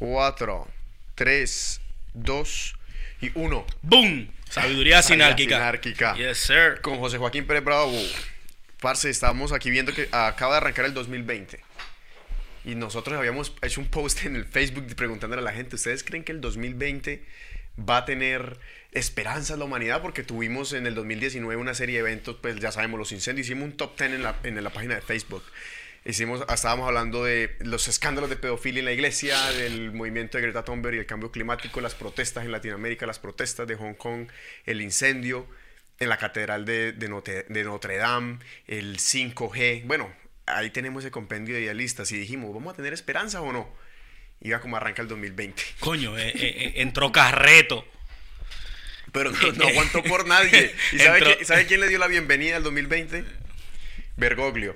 4, 3, 2 y 1. ¡Boom! Sabiduría sinárquica. Sinárquica. Yes, sir. Con José Joaquín Pérez Bravo. Parce, estamos aquí viendo que acaba de arrancar el 2020. Y nosotros habíamos hecho un post en el Facebook preguntándole a la gente, ¿ustedes creen que el 2020 va a tener esperanzas la humanidad? Porque tuvimos en el 2019 una serie de eventos, pues ya sabemos, los incendios, hicimos un top 10 en la, en la página de Facebook. Hicimos, estábamos hablando de los escándalos de pedofilia en la iglesia, del movimiento de Greta Thunberg y el cambio climático, las protestas en Latinoamérica, las protestas de Hong Kong, el incendio en la catedral de, de, Notre, de Notre Dame, el 5G. Bueno, ahí tenemos ese compendio de idealistas y dijimos, ¿vamos a tener esperanza o no? Iba como arranca el 2020. Coño, eh, eh, entró Carreto. Pero no, no aguantó por nadie. ¿Y sabe, Entró- qué- sabe quién le dio la bienvenida al 2020? Bergoglio.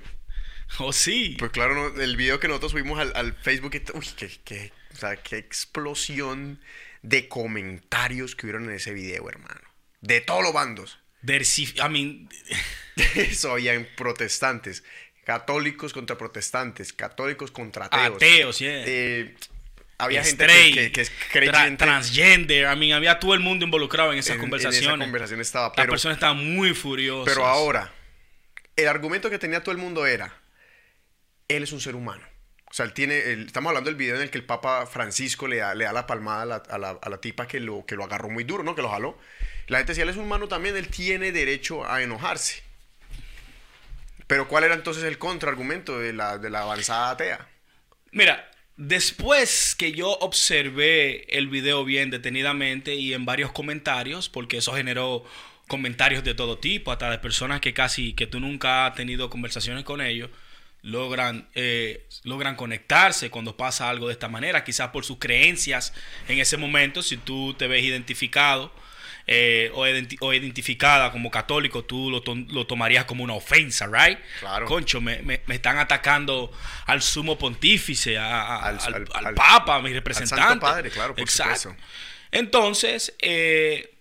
Oh, sí. Pues claro, no, el video que nosotros subimos al, al Facebook, uy, qué, qué- o sea, qué explosión de comentarios que hubieron en ese video, hermano. De todos los bandos. Versif- I mean, Eso habían protestantes, católicos contra protestantes, católicos contra ateos. ateos, yeah. Eh, había gente que, que- es tra- creyente. transgender, I mean, había todo el mundo involucrado en esas en- en conversaciones. esa conversación estaba, Las pero, personas estaban muy furiosas. pero ahora, el argumento que tenía todo el mundo era, él es un ser humano. O sea, él tiene, estamos hablando del video en el que el Papa Francisco le da, le da la palmada a la, a la- tipa que lo, que lo agarró muy duro, ¿no? Que lo jaló. La gente decía, él es humano también, él tiene derecho a enojarse. Pero ¿cuál era entonces el contraargumento de la, de la avanzada atea? Mira, después que yo observé el video bien detenidamente y en varios comentarios, porque eso generó comentarios de todo tipo, hasta de personas que casi que tú nunca has tenido conversaciones con ellos, logran, eh, logran conectarse cuando pasa algo de esta manera, quizás por sus creencias en ese momento, si tú te ves identificado. eh, o, identi- o identificada como católico, tú lo, to- lo tomarías como una ofensa, ¿right? Claro. Concho, me, me- me están atacando al sumo pontífice, a- a- Al- al, al- al al- papa, a mi al representante. Santo Padre, claro, por Exacto. supuesto. Entonces, eh,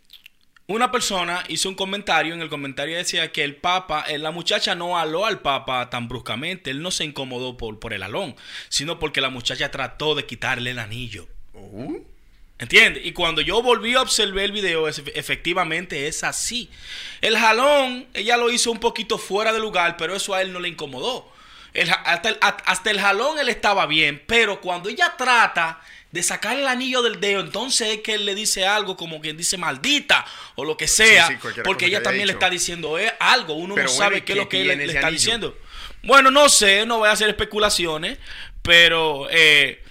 una persona hizo un comentario, en el comentario decía que el papa, eh, la muchacha no aló al papa tan bruscamente, él no se incomodó por, por el alón, sino porque la muchacha trató de quitarle el anillo. Uh, ¿Entiendes? Y cuando yo volví a observar el video, es- efectivamente es así. El jalón, ella lo hizo un poquito fuera de lugar, pero eso a él no le incomodó. El hasta, el, hasta el jalón él estaba bien, pero cuando ella trata de sacar el anillo del dedo, entonces es que él le dice algo como quien dice maldita o lo que sea, sí, porque ella también le está diciendo algo, uno Pero no bueno, ¿y sabe qué es lo que él le, está anillo? diciendo. Bueno, no sé, no voy a hacer especulaciones, pero eh,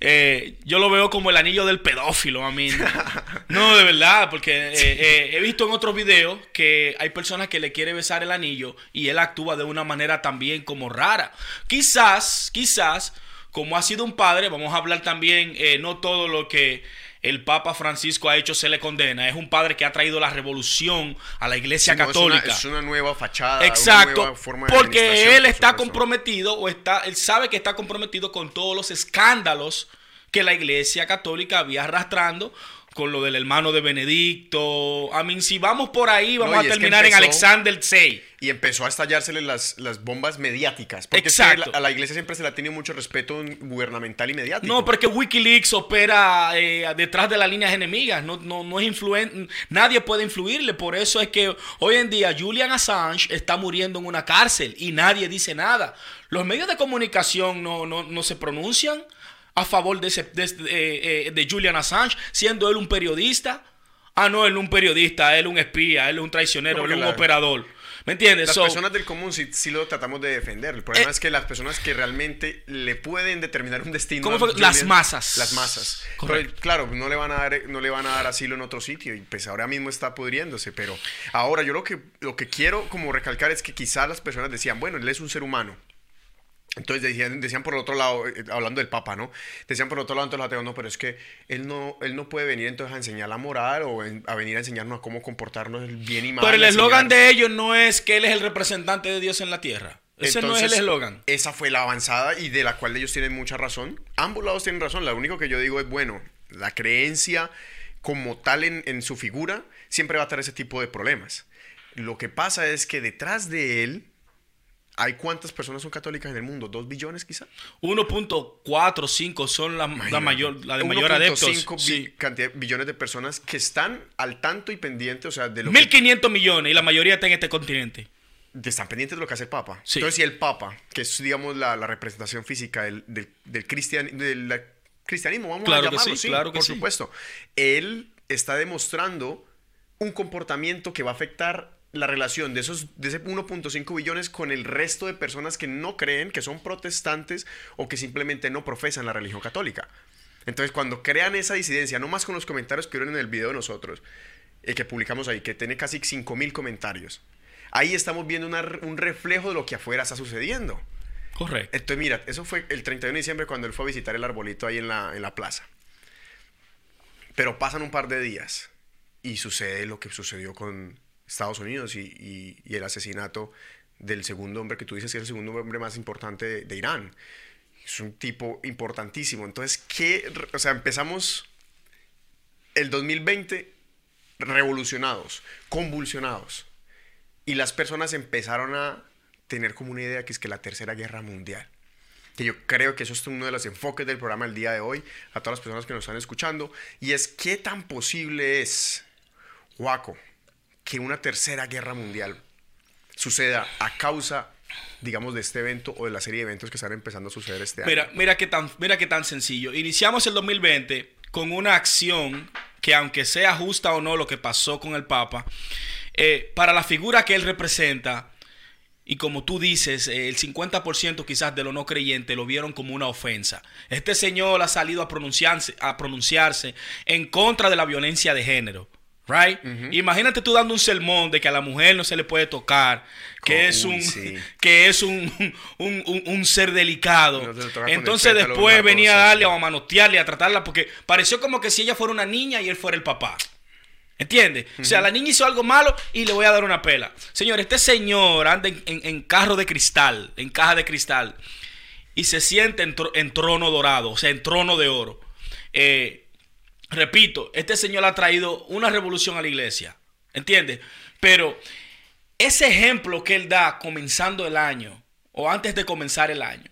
eh, yo lo veo como el anillo del pedófilo, a mí. No, de verdad, porque eh, he visto en otros videos que hay personas que le quiere besar el anillo y él actúa de una manera también como rara. Quizás, quizás, como ha sido un padre, vamos a hablar también, eh, no todo lo que el Papa Francisco ha hecho se le condena. Es un padre que ha traído la revolución a la iglesia no, es una- católica. Es una, nueva fachada. una Exacto, nueva forma de administración, porque él está comprometido o está, él sabe que está comprometido con todos los escándalos que la Iglesia Católica había arrastrando con lo del hermano de Benedicto. A mí, si vamos por ahí, vamos No, a terminar en Alexander VI. Y empezó a estallársele las, las bombas mediáticas. Porque es que Exacto. la- a la iglesia siempre se le ha tenido mucho respeto gubernamental y mediático. No, porque Wikileaks opera eh, detrás de las líneas enemigas. No, no, no es influen Nadie puede influirle. Por eso es que hoy en día Julian Assange está muriendo en una cárcel y nadie dice nada. Los medios de comunicación no, no, no se pronuncian a favor de, ese, de, este- eh, eh, de Julian Assange, siendo él un periodista. Ah, no, él no es un periodista, él es un espía, él es un traicionero, él un la- operador. ¿Me entiendes? Las So- personas del común sí, sí lo tratamos de defender. El problema Eh, es que las personas que realmente le pueden determinar un destino. ¿Cómo fue? Las masas. Las masas. Pero, claro, no le, van a dar, no le van a dar asilo en otro sitio. Y pues ahora mismo está pudriéndose. Pero ahora yo lo que, lo que quiero como recalcar es que quizás las personas decían, bueno, él es un ser humano. Entonces decían, decían por el otro lado, eh, hablando del Papa, ¿no? Decían por el otro lado entonces los ateos, no, pero es que él no, él no puede venir entonces a enseñar la moral o en- a venir a enseñarnos a cómo comportarnos bien y mal. Pero el eslogan de ellos no es que él es el representante de Dios en la tierra. Ese no es el eslogan. Esa fue la avanzada y de la cual ellos tienen mucha razón. Ambos lados tienen razón. Lo único que yo digo es, bueno, la creencia como tal en, en su figura siempre va a tener ese tipo de problemas. Lo que pasa es que detrás de él ¿Hay cuántas personas son católicas en el mundo? ¿Dos billones quizá? 1.4 5 son la, la mayor, la de mayor adeptos. 1.5 Sí. cantidad, billones de personas que están al tanto y pendientes, o sea, de lo 1.500 millones y la mayoría está en este continente. que están pendientes de lo que hace el Papa. Sí. Entonces, si el Papa, que es, digamos, la, la representación física del, del, del cristian- del cristianismo, vamos Claro a que llamarlo, sí, sí, claro que por supuesto, él está demostrando un comportamiento que va a afectar la relación de esos de ese 1.5 billones con el resto de personas que no creen, que son protestantes o que simplemente no profesan la religión católica. Entonces, cuando crean esa disidencia, no más con los comentarios que vieron en el video de nosotros, eh, que publicamos ahí, que tiene casi 5.000 comentarios, ahí estamos viendo una un reflejo de lo que afuera está sucediendo. Correcto. Entonces, mira, eso fue el 31 de diciembre cuando él fue a visitar el arbolito ahí en la, en la plaza. Pero pasan un par de días y sucede lo que sucedió con Estados Unidos y, y- y el asesinato del segundo hombre que tú dices que es el segundo hombre más importante de, de Irán. Es un tipo importantísimo. Entonces, ¿qué? O sea, empezamos el 2020 revolucionados, convulsionados. Y las personas empezaron a tener como una idea que es que la tercera guerra mundial. Que yo creo que eso es uno de los enfoques del programa el día de hoy, a todas las personas que nos están escuchando. Y es qué tan posible es, Waco, que una tercera guerra mundial suceda a causa, digamos, de este evento o de la serie de eventos que están empezando a suceder este año. Mira, mira qué tan, mira qué tan sencillo. Iniciamos el 2020 con una acción que aunque sea justa o no lo que pasó con el Papa, eh, para la figura que él representa, y como tú dices, eh, el 50% quizás de los no creyentes lo vieron como una ofensa. Este señor ha salido a pronunciarse, a pronunciarse en contra de la violencia de género. Right? Imagínate tú dando un sermón de que a la mujer no se le puede tocar, que es un sí. que es un, un, un- un ser delicado. No Entonces después venía a darle o a manotearle, a tratarla, porque pareció como que si ella fuera una niña y él fuera el papá. ¿Entiendes? O sea, la niña hizo algo malo y le voy a dar una pela. Señor, este señor anda en, en- en carro de cristal, en caja de cristal, y se siente en, en trono dorado, o sea, en trono de oro. Eh, repito, este señor ha traído una revolución a la iglesia. ¿Entiendes? Pero ese ejemplo que él da comenzando el año, o antes de comenzar el año,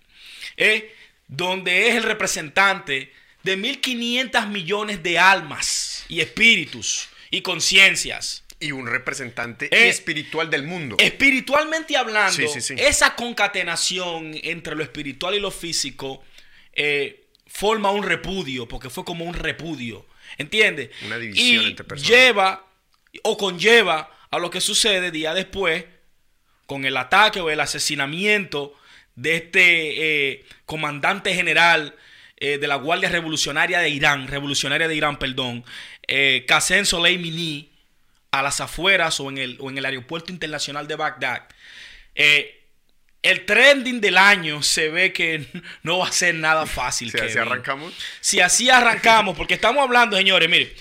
es donde es el representante de 1.500 millones de almas y espíritus y conciencias. Y un representante Eh, espiritual del mundo. Espiritualmente hablando, Sí, sí, sí. esa concatenación entre lo espiritual y lo físico eh, forma un repudio, porque fue como un repudio. ¿Entiendes? Una división y entre personas. Lleva o conlleva a lo que sucede día después con el ataque o el asesinamiento de este eh, comandante general eh, de la Guardia Revolucionaria de Irán, revolucionaria de Irán, perdón, eh, Qasem Soleimani, a las afueras o en el, o en el aeropuerto internacional de Bagdad. Eh, el trending del año se ve que no va a ser nada fácil. Si así arrancamos. Si así arrancamos, porque estamos hablando, señores, mire,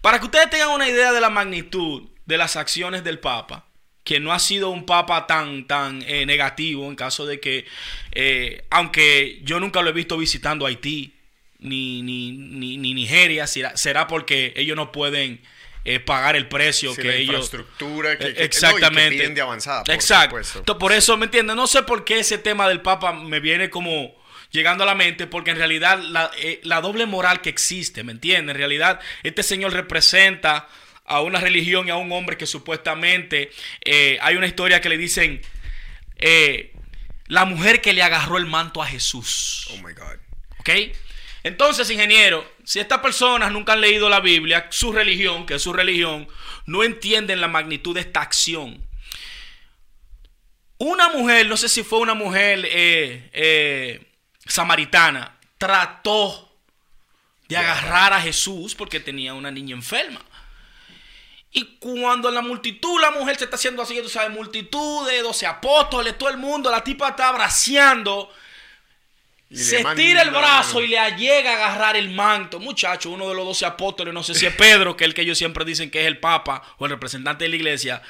para que ustedes tengan una idea de la magnitud de las acciones del Papa, que no ha sido un Papa tan, tan eh, negativo en caso de que, eh, aunque yo nunca lo he visto visitando Haití ni, ni, ni, ni Nigeria, será, será porque ellos no pueden eh, pagar el precio Sí, que la ellos... infraestructura que, que- no, y que Exactamente. piden de avanzada. por Exacto. supuesto. Por eso, ¿me entiendes? No sé por qué ese tema del Papa me viene como llegando a la mente, porque en realidad la, eh, la doble moral que existe, ¿me entiendes? En realidad, este señor representa a una religión y a un hombre que supuestamente eh, hay una historia que le dicen eh, la mujer que le agarró el manto a Jesús. Oh my God. ¿Ok? Entonces, ingeniero, si estas personas nunca han leído la Biblia, su religión, que es su religión, no entienden la magnitud de esta acción. Una mujer, no sé si fue una mujer eh, eh, samaritana, trató de agarrar a Jesús porque tenía una niña enferma. Y cuando la multitud, la mujer se está haciendo así, tú sabes, multitud de 12 apóstoles, todo el mundo, la tipa está abraceando. Y Se tira el brazo y le llega a agarrar el manto. Muchacho, uno de los doce apóstoles, no sé si es Pedro, que es el que ellos siempre dicen que es el Papa o el representante de la iglesia,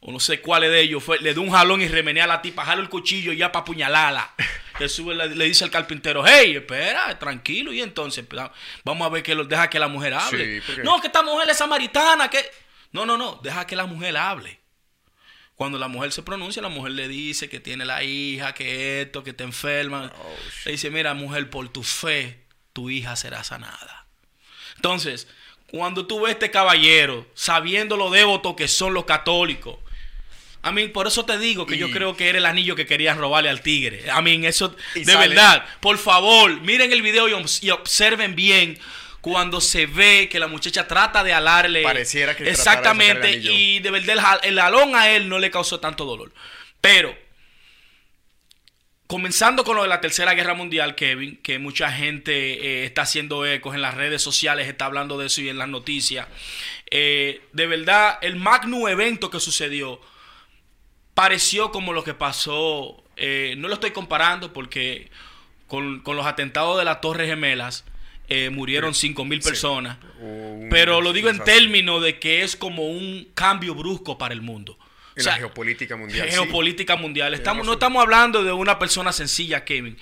o no sé cuál es de ellos, fue, le da un jalón y remenea a la tipa, jala el cuchillo ya para apuñalarla. Jesús le, le dice al carpintero, hey, espera, tranquilo, y entonces pues, vamos a ver que lo, deja que la mujer hable. Sí, porque- No, que esta mujer es samaritana, que... No, no, no, deja que la mujer hable. Cuando la mujer se pronuncia, la mujer le dice que tiene la hija, que esto, que te enferma. Oh, le dice, mira, mujer, por tu fe, tu hija será sanada. Entonces, cuando tú ves este caballero, sabiendo lo devoto que son los católicos, a mí, por eso te digo que yo creo que era el anillo que querían robarle al tigre. A mí, eso, Y de sale- verdad, por favor, miren el video y observen bien cuando se ve que la muchacha trata de alarle. Pareciera que de Exactamente, y de verdad el, el alón a él no le causó tanto dolor. Pero, comenzando con lo de la Tercera Guerra Mundial, Kevin, que mucha gente eh, está haciendo ecos en las redes sociales, está hablando de eso y en las noticias. eh, de verdad, el magno evento que sucedió pareció como lo que pasó. eh, no lo estoy comparando porque con, con los atentados de las Torres Gemelas eh, murieron 5 mil Sí. personas. Un Pero lo digo en términos de que es como un cambio brusco para el mundo. En la geopolítica mundial. sí. geopolítica mundial. Estamos, no estamos hablando de una persona sencilla, Kevin.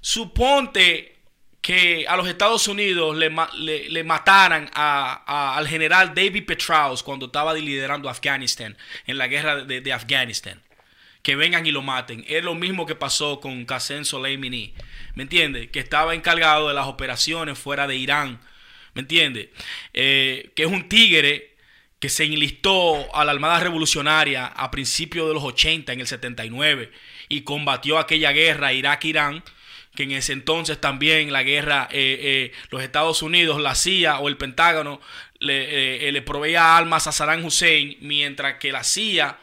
Suponte que a los Estados Unidos le, le- le mataran a- a- al general David Petraeus cuando estaba liderando Afganistán, en la guerra de, de Afganistán. Que vengan y lo maten. Es lo mismo que pasó con Qasem Soleimani. ¿Me entiendes? Que estaba encargado de las operaciones fuera de Irán. ¿Me entiendes? Eh, que es un tigre que se enlistó a la Armada Revolucionaria a principios de los 80, en el 79, y combatió aquella guerra Irak-Irán, que en ese entonces también la guerra, eh, eh, los Estados Unidos, la CIA o el Pentágono le, le proveía armas a Saddam Hussein, mientras que la CIA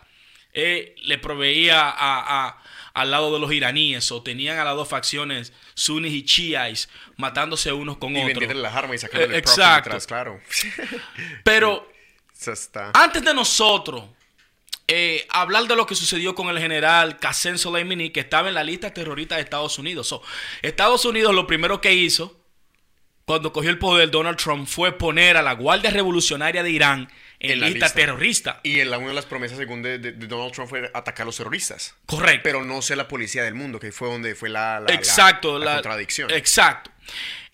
eh, le proveía a, a- al lado de los iraníes, o tenían a las dos facciones, sunnis y chiíes, matándose unos con Y otros. vendiéndole las armas y sacándole Eh, exacto. claro. Pero está. antes de nosotros eh, hablar de lo que sucedió con el general Qasem Soleimani, que estaba en la lista terrorista de Estados Unidos. So, Estados Unidos lo primero que hizo cuando cogió el poder Donald Trump fue poner a la Guardia Revolucionaria de Irán en, En la lista, lista. terrorista. Y en la, una de las promesas, según de, de- de Donald Trump, fue atacar a los terroristas. Correcto. Pero no ser la policía del mundo, que fue donde fue la, la- la- Exacto. la la- contradicción. Exacto.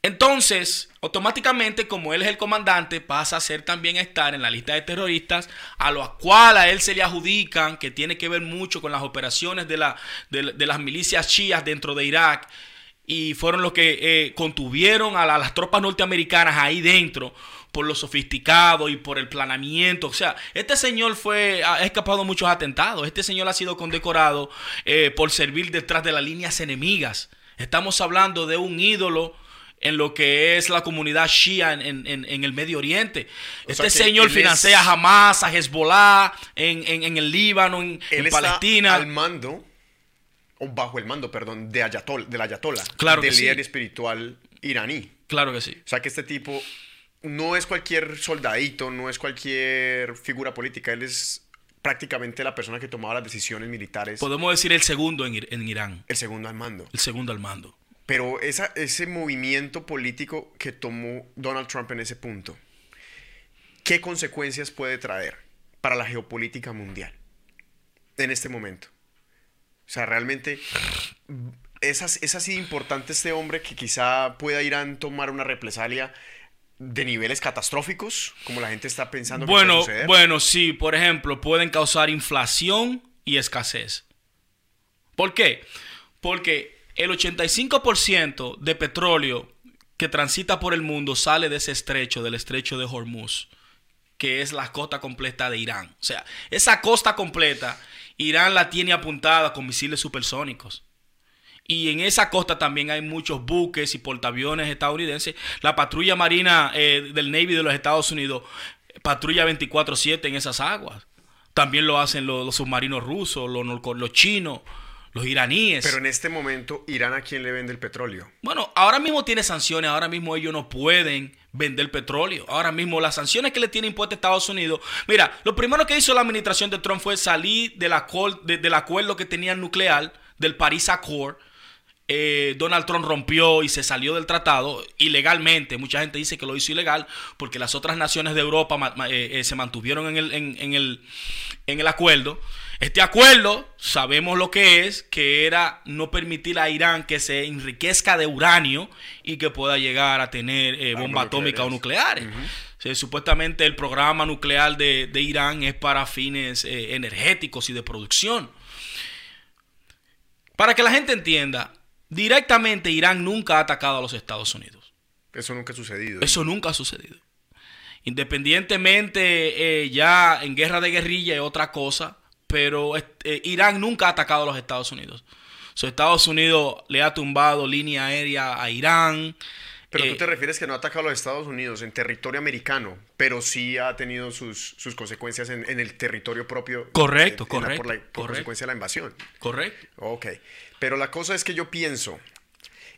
Entonces, automáticamente, como él es el comandante, pasa a ser también a estar en la lista de terroristas, a los cuales a él se le adjudican, que tiene que ver mucho con las operaciones de, la, de, de las milicias chias dentro de Irak, y fueron los que eh, contuvieron a, la- a las tropas norteamericanas ahí dentro por lo sofisticado y por el planeamiento. O sea, este señor fue, ha escapado de muchos atentados. Este señor ha sido condecorado eh, por servir detrás de las líneas enemigas. Estamos hablando de un ídolo en lo que es la comunidad shia en, en- el Medio Oriente. O Este señor financia es- a Hamas, a Hezbollah, en, en- el Líbano, en, Él en está Palestina. al mando, o bajo el mando, perdón, de Ayatol, del Ayatollah. Claro del sí. líder espiritual iraní. Claro que sí. O sea que este tipo no es cualquier soldadito, no es cualquier figura política, él es prácticamente la persona que tomaba las decisiones militares, Podemos decir el segundo en, Ir- en Irán. el segundo al mando. El segundo al mando. Pero esa, ese movimiento político que tomó Donald Trump en ese punto, ¿qué consecuencias puede traer para la geopolítica mundial en este momento? O sea, realmente es así importante este hombre que quizá pueda Irán tomar una represalia de niveles catastróficos, como la gente está pensando que Bueno, puede suceder. bueno, sí, por ejemplo, pueden causar inflación y escasez. ¿Por qué? Porque el 85% de petróleo que transita por el mundo sale de ese estrecho, del estrecho de Hormuz, que es la costa completa de Irán. O sea, esa costa completa, Irán la tiene apuntada con misiles supersónicos. Y en esa costa también hay muchos buques y portaaviones estadounidenses. La patrulla marina eh, del Navy de los Estados Unidos patrulla 24/7 en esas aguas. También lo hacen los, los submarinos rusos, los, los chinos, los iraníes. Pero en este momento, ¿Irán a quién le vende el petróleo? Bueno, ahora mismo tiene sanciones, ahora mismo ellos no pueden vender petróleo. Ahora mismo las sanciones que le tiene impuesta Estados Unidos. Mira, lo primero que hizo la administración de Trump fue salir del, acor- de- del acuerdo que tenía nuclear, del Paris Accord. Eh, Donald Trump rompió y se salió del tratado ilegalmente. Mucha gente dice que lo hizo ilegal porque las otras naciones de Europa ma- ma- eh, eh, se mantuvieron en el, en- en el, en el acuerdo. Este acuerdo, sabemos lo que es, que era no permitir a Irán que se enriquezca de uranio y que pueda llegar a tener bomba atómica o nucleares. supuestamente el programa nuclear de, Irán es para fines eh, energéticos y de producción. Para que la gente entienda, directamente Irán nunca ha atacado a los Estados Unidos. Eso nunca ha sucedido. Eso nunca ha sucedido. Independientemente eh, ya en guerra de guerrilla es otra cosa, pero eh, Irán nunca ha atacado a los Estados Unidos. Estados Unidos le ha tumbado línea aérea a Irán. Pero tú eh, te refieres que no ha atacado a los Estados Unidos en territorio americano, pero sí ha tenido sus, sus consecuencias en, el territorio propio. Correcto, correcto. por, la, consecuencia de la invasión. Correcto. Ok. Pero la cosa es que yo pienso,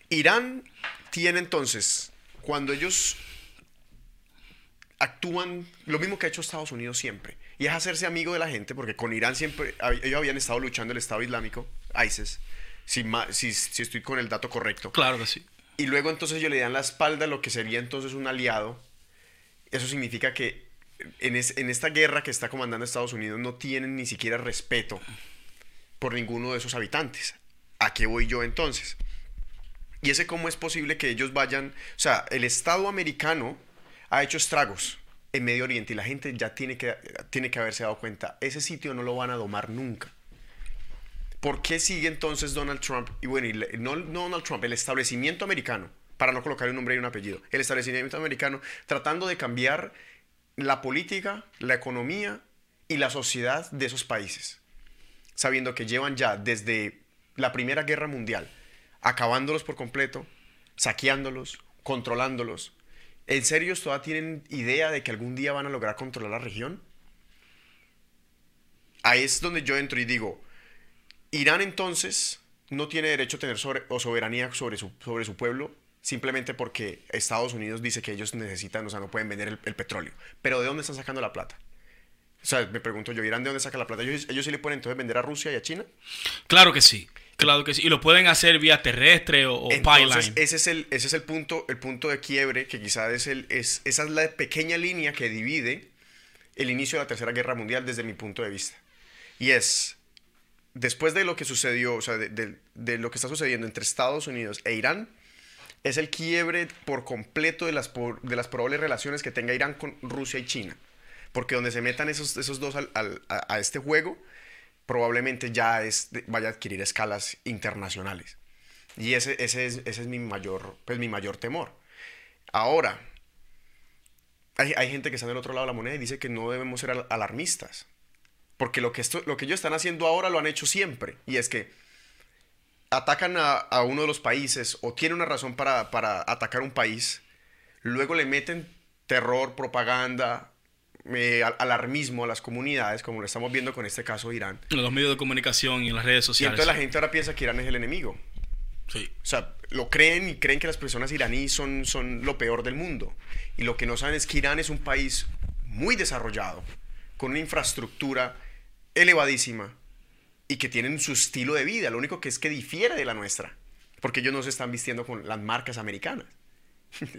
Irán tiene entonces, cuando ellos actúan lo mismo que ha hecho Estados Unidos siempre, y es hacerse amigo de la gente, porque con Irán siempre, ellos habían estado luchando el Estado Islámico, ISIS, si, si, si estoy con el dato correcto. Claro que sí. Y luego entonces ellos le dan la espalda a lo que sería entonces un aliado. Eso significa que en, en esta guerra que está comandando Estados Unidos no tienen ni siquiera respeto por ninguno de esos habitantes. ¿A qué voy yo entonces? Y ese cómo es posible que ellos vayan, o sea, el Estado americano ha hecho estragos en Medio Oriente y la gente ya tiene que, tiene que haberse dado cuenta, ese sitio no lo van a domar nunca. ¿Por qué sigue entonces Donald Trump? Y bueno, no, Donald Trump, el establecimiento americano, para no colocar un nombre y un apellido, el establecimiento americano tratando de cambiar la política, la economía y la sociedad de esos países, sabiendo que llevan ya desde la Primera Guerra Mundial, acabándolos por completo, saqueándolos, controlándolos. ¿En serio todavía tienen idea de que algún día van a lograr controlar la región? Ahí es donde yo entro y digo, Irán entonces no tiene derecho a tener o soberanía sobre su, sobre su pueblo simplemente porque Estados Unidos dice que ellos necesitan, o sea, no pueden vender el, petróleo. Pero ¿de dónde están sacando la plata? O sea, me pregunto yo, ¿Irán de dónde saca la plata? ¿Ellos, sí le pueden entonces vender a Rusia y a China? Claro que sí. Claro que sí. Y lo pueden hacer vía terrestre o, pipeline. Ese es el, ese es el punto, el punto de quiebre que quizás es el, es, esa es la pequeña línea que divide el inicio de la Tercera Guerra Mundial desde mi punto de vista. Y es, después de lo que sucedió, o sea, de, lo que está sucediendo entre Estados Unidos e Irán, es el quiebre por completo de las, de las probables relaciones que tenga Irán con Rusia y China. Porque donde se metan esos, esos dos a, este juego, probablemente ya es, vaya a adquirir escalas internacionales. Y ese, ese, es, ese es mi mayor, pues, mi mayor temor. Ahora, hay, hay, gente que está en el otro lado de la moneda y dice que no debemos ser alarmistas. Porque lo que, esto, lo que ellos están haciendo ahora lo han hecho siempre. Y es que atacan a, uno de los países o tienen una razón para, atacar un país, luego le meten terror, propaganda, eh, alarmismo a las comunidades, como lo estamos viendo con este caso de Irán. En los medios de comunicación y en las redes sociales. Y entonces la gente ahora piensa que Irán es el enemigo. Sí. O sea, lo creen y creen que las personas iraníes son, son lo peor del mundo. Y lo que no saben es que Irán es un país muy desarrollado, con una infraestructura elevadísima y que tienen su estilo de vida. Lo único que es que difiere de la nuestra. Porque ellos no se están vistiendo con las marcas americanas.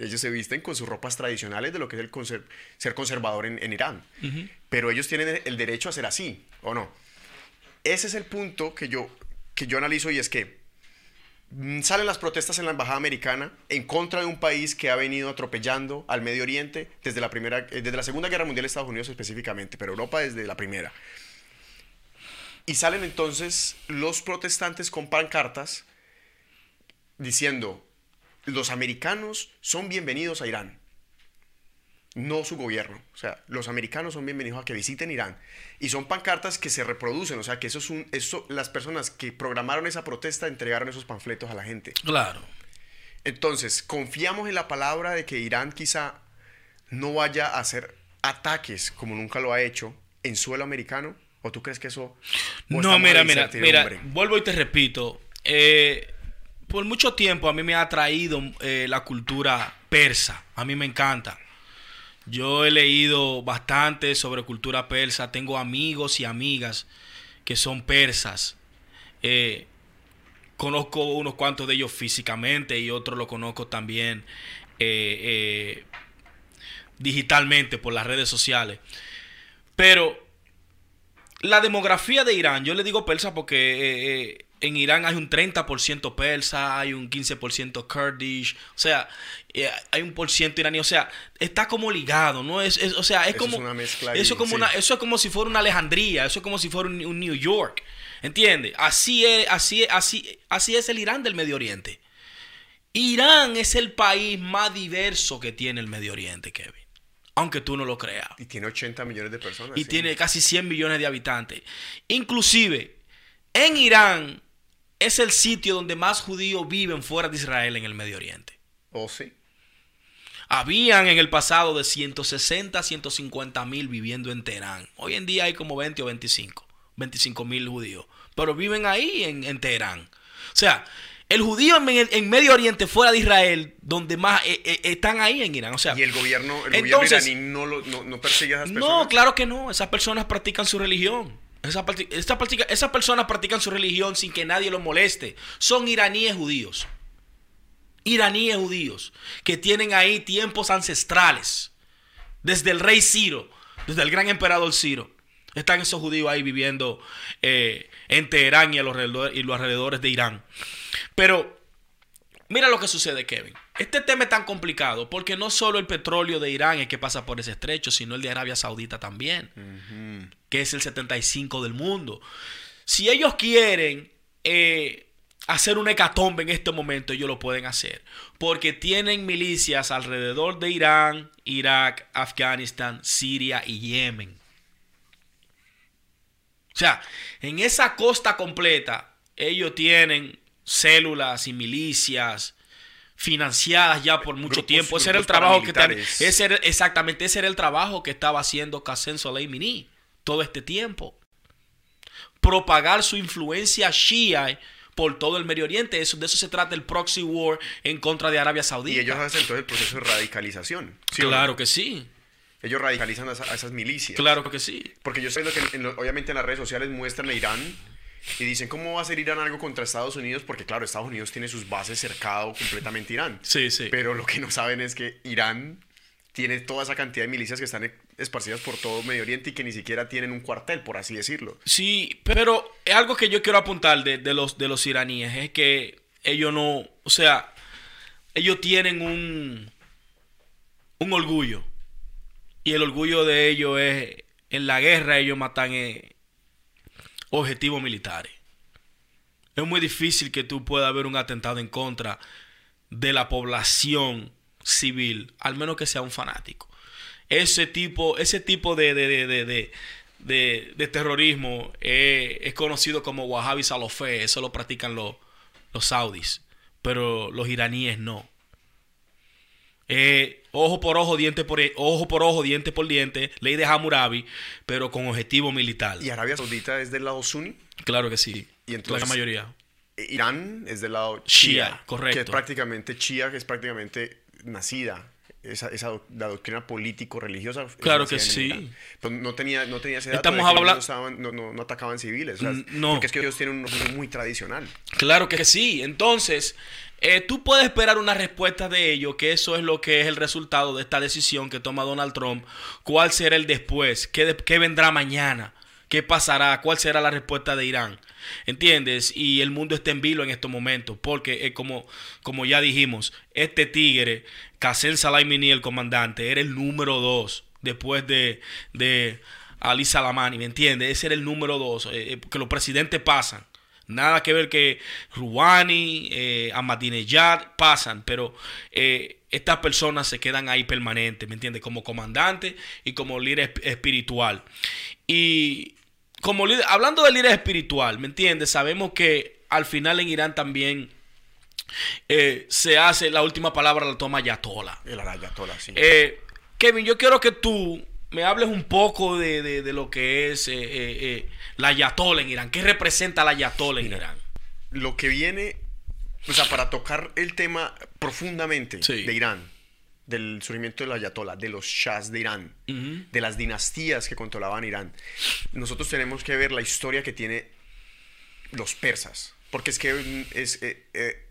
Ellos se visten con sus ropas tradicionales de lo que es el ser conservador en, Irán. Pero ellos tienen el derecho a ser así, ¿o no? Ese es el punto que yo, que yo analizo y es que mm, salen las protestas en la embajada americana en contra de un país que ha venido atropellando al Medio Oriente desde la primera eh, desde la Segunda Guerra Mundial Estados Unidos específicamente, pero Europa desde la primera. Y salen entonces los protestantes con pancartas diciendo, los americanos son bienvenidos a Irán, no su gobierno. O sea, los americanos son bienvenidos a que visiten Irán. Y son pancartas que se reproducen, o sea, que eso es un, eso, las personas que programaron esa protesta entregaron esos panfletos a la gente. Claro. Entonces, confiamos en la palabra de que Irán quizá no vaya a hacer ataques como nunca lo ha hecho en suelo americano. ¿O tú crees que eso... No, mira, mira, mira, vuelvo y te repito. Eh, por mucho tiempo a mí me ha atraído eh, la cultura persa. A mí me encanta. Yo he leído bastante sobre cultura persa. Tengo amigos y amigas que son persas. Eh, conozco unos cuantos de ellos físicamente y otros lo conozco también digitalmente por las redes sociales. Pero la demografía de Irán, yo le digo persa porque eh, eh, en Irán hay un 30% persa, hay un 15% kurdish, o sea, eh, hay un por ciento iraní, o sea, está como ligado, ¿no? Es, es o sea, es Eso como es una mezcla eso y- como sí. una eso es como si fuera una Alejandría, eso es como si fuera un, un New York. ¿Entiendes? Así es, así es, así así es el Irán del Medio Oriente. Irán es el país más diverso que tiene el Medio Oriente, Kevin. Aunque tú no lo creas Y tiene 80 millones de personas. y sí. tiene casi 100 millones de habitantes. Inclusive, en Irán es el sitio donde más judíos viven fuera de Israel en el Medio Oriente. Oh, sí. Habían en el pasado de 160 a 150 mil viviendo en Teherán. Hoy en día hay como 20 o 25, 25 mil judíos. Pero viven ahí en, en Teherán. O sea, el judío en, en Medio Oriente fuera de Israel, donde más eh, eh, están ahí en Irán. O sea, Y el gobierno, el Entonces- gobierno iraní no, lo, no, no persigue a esas No, personas. claro que no. Esas personas practican su religión. Esas personas practican su religión sin que nadie los moleste. Son iraníes judíos. Iraníes judíos que tienen ahí tiempos ancestrales. Desde el rey Ciro, desde el gran emperador Ciro. Están esos judíos ahí viviendo eh, en Teherán y, a los y los alrededores de Irán. Pero Mira lo que sucede, Kevin. Este tema es tan complicado porque no solo el petróleo de Irán es que pasa por ese estrecho, sino el de Arabia Saudita también, que es el 75 del mundo. Si ellos quieren eh, hacer una hecatombe en este momento, ellos lo pueden hacer. Porque tienen milicias alrededor de Irán, Irak, Afganistán, Siria y Yemen. O sea, en esa costa completa, ellos tienen células y milicias financiadas ya por mucho Grupos- tiempo. Ese era el trabajo que ten- paramilitares. ese era- exactamente ese era el trabajo que estaba haciendo Qasem Soleimani todo este tiempo. Propagar su influencia shia por todo el Medio Oriente. Eso, de eso se trata el proxy war en contra de Arabia Saudita. Y ellos hacen todo el proceso de radicalización. ¿sí o no? claro que sí. Ellos radicalizan a, esa- a esas milicias. Claro que sí. Porque yo viendo que en obviamente en las redes sociales muestran a Irán y dicen cómo va a hacer Irán algo contra Estados Unidos porque claro, Estados Unidos tiene sus bases cercado completamente a Irán. Sí, sí. Pero lo que no saben es que Irán tiene toda esa cantidad de milicias que están e- esparcidas por todo Medio Oriente y que ni siquiera tienen un cuartel, por así decirlo. Sí, pero algo que yo quiero apuntar de, de los, de los iraníes es que ellos no, o sea, ellos tienen un, un orgullo. Y el orgullo de ellos es, en la guerra ellos matan eh, objetivos militares. Es muy difícil que tú puedas ver un atentado en contra de la población civil, al menos que sea un fanático. Ese tipo, ese tipo de, de, de, de, de- terrorismo es conocido como Wahhabi Salofé, eso lo practican los, los saudis, pero los iraníes no. Eh, ojo por ojo, diente por ojo por ojo, diente por diente, ley de Hammurabi, pero con objetivo militar. Y Arabia Saudita es del lado suní. Claro que sí. Y entonces- la mayoría. e- Irán es del lado Shia, Shia, correcto. Que es prácticamente Shia, que es prácticamente nacida. Esa, esa la doctrina político-religiosa. Claro que sí. Pero no tenía, no tenía ese dato Estamos de que ellos habla- no, estaban- no, no- no atacaban civiles. o sea, Mm, no. Porque es que ellos tienen un orgullo muy tradicional. Claro que sí. Entonces, eh, tú puedes esperar una respuesta de ellos, que eso es lo que es el resultado de esta decisión que toma Donald Trump. ¿Cuál será el después? ¿Qué, de- qué vendrá mañana? ¿Qué pasará? ¿Cuál será la respuesta de Irán? ¿Entiendes? Y el mundo está en vilo en estos momentos, porque eh, como, como ya dijimos, este tigre, Qasem Soleimani, el comandante, era el número dos después de, de Ali Salamani, ¿me entiendes? Ese era el número dos, eh, eh, que los presidentes pasan. Nada que ver que Rouhani, eh, Ahmadinejad pasan, pero eh, estas personas se quedan ahí permanentes, ¿me entiendes? Como comandante y como líder esp- espiritual. Y como líder, hablando de líder espiritual, ¿me entiendes? Sabemos que al final en Irán también eh, se hace la última palabra la toma Ayatollah. El Ayatollah, sí. Eh, Kevin, yo quiero que tú me hables un poco de, de- de lo que es eh, la Ayatollah en Irán. ¿Qué representa la Ayatollah en Irán? Lo que viene, o sea, para tocar el tema profundamente Sí. de Irán, del surgimiento del Ayatollah, de los shahs de Irán, de las dinastías que controlaban Irán, nosotros tenemos que ver la historia que tiene los persas. Porque es que mm, es, eh, eh,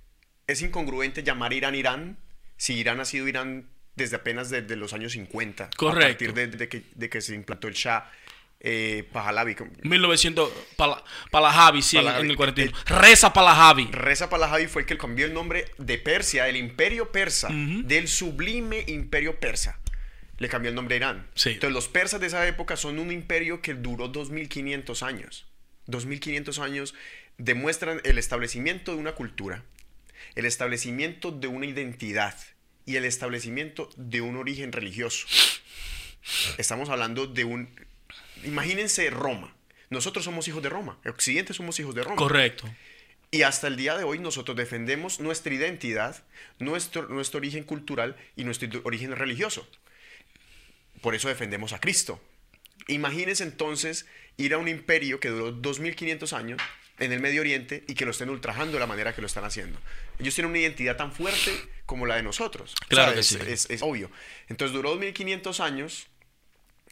es incongruente llamar Irán Irán si Irán ha sido Irán desde apenas desde los años 50. Correcto. A partir de, de que, de que se implantó el Shah eh, Pahlavi. 1900, Pala- Pahlavi, sí, en- el 41. Reza Pahlavi. Reza Pahlavi fue el que cambió el nombre de Persia, del imperio persa, del sublime imperio persa. Le cambió el nombre a Irán. Sí. Entonces los persas de esa época son un imperio que duró 2500 años. 2500 años demuestran el establecimiento de una cultura, el establecimiento de una identidad y el establecimiento de un origen religioso. Estamos hablando de un... Imagínense Roma. Nosotros somos hijos de Roma. Occidente somos hijos de Roma. Correcto. Y hasta el día de hoy nosotros defendemos nuestra identidad, nuestro, nuestro origen cultural y nuestro origen religioso. Por eso defendemos a Cristo. Imagínense entonces ir a un imperio que duró 2500 años en el Medio Oriente y que lo estén ultrajando de la manera que lo están haciendo. Ellos tienen una identidad tan fuerte como la de nosotros. Claro que es, sí. es- es obvio. Entonces duró 2500 años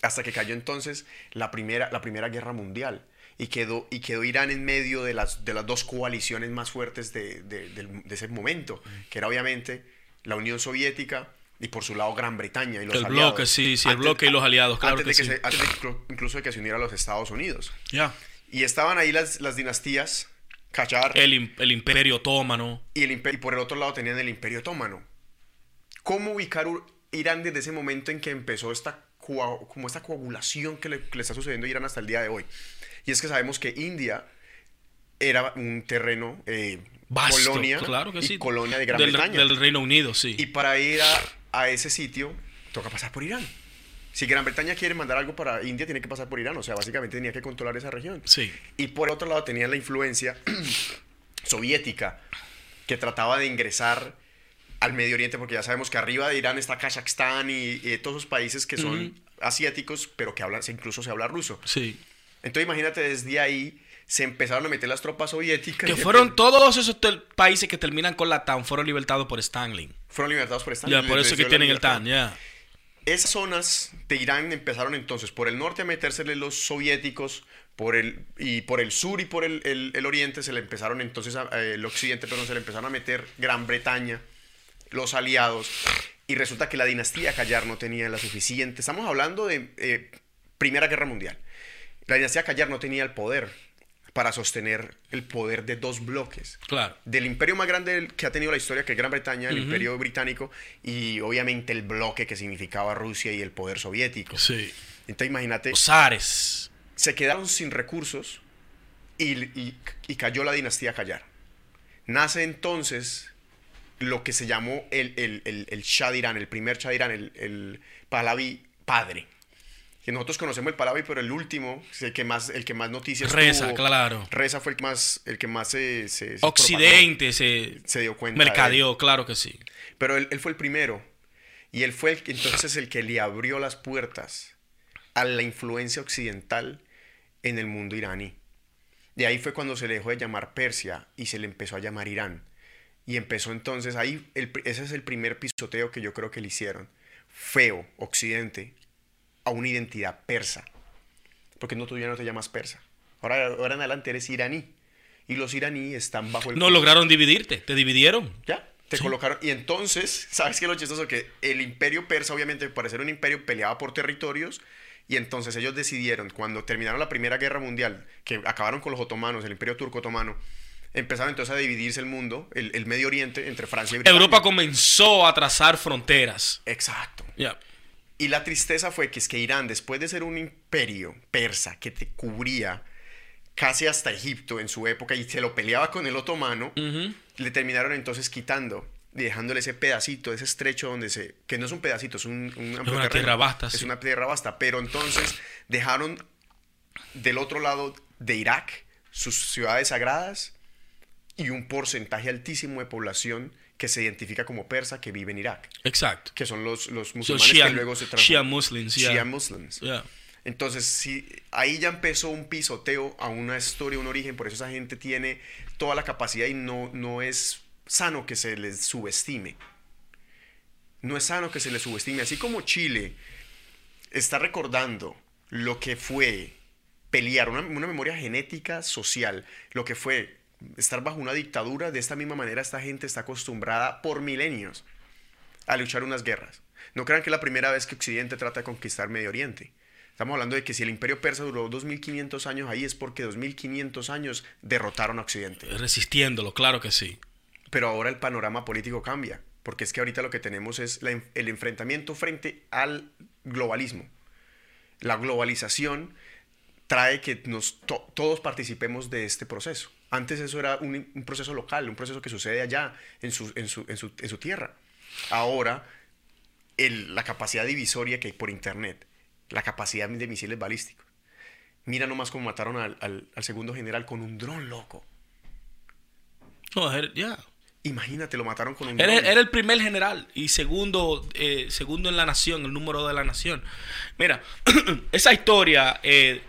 hasta que cayó entonces la primera, la primera guerra mundial y quedó, y quedó Irán en medio de las, de las dos coaliciones más fuertes de, de- ese momento, que era obviamente la Unión Soviética y por su lado Gran Bretaña y los El aliados. bloque, sí, sí, el bloque y los aliados, claro antes que de sí. se- antes de incluso de que se uniera a los Estados Unidos. Ya. Y estaban ahí las, las dinastías, Qajar El, el imperio otomano. y, el imper- y por el otro lado tenían el Imperio Otomano. ¿Cómo ubicar Irán desde ese momento en que empezó esta, como esta coagulación que le, que le está sucediendo a Irán hasta el día de hoy? Y es que sabemos que India era un terreno, eh, Vasto, colonia claro que y sí. colonia de Gran del, Bretaña. del Reino Unido, sí. Y para ir a, a ese sitio, toca pasar por Irán. Si Gran Bretaña quiere mandar algo para India, tiene que pasar por Irán. O sea, básicamente tenía que controlar esa región. Sí. Y por otro lado tenían la influencia soviética que trataba de ingresar al Medio Oriente, porque ya sabemos que arriba de Irán está Kazajstán y, y todos esos países que son asiáticos, pero que hablan, incluso se habla ruso. Sí. Entonces imagínate, desde ahí se empezaron a meter las tropas soviéticas. Que fueron todos esos países que terminan con la TAN, fueron libertados por Stanley. fueron libertados por esta Ya, por eso que tienen el TAN, ya. Esas zonas de Irán empezaron entonces por el norte a metérsele los soviéticos, por el, y por el sur y por el, el- el oriente se le empezaron entonces, a- eh, el occidente, perdón, se le empezaron a meter Gran Bretaña, los aliados, y resulta que la dinastía Callar no tenía la suficiente, estamos hablando de eh, Primera Guerra Mundial, la dinastía Callar no tenía el poder para sostener el poder de dos bloques Claro. del imperio más grande que ha tenido la historia, que es Gran Bretaña, el imperio británico, y obviamente el bloque que significaba Rusia y el poder soviético. Sí. Entonces imagínate, Los zares. se quedaron sin recursos y, y- y cayó la dinastía Callar. Nace entonces lo que se llamó el, el, el, el Irán, el primer Irán, el, el Pahlavi padre. Que nosotros conocemos el Pahlavi, pero el último, el que más, el que más noticias Reza, tuvo. claro. Reza fue el que más, el que más se, se- se. Occidente se, se dio cuenta. mercadeó, claro que sí. Pero él, él fue el primero. Y él fue el, entonces el que le abrió las puertas a la influencia occidental en el mundo iraní. De ahí fue cuando se le dejó de llamar Persia y se le empezó a llamar Irán. Y empezó entonces ahí, el ese es el primer pisoteo que yo creo que le hicieron. Feo, occidente, a una identidad persa. Porque no, tú ya no te llamas persa. Ahora, ahora en adelante eres iraní. Y los iraníes están bajo el No lograron dividirte, te dividieron. ya, te colocaron. Y entonces, ¿sabes qué es lo chistoso? Que el imperio persa, obviamente, para ser un imperio, peleaba por territorios. Y entonces ellos decidieron, cuando terminaron la Primera Guerra Mundial, que acabaron con los otomanos, el imperio turco otomano, empezaron entonces a dividirse el mundo, el, el Medio Oriente, entre Francia y Bretaña. Europa comenzó a trazar fronteras. Exacto. Ya. Y la tristeza fue que es que Irán, después de ser un imperio persa que te cubría casi hasta Egipto en su época y se lo peleaba con el otomano, le terminaron entonces quitando y dejándole ese pedacito, ese estrecho donde se... que no es un pedacito, es un, un amplio una tierra vasta, Es sí. una tierra vasta, pero entonces dejaron del otro lado de Irak sus ciudades sagradas y un porcentaje altísimo de población que se identifica como persa que vive en Irak, Exacto. que son los, los So, musulmanes Shia, que luego se Shia transforman. Muslims, ya. Shia Muslims. Ya. Entonces, sí, ahí ya empezó un pisoteo a una historia, un origen, por eso esa gente tiene toda la capacidad y no, no es sano que se les subestime. No es sano que se les subestime. Así como Chile está recordando lo que fue pelear, una, una memoria genética social, lo que fue estar bajo una dictadura, de esta misma manera esta gente está acostumbrada por milenios a luchar unas guerras. No crean que es la primera vez que Occidente trata de conquistar Medio Oriente. Estamos hablando de que si el imperio persa duró 2500 años ahí es porque 2500 años derrotaron a Occidente. Resistiéndolo, claro que sí. Pero ahora el panorama político cambia, porque es que ahorita lo que tenemos es el enfrentamiento frente al globalismo. La globalización trae que nos todos participemos de este proceso. Antes eso era un, proceso local, un proceso que sucede allá, en su, en su, en su, tierra. Ahora, el, la capacidad divisoria que hay por Internet, la capacidad de misiles balísticos. Mira nomás cómo mataron al, al, segundo general con un dron loco. ya. Imagínate, lo mataron con un era, Era el primer general y segundo, eh, segundo en la nación, el número de la nación. Mira, esa historia eh,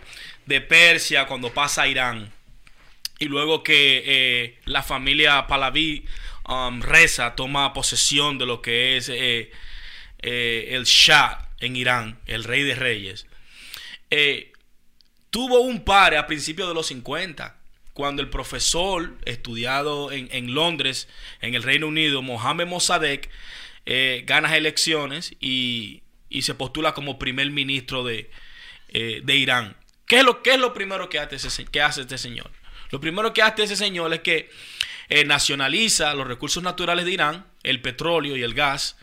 de Persia cuando pasa a Irán y luego que eh, la familia Pahlavi um, Reza toma posesión de lo que es el Shah en Irán, el rey de reyes, tuvo un par a principios de los 50 cuando el profesor estudiado en, Londres, en el Reino Unido, Mohamed Mossadegh, eh, gana elecciones y, se postula como primer ministro de, eh, Irán. ¿Qué es, lo, es lo primero que hace, que hace este señor? Lo primero que hace ese señor es que eh, nacionaliza los recursos naturales de Irán, el petróleo y el gas,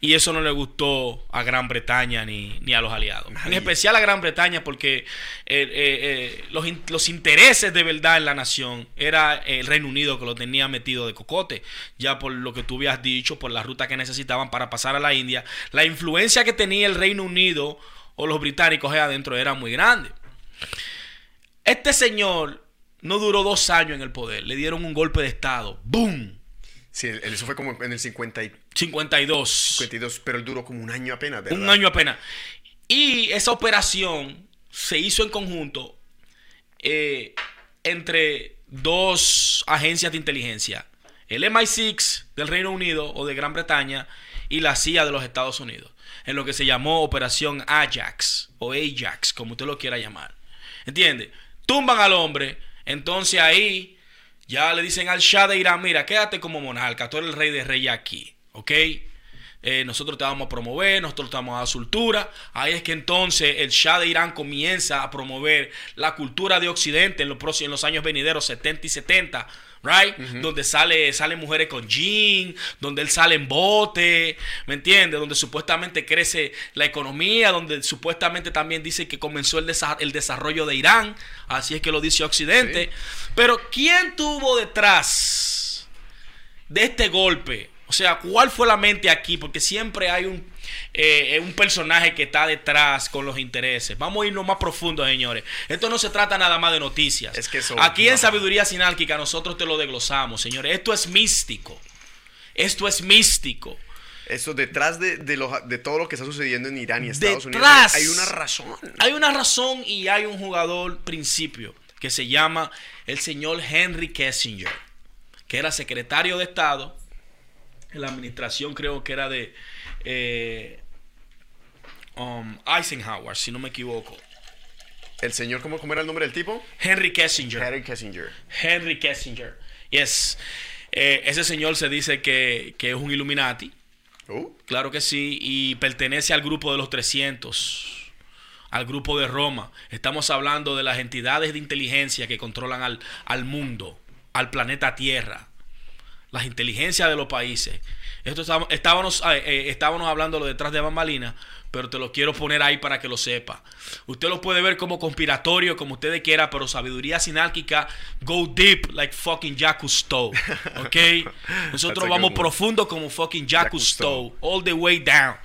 y eso no le gustó a Gran Bretaña ni, a los aliados. En especial a Gran Bretaña porque eh, eh, eh, los, intereses de verdad en la nación era el Reino Unido que lo tenía metido de cocote, ya por lo que tú habías dicho, por la ruta que necesitaban para pasar a la India. La influencia que tenía el Reino Unido o los británicos allá adentro era muy grande. Este señor no duró dos años en el poder, le dieron un golpe de Estado. ¡Boom! Sí, eso fue como en el 50 52. 52, pero él duró como un año apenas, ¿verdad? Un año apenas. Y esa operación se hizo en conjunto eh, entre dos agencias de inteligencia. El MI6 del Reino Unido o de Gran Bretaña y la CIA de los Estados Unidos. En lo que se llamó Operación Ajax o Ajax, como usted lo quiera llamar. ¿Entiende? Tumban al hombre. Entonces ahí ya le dicen al Shah de Irán, mira, quédate como monarca, tú eres el rey de reyes aquí, ¿ok? Eh, nosotros te vamos a promover, nosotros te vamos a dar cultura. Ahí es que entonces el Shah de Irán comienza a promover la cultura de Occidente en los, próximos, en los años venideros 70 y 70 right? Donde sale, salen mujeres con jean, donde él sale en bote, ¿me entiendes? Donde supuestamente crece la economía, donde supuestamente también dice que comenzó el, el desarrollo de Irán, así es que lo dice Occidente. Pero ¿quién tuvo detrás de este golpe? O sea, ¿cuál fue la mente aquí? Porque siempre hay un eh, un personaje que está detrás con los intereses. Vamos a irnos más profundo, señores. Esto no se trata nada más de noticias. Es que Aquí en Sabiduría Sinálquica nosotros te lo desglosamos, señores. Esto es místico. Esto es místico. Esto detrás de, de, todo lo que está sucediendo en Irán y Estados Unidos hay una razón. Hay una razón y hay un jugador principio que se llama el señor Henry Kissinger, que era secretario de Estado en la administración, creo que era de, eh, um, Eisenhower, si no me equivoco. ¿El señor, cómo, cómo era el nombre del tipo? Henry Kissinger. Henry Kissinger. Henry Kissinger. Yes. Eh, ese señor se dice que, es un Illuminati. Oh. Claro que sí. Y pertenece al grupo de los 300. Al grupo de Roma. Estamos hablando de las entidades de inteligencia que controlan al, al mundo, al planeta Tierra. Las inteligencias de los países esto estábamos, eh, eh, estábamos, hablando lo detrás de bambalina, pero te lo quiero poner ahí para que lo sepa. Usted lo puede ver como conspiratorio, como usted quiera, pero sabiduría sinálquica, go deep like fucking Jacques Cousteau. ¿Ok? Nosotros vamos profundo como fucking Jacques Cousteau, all the way down.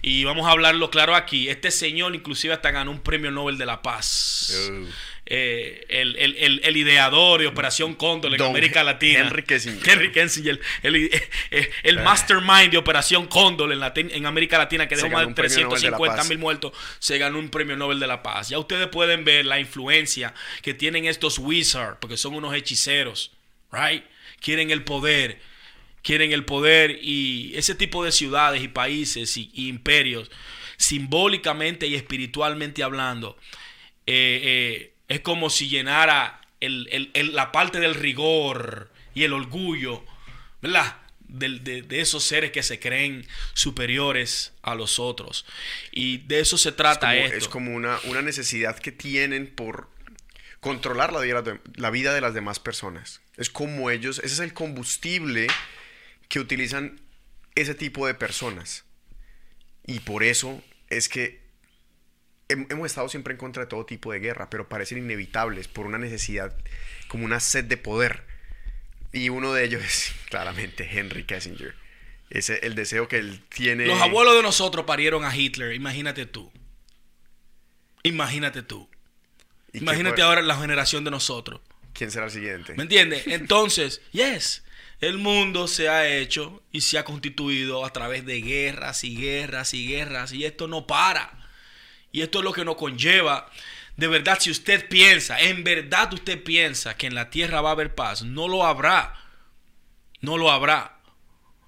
Y vamos a hablarlo claro aquí. Este señor inclusive hasta ganó un premio Nobel de la Paz. Oh. Eh, el, ideador de Operación Cóndor en América Latina. Henry Kissinger. Henry Kissinger el, eh, eh, mastermind de Operación Cóndor en, en América Latina que dejó más de 350 mil muertos, se ganó un premio Nobel de la Paz. Ya ustedes pueden ver la influencia que tienen estos wizards, porque son unos hechiceros, right? Quieren el poder quieren el poder y ese tipo de ciudades y países y, imperios, simbólicamente y espiritualmente hablando, eh, eh, es como si llenara la parte del rigor y el orgullo, ¿verdad? de, de- de esos seres que se creen superiores a los otros. Y de eso se trata como- esto. es como una, una necesidad que tienen por controlar la vida, de las de- la vida de las demás personas. Es como ellos, ese es el combustible que utilizan ese tipo de personas. Y por eso es que hemos estado siempre en contra de todo tipo de guerra, pero parecen inevitables por una necesidad, como una sed de poder. Y uno de ellos es claramente Henry Kissinger. Ese el deseo que él tiene. Los abuelos de nosotros parieron a Hitler, imagínate tú. Imagínate tú. ¿Y quién Imagínate ahora la generación de nosotros. ¿Quién será el siguiente? ¿Me entiendes? Entonces, yes, el mundo se ha hecho y se ha constituido a través de guerras y guerras y guerras y esto no para. Y esto es lo que nos conlleva. De verdad, si usted piensa, en verdad usted piensa que en la tierra va a haber paz, no lo habrá. No lo habrá.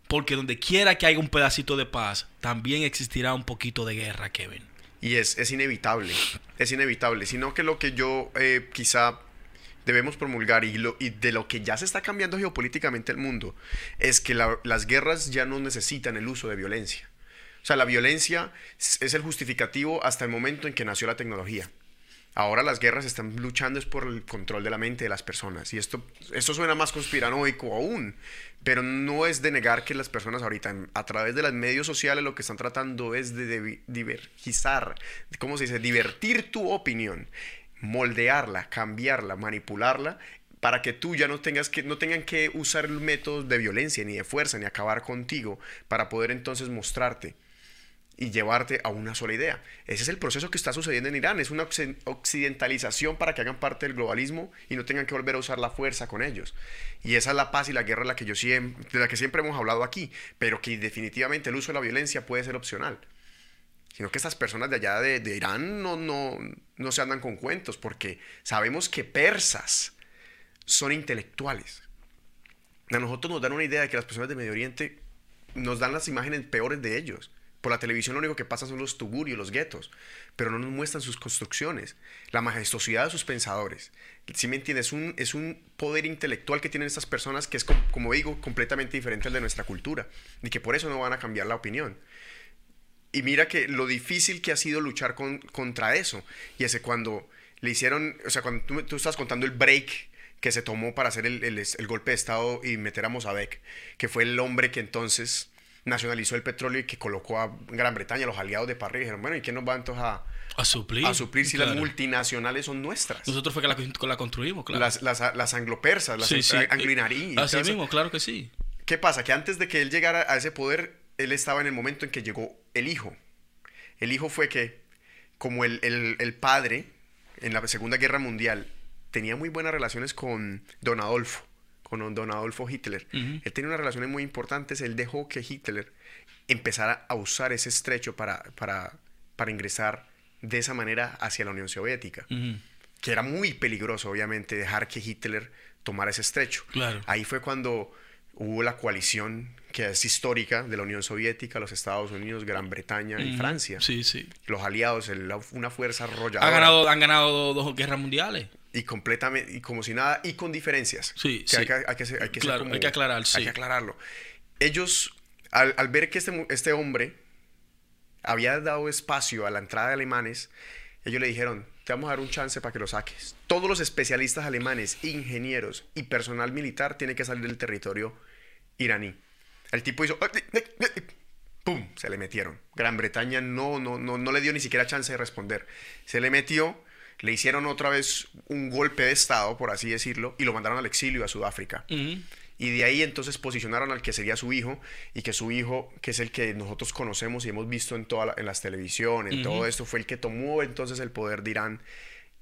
Porque donde quiera que haya un pedacito de paz, también existirá un poquito de guerra, Kevin. Y es, es inevitable, es inevitable, sino que lo que yo eh, quizá debemos promulgar y, lo, y de lo que ya se está cambiando geopolíticamente el mundo, es que la- las guerras ya no necesitan el uso de violencia. O sea, la violencia es el justificativo hasta el momento en que nació la tecnología. Ahora las guerras están luchando es por el control de la mente de las personas. Y esto, esto suena más conspiranoico aún, pero no es de negar que las personas ahorita a través de los medios sociales lo que están tratando es de, divergizar, ¿cómo se dice? Divertir tu opinión, moldearla, cambiarla, manipularla para que tú ya no tengas que no tengan que usar métodos de violencia ni de fuerza ni acabar contigo para poder entonces mostrarte y llevarte a una sola idea. Ese es el proceso que está sucediendo en Irán. Es una occ- occidentalización para que hagan parte del globalismo y no tengan que volver a usar la fuerza con ellos. Y esa es la paz y la guerra de la que, yo siempre, de la que siempre hemos hablado aquí, pero que definitivamente el uso de la violencia puede ser opcional. Sino que estas personas de allá de, de Irán no, no, no se andan con cuentos, porque sabemos que persas son intelectuales. A nosotros nos dan una idea de que las personas de Medio Oriente nos dan las imágenes peores de ellos. Por la televisión lo único que pasa son los tugurios, los guetos, pero no nos muestran sus construcciones, la majestuosidad de sus pensadores. Si me entiendes, es un, es un poder intelectual que tienen estas personas que es, com- como digo, completamente diferente al de nuestra cultura y que por eso no van a cambiar la opinión. Y mira que lo difícil que ha sido luchar con- contra eso. Y ese cuando le hicieron, o sea, cuando tú, estás contando el break que se tomó para hacer el, el- el golpe de Estado y meter a Mossadegh, que fue el hombre que entonces nacionalizó el petróleo y que colocó a Gran Bretaña, los aliados de Parry, y dijeron, bueno, ¿y quién nos va entonces a, A suplir. a suplir si las multinacionales son nuestras? Nosotros fue que la, construimos, claro. Las, las, las anglopersas, las Sí, sí. anglinarí. Así mismo, claro que sí. ¿Qué pasa? Que antes de que él llegara a ese poder, él estaba en el momento en que llegó el hijo. El hijo fue que, como el, el- el padre en la Segunda Guerra Mundial tenía muy buenas relaciones con Don Adolfo, con Don Adolfo Hitler. Ujú. Él tenía unas relaciones muy importantes. Él dejó que Hitler empezara a usar ese estrecho para, para, para ingresar de esa manera hacia la Unión Soviética que era muy peligroso, obviamente, dejar que Hitler tomara ese estrecho. Claro. Ahí fue cuando hubo la coalición que es histórica de la Unión Soviética, los Estados Unidos, Gran Bretaña y. Francia. Sí, sí. Los aliados, el- una fuerza arrolladora. Ganado, han ganado dos guerras mundiales. Y completamente, y como si nada, y con diferencias. Sí, que sí. Hay que, hay que hay que ser Claro, como- hay que aclarar, sí. Hay que aclararlo. Ellos, al, al ver que este, este hombre había dado espacio a la entrada de alemanes, ellos le dijeron, te vamos a dar un chance para que lo saques. Todos los especialistas alemanes, ingenieros y personal militar tienen que salir del territorio iraní. El tipo hizo... ¡Pum! Se le metieron. Gran Bretaña no, no, no, no le dio ni siquiera chance de responder. Se le metió, le hicieron otra vez un golpe de Estado, por así decirlo, y lo mandaron al exilio a Sudáfrica. Y de ahí entonces posicionaron al que sería su hijo y que su hijo, que es el que nosotros conocemos y hemos visto en, toda la- en las televisión, en todo esto, fue el que tomó entonces el poder de Irán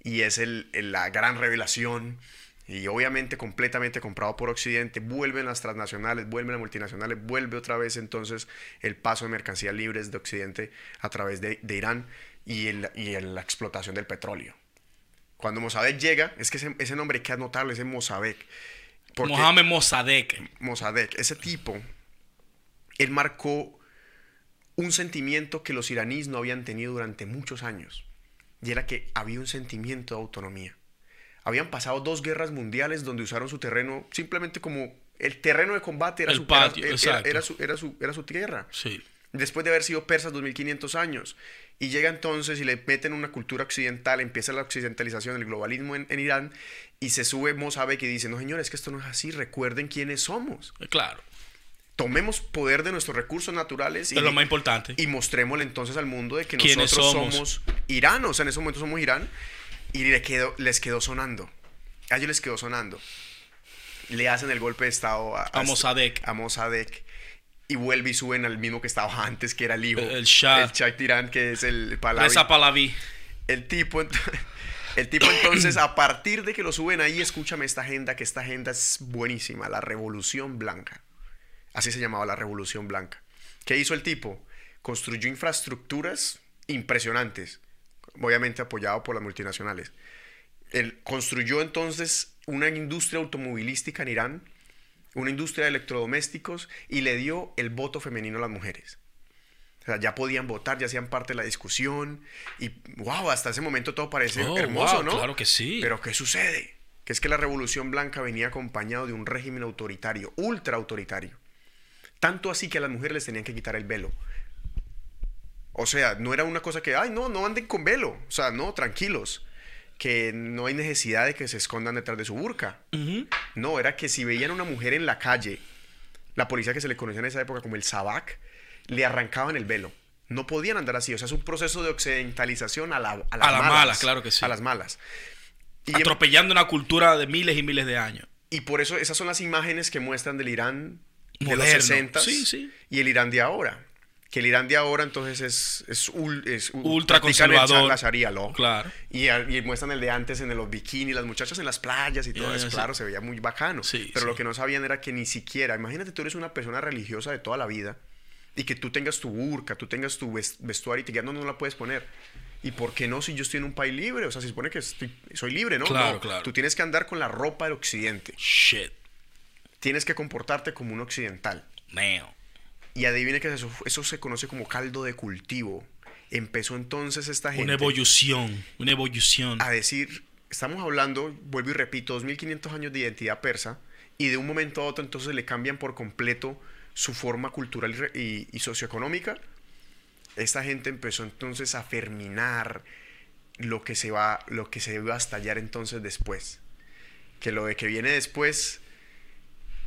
y es el, el- la gran revelación y obviamente completamente comprado por Occidente. Vuelven las transnacionales, vuelven las multinacionales, vuelve otra vez entonces el paso de mercancías libres de Occidente a través de, de Irán y, el- y el- la explotación del petróleo. Cuando Mossadegh llega, es que ese, ese nombre hay que anotarlo, ese Mossadegh. porque- Mohamed Mossadegh. Mossadegh, ese tipo, él marcó un sentimiento que los iraníes no habían tenido durante muchos años. Y era que había un sentimiento de autonomía. Habían pasado dos guerras mundiales donde usaron su terreno simplemente como el terreno de combate era, El su, patio, era- era- era su, su- era su tierra. Sí. Después de haber sido persas 2500 años. Y llega entonces y le meten una cultura occidental, empieza la occidentalización, el globalismo en, en Irán, y se sube Mossadeq y dice, no señores, que esto no es así, recuerden quiénes somos. Eh, Claro. Tomemos poder de nuestros recursos naturales y, Es lo más importante. y mostrémosle entonces al mundo de que ¿Quiénes nosotros somos? somos? Irán, o sea, en ese momento somos Irán, y le quedó, les quedó sonando. A ellos les quedó sonando. Le hacen el golpe de estado a, A Mossadegh. a Mossadegh, y vuelve y suben al mismo que estaba antes, que era el hijo. El Shah. El Shah de Irán, que es el Pahlavi. Reza Pahlaví. El tipo, ent- el tipo entonces, a partir de que lo suben ahí, escúchame esta agenda, que esta agenda es buenísima, la Revolución Blanca. Así se llamaba la Revolución Blanca. ¿Qué hizo el tipo? Construyó infraestructuras impresionantes, obviamente apoyado por las multinacionales. Él construyó entonces una industria automovilística en Irán, una industria de electrodomésticos y le dio el voto femenino a las mujeres. O sea, ya podían votar, ya hacían parte de la discusión. Y wow, hasta ese momento todo parece Oh, hermoso, wow, ¿no? claro que sí. Pero ¿qué sucede? Que es que la Revolución Blanca venía acompañado de un régimen autoritario, ultra autoritario. Tanto así que a las mujeres les tenían que quitar el velo. O sea, no era una cosa que, ay, no, no anden con velo. O sea, no, tranquilos. Que no hay necesidad de que se escondan detrás de su burka. No, era que si veían a una mujer en la calle, la policía que se le conocía en esa época como el Sabac, le arrancaban el velo. No podían andar así. O sea, es un proceso de occidentalización a, la, a las A la malas. mala, claro que sí. A las malas. Y, em- Atropellando una cultura de miles y miles de años. y por eso esas son las imágenes que muestran del Irán de Moderno. los 60 Sí, sí. y el Irán de ahora. Que el Irán de ahora entonces es, es, ul- es Ultra conservador. la Sharia. Claro. Y, muestran el de antes en los bikinis, las muchachas en las playas y todo Yeah, eso. sí. Claro, se veía muy bacano. Sí, pero sí. lo que no sabían era que ni siquiera, imagínate tú eres una persona religiosa de toda la vida y que tú tengas tu burka, tú tengas tu ves- vestuario y te digan, no, no la puedes poner. ¿Y por qué no si yo estoy en un país libre? O sea, se supone que estoy- soy libre, ¿no? Claro, No, claro. Tú tienes que andar con la ropa del occidente. Shit. Tienes que comportarte como un occidental. Damn. Y adivine que eso, eso se conoce como caldo de cultivo. Empezó entonces esta gente Una evolución. Una evolución. a decir, estamos hablando, vuelvo y repito, 2500 años de identidad persa y de un momento a otro entonces le cambian por completo su forma cultural y socioeconómica. Esta gente empezó entonces a ferminar lo que se va, lo que se iba a estallar entonces después. Que lo de que viene después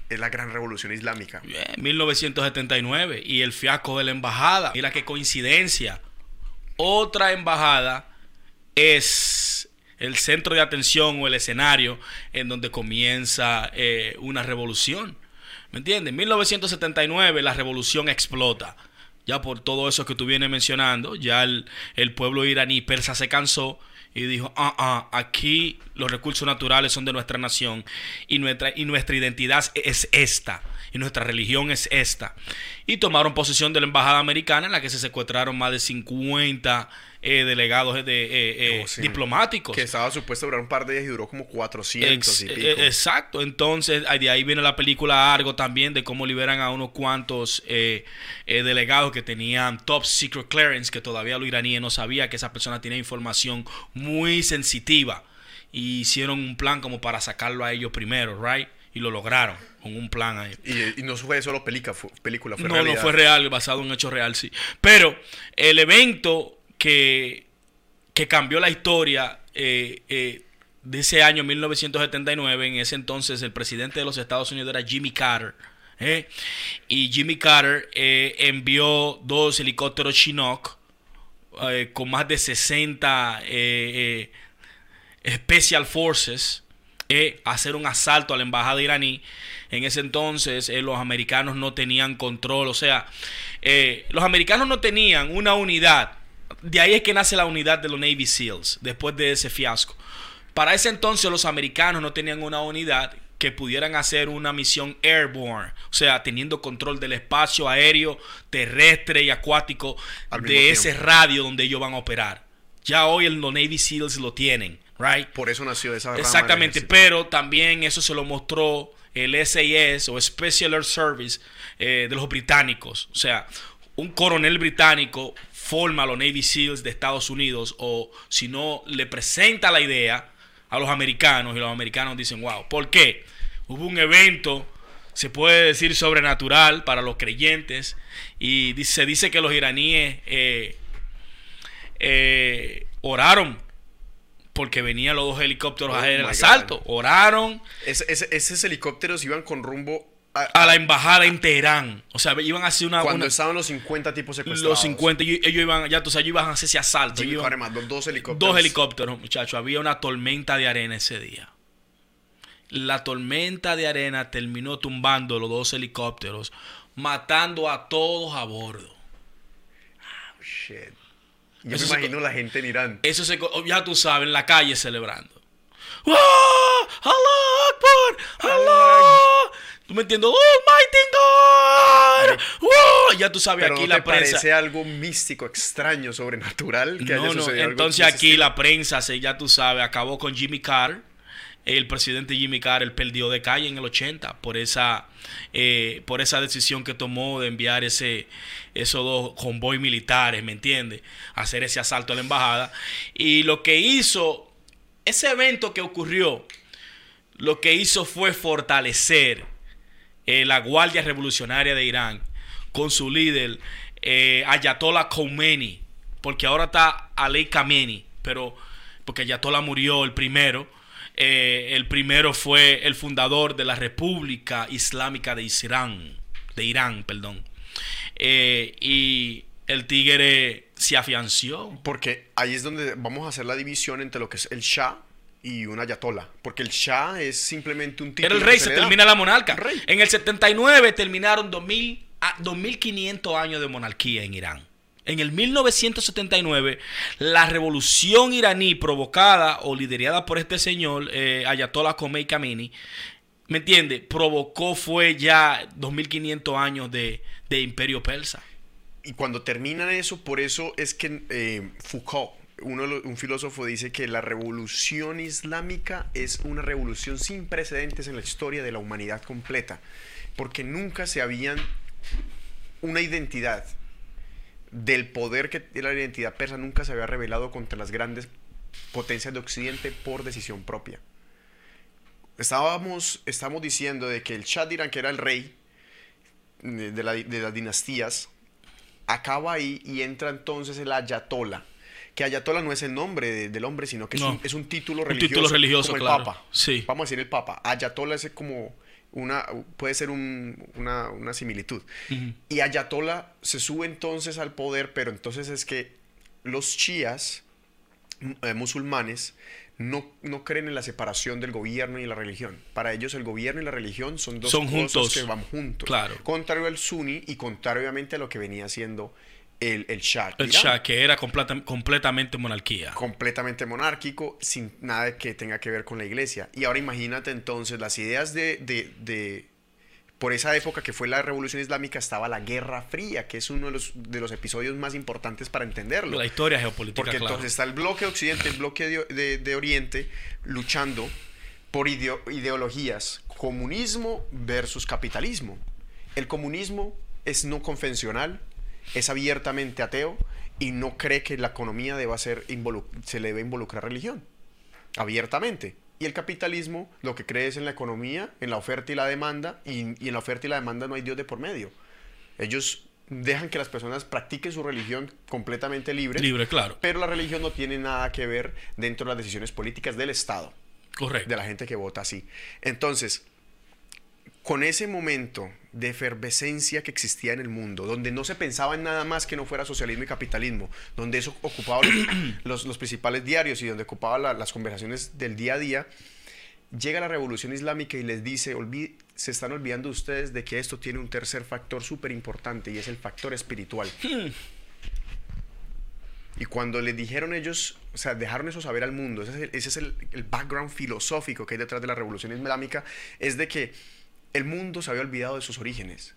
es la gran revolución islámica. Bien, 1979 y el fiasco de la embajada. Mira qué coincidencia. Otra embajada es el centro de atención o el escenario en donde comienza eh, una revolución. ¿Me entiendes? En 1979 la revolución explota. Ya por todo eso que tú vienes mencionando, ya el pueblo iraní persa se cansó y dijo, ah, ah, aquí los recursos naturales son de nuestra nación y nuestra, y nuestra identidad es esta y nuestra religión es esta. Y tomaron posesión de la embajada americana en la que se secuestraron más de 50 eh, delegados de, eh, eh, Oh, sí. diplomáticos. Que estaba supuesto durar un par de días y duró como 400 Ex- y eh, pico. exacto, entonces de ahí viene la película Argo también de cómo liberan a unos cuantos eh, eh, delegados que tenían top secret clearance, que todavía los iraníes no sabían que esa persona tenía información muy sensitiva y hicieron un plan como para sacarlo a ellos primero, right? Y lo lograron con un plan ahí. Y, y no fue solo película, fue, película, fue No, realidad. no fue real, basado en hechos real, sí. Pero el evento que, que cambió la historia eh, eh, de ese año 1979, en ese entonces el presidente de los Estados Unidos era Jimmy Carter. ¿eh? Y Jimmy Carter envió dos helicópteros Chinook con más de 60 eh, eh, Special Forces a hacer un asalto a la embajada iraní. En ese entonces los americanos no tenían control, o sea, los americanos no tenían una unidad. De ahí es que nace la unidad de los Navy SEALs, después de ese fiasco. Para ese entonces los americanos no tenían una unidad que pudieran hacer una misión airborne, o sea, teniendo control del espacio aéreo, terrestre y acuático Al de ese tiempo. radio donde ellos van a operar. Ya hoy los Navy SEALs lo tienen, right? Por eso nació esa Exactamente, pero también eso se lo mostró el SAS o Special Air Service eh, de los británicos. O sea, un coronel británico forma a los Navy SEALs de Estados Unidos o si no le presenta la idea a los americanos y los americanos dicen, wow, ¿por qué? Hubo un evento se puede decir sobrenatural para los creyentes. Y se dice que los iraníes eh, eh, oraron porque venían los dos helicópteros a hacer el asalto. Oraron. esos helicópteros iban con rumbo a, la embajada en Teherán. O sea, iban a hacer una. Cuando estaban los 50 tipos secuestrados. Los 50, ellos iban, ya tú sabes, ellos iban a hacer ese asalto. dos helicópteros. Dos helicópteros, muchachos. Había una tormenta de arena ese día. La tormenta de arena terminó tumbando los dos helicópteros, matando a todos a bordo. Oh, shit. Yo me imagino la gente en Irán. Eso se, ya tú sabes, en la calle celebrando. ¡Oh! ¡Allah Akbar! ¡Allah! ¿Tú me entiendes? ¡Oh, mighty God! ¡Oh! Ya tú sabes, aquí la prensa. parece algo místico, extraño, sobrenatural que no, no. Entonces aquí la prensa, ya tú sabes, acabó con Jimmy Carr. El presidente Jimmy Carr él perdió de calle en el 80 por esa, eh, por esa decisión que tomó de enviar ese, esos dos convoy militares, ¿me entiendes? Hacer ese asalto a la embajada. Y lo que hizo, ese evento que ocurrió, lo que hizo fue fortalecer eh, la Guardia Revolucionaria de Irán con su líder eh, Ayatollah Khomeini, porque ahora está Ali Khamenei, pero porque Ayatollah murió el primero. Eh, el primero fue el fundador de la República Islámica de Irán, de Irán, perdón. y el tigre se afianció. Porque ahí es donde vamos a hacer la división entre lo que es el Shah y un ayatollah. Porque el Shah es simplemente un título. Era el rey, se, termina la monarca. En el 79 terminaron 2000 a 2500 años de monarquía en Irán. En el 1979, la revolución iraní provocada o liderada por este señor, eh, Ayatollah Khomeini Khamenei, ¿me entiende? Provocó fue ya 2500 años de, imperio persa. Y cuando terminan eso, por eso es que eh, Foucault, uno, un filósofo dice que la revolución islámica es una revolución sin precedentes en la historia de la humanidad completa, porque nunca se habían una identidad del poder que tiene la identidad persa nunca se había revelado contra las grandes potencias de Occidente por decisión propia. Estábamos, estamos diciendo de que el Shah de Irán, que era el rey de las dinastías, acaba ahí y entra entonces el ayatollah que Ayatollah no es el nombre del hombre, sino que es, un, es, un, título religioso. título religioso, como el Papa. Sí. Vamos a decir el Papa. Ayatollah es como una, puede ser una, una, similitud. Y Ayatollah se sube entonces al poder, pero entonces es que los chías eh, musulmanes no, no, creen en la separación del gobierno y la religión. Para ellos el gobierno y la religión son dos son cosas que van juntos. Claro. Contrario al sunni y contrario obviamente a lo que venía siendo el, el Shah. El Shah, que era completamente monarquía. Completamente monárquico, sin nada que tenga que ver con la iglesia. Y ahora imagínate entonces las ideas de, de, por esa época que fue la revolución islámica estaba la Guerra Fría, que es uno de los, de los episodios más importantes para entenderlo. La historia geopolítica. Porque entonces está el bloque occidente, el bloque de, de, oriente, luchando por ideologías, comunismo versus capitalismo. El comunismo es no convencional, es abiertamente ateo y no cree que la economía deba ser se le debe involucrar religión. Abiertamente. Y el capitalismo lo que cree es en la economía, en la oferta y la demanda, y, en la oferta y la demanda no hay Dios de por medio. Ellos dejan que las personas practiquen su religión completamente libre. Libre, claro. Pero la religión no tiene nada que ver dentro de las decisiones políticas del Estado. Correcto. De la gente que vota así. Entonces, con ese momento de efervescencia que existía en el mundo, donde no se pensaba en nada más que no fuera socialismo y capitalismo, donde eso ocupaba los, los, principales diarios y donde ocupaba las conversaciones del día a día, llega la revolución islámica y les dice, se están olvidando ustedes de que esto tiene un tercer factor súper importante y es el factor espiritual. Y cuando le dijeron ellos, o sea, dejaron eso saber al mundo, ese es, el, el background filosófico que hay detrás de la revolución islámica, es de que el mundo se había olvidado de sus orígenes.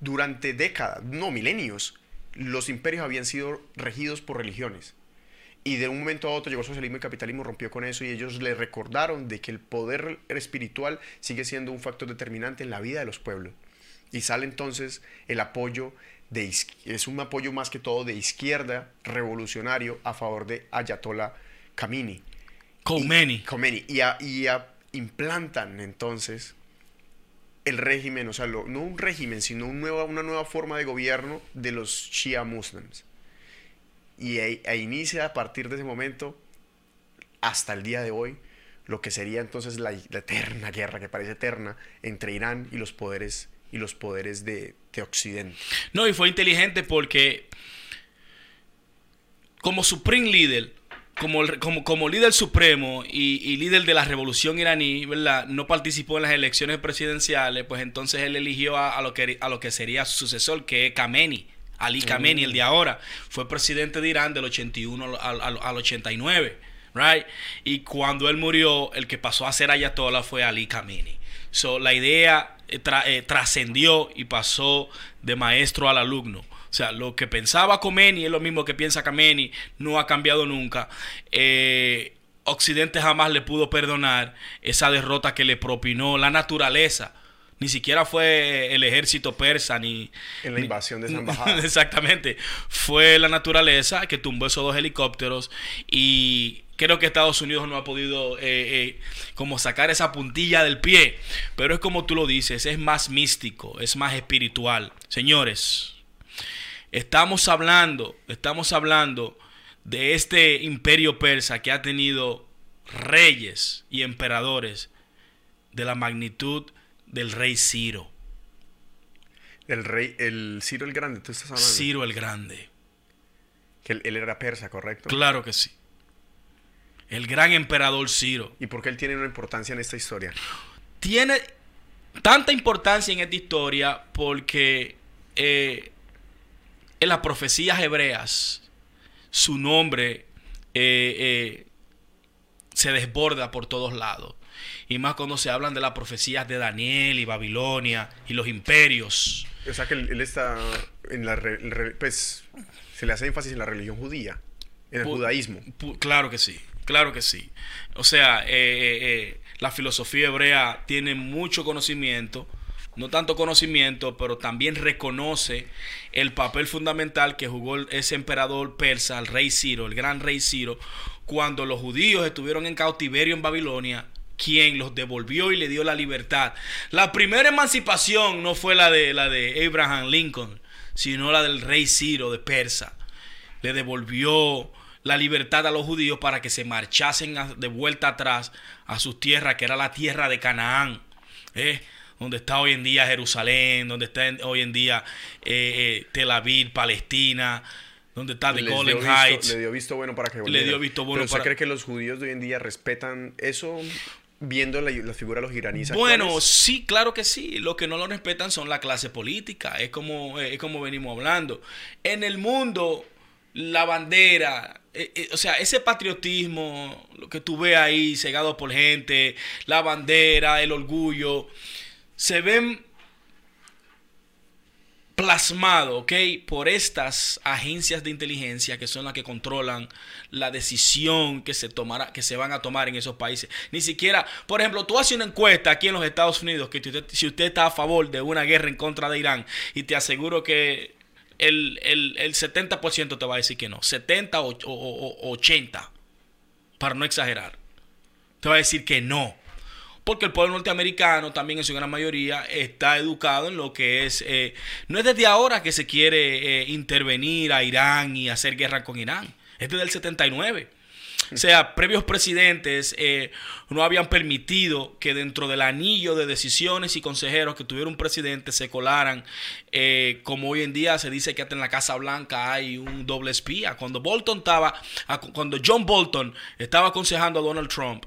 Durante décadas, no milenios, los imperios habían sido regidos por religiones. Y de un momento a otro llegó el socialismo y el capitalismo, rompió con eso y ellos le recordaron de que el poder espiritual sigue siendo un factor determinante en la vida de los pueblos. Y sale entonces el apoyo de es un apoyo más que todo de izquierda revolucionario a favor de Ayatollah Khamenei. Khomeini. Y, y, y implantan entonces el régimen, o sea, no un régimen, sino una nueva forma de gobierno de los Shia Muslims. Y e, inicia a partir de ese momento, hasta el día de hoy, lo que sería entonces la, eterna guerra, que parece eterna, entre Irán y los poderes, y los poderes de, Occidente. No, y fue inteligente porque como Supreme Leader, como, como, como líder supremo y, líder de la revolución iraní, ¿verdad? No participó en las elecciones presidenciales, pues entonces él eligió a, lo, que, a lo que sería su sucesor, que es Khamenei. Ali Khamenei, el de ahora, fue presidente de Irán del 81 al, al, 89, right? Y cuando él murió, el que pasó a ser ayatollah fue Ali Khamenei. So, la idea eh, eh, trascendió y pasó de maestro al alumno. O sea, lo que pensaba Khomeini es lo mismo que piensa Khamenei, no ha cambiado nunca. Eh, Occidente jamás le pudo perdonar esa derrota que le propinó la naturaleza ni siquiera fue el ejército persa ni... En la invasión de esa embajada. Exactamente. Fue la naturaleza que tumbó esos dos helicópteros y creo que Estados Unidos no ha podido eh, eh, como sacar esa puntilla del pie. Pero es como tú lo dices, es más místico, es más espiritual. Señores, estamos hablando, estamos hablando de este imperio persa que ha tenido reyes y emperadores de la magnitud del rey Ciro. El rey, el Ciro el Grande, tú estás hablando. Ciro el Grande. Que él, era persa, ¿correcto? Claro que sí. El gran emperador Ciro. ¿Y por qué él tiene una importancia en esta historia? Tiene tanta importancia en esta historia porque eh, en las profecías hebreas su nombre eh, eh, se desborda por todos lados y más cuando se hablan de las profecías de Daniel y Babilonia y los imperios. O sea que él, está en la... Pues se le hace énfasis en la religión judía, en el judaísmo. Claro que sí, claro que sí. O sea, eh, la filosofía hebrea tiene mucho conocimiento, no tanto conocimiento, pero también reconoce el papel fundamental que jugó ese emperador persa, el rey Ciro, el gran rey Ciro, cuando los judíos estuvieron en cautiverio en Babilonia quien los devolvió y le dio la libertad. La primera emancipación no fue la de, la de Abraham Lincoln, sino la del rey Ciro de Persa. Le devolvió la libertad a los judíos para que se marchasen de vuelta atrás a sus tierras, que era la tierra de Canaán, ¿eh? Donde está hoy en día Jerusalén, donde está hoy en día eh, eh, Tel Aviv, Palestina, donde está The Golden Heights. Le dio visto bueno para que Le dio visto bueno ¿Pero usted cree que los judíos de hoy en día respetan eso? viendo la, figura de los iraníes Bueno, sí, claro que sí. Lo que no lo respetan son la clase política. Es como, es como venimos hablando. En el mundo, la bandera, eh, eh, o sea, ese patriotismo, lo que tú ves ahí, cegado por gente, la bandera, el orgullo, se ven plasmado, ¿ok? Por estas agencias de inteligencia que son las que controlan la decisión que se tomará, que se van a tomar en esos países. Ni siquiera, por ejemplo, tú haces una encuesta aquí en los Estados Unidos que si usted está a favor de una guerra en contra de Irán y te aseguro que el, 70% te va a decir que no, 70 o, o 80, para no exagerar, te va a decir que no porque el pueblo norteamericano también en su gran mayoría está educado en lo que es, eh, no es desde ahora que se quiere eh, intervenir a Irán y hacer guerra con Irán, es desde el 79. O sea, previos presidentes eh, no habían permitido que dentro del anillo de decisiones y consejeros que tuviera un presidente se colaran, como hoy en día se dice que hasta en la Casa Blanca hay un doble espía. Cuando Bolton estaba, cuando John Bolton estaba aconsejando a Donald Trump,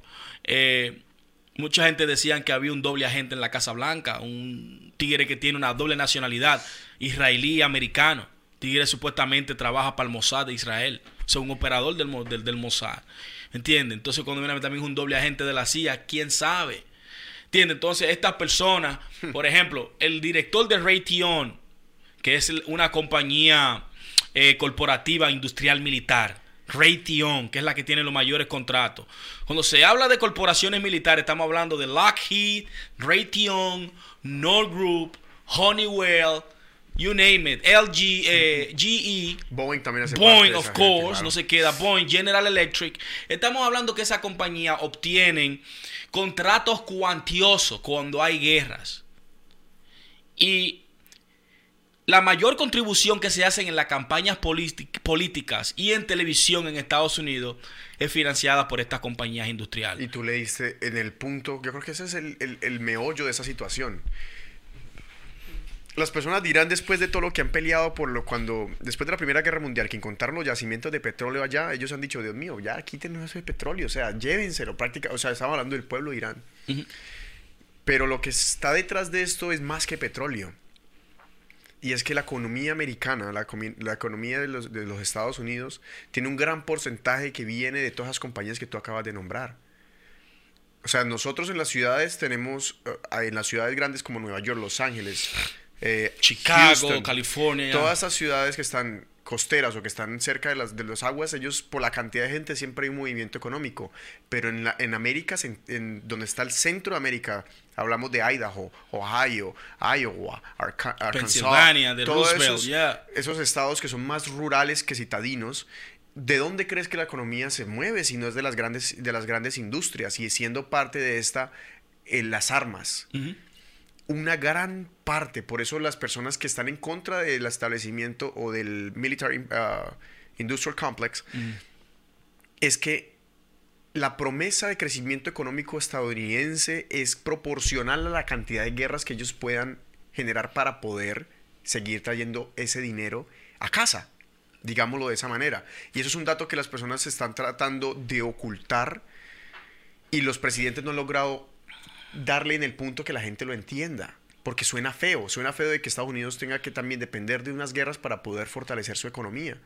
Mucha gente decían que había un doble agente en la Casa Blanca, un tigre que tiene una doble nacionalidad, israelí y americano. Tigre supuestamente trabaja para el Mossad de Israel, o sea, un operador del, del, Mossad. ¿Entiendes? Entonces cuando viene también un doble agente de la CIA, ¿quién sabe? ¿Entiendes? Entonces estas personas, por ejemplo, el director de Raytheon, que es una compañía eh, corporativa industrial militar, Raytheon, que es la que tiene los mayores contratos. Cuando se habla de corporaciones militares, estamos hablando de Lockheed, Raytheon, Northrop, Honeywell, you name it, LG, eh, GE, Boeing también hace Boeing, of course, no se queda, Boeing, General Electric. Estamos hablando que esa compañía obtienen contratos cuantiosos cuando hay guerras. Y la mayor contribución que se hace en las campañas políticas y en televisión en Estados Unidos es financiada por estas compañías industriales. Y tú le diste en el punto, yo creo que ese es el, el meollo de esa situación las personas dirán después de todo lo que han peleado por lo cuando después de la Primera Guerra Mundial que encontraron los yacimientos de petróleo allá, ellos han dicho, Dios mío, ya quítenos eso de petróleo, o sea, llévenselo, práctica, o sea, estamos hablando del pueblo de Irán. Pero lo que está detrás de esto es más que petróleo. Y es que la economía americana, la, la economía de los, de los, Estados Unidos, tiene un gran porcentaje que viene de todas las compañías que tú acabas de nombrar. O sea, nosotros en las ciudades tenemos, eh, en las ciudades grandes como Nueva York, Los Ángeles, eh, Chicago, California. Todas esas ciudades que están costeras o que están cerca de las, de las aguas, ellos por la cantidad de gente siempre hay un movimiento económico. Pero en, la, en América, en, donde está el centro de América, hablamos de Idaho, Ohio, Iowa, Arkansas, Pennsylvania, de Roosevelt, esos, esos estados que son más rurales que citadinos. ¿De dónde crees que la economía se mueve si no es de las grandes, de las grandes industrias y siendo parte de esta en las armas? Una gran parte, por eso las personas que están en contra del establecimiento o del Military uh, Industrial Complex, mm. es que la promesa de crecimiento económico estadounidense es proporcional a la cantidad de guerras que ellos puedan generar para poder seguir trayendo ese dinero a casa, digámoslo de esa manera. Y eso es un dato que las personas están tratando de ocultar y los presidentes no han logrado darle en el punto que la gente lo entienda. Porque suena feo, suena feo de que Estados Unidos tenga que también depender de unas guerras para poder fortalecer su economía.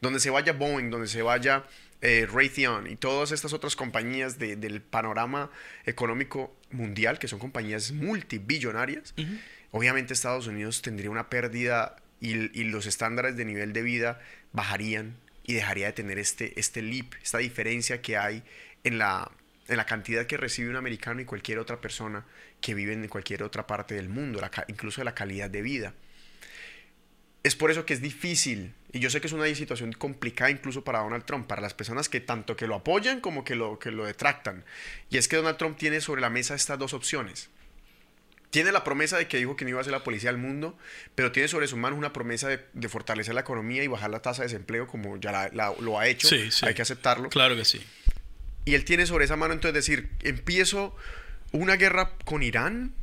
Donde se vaya Boeing, donde se vaya eh, Raytheon y todas estas otras compañías del panorama económico mundial, que son compañías multibillonarias, obviamente Estados Unidos tendría una pérdida y, y, los estándares de nivel de vida bajarían y dejaría de tener este, este leap, esta diferencia que hay en la, en la cantidad que recibe un americano y cualquier otra persona que vive en cualquier otra parte del mundo, incluso de la calidad de vida. Es por eso que es difícil, y yo sé que es una situación complicada incluso para Donald Trump, para las personas que tanto que lo apoyan como que lo, que lo detractan. Y es que Donald Trump tiene sobre la mesa estas dos opciones. Tiene la promesa de que dijo que no iba a ser la policía del mundo, pero tiene sobre su mano una promesa de, fortalecer la economía y bajar la tasa de desempleo como ya lo ha hecho. Hay que aceptarlo. Claro que sí. Y él tiene sobre esa mano entonces decir, empiezo una guerra con Irán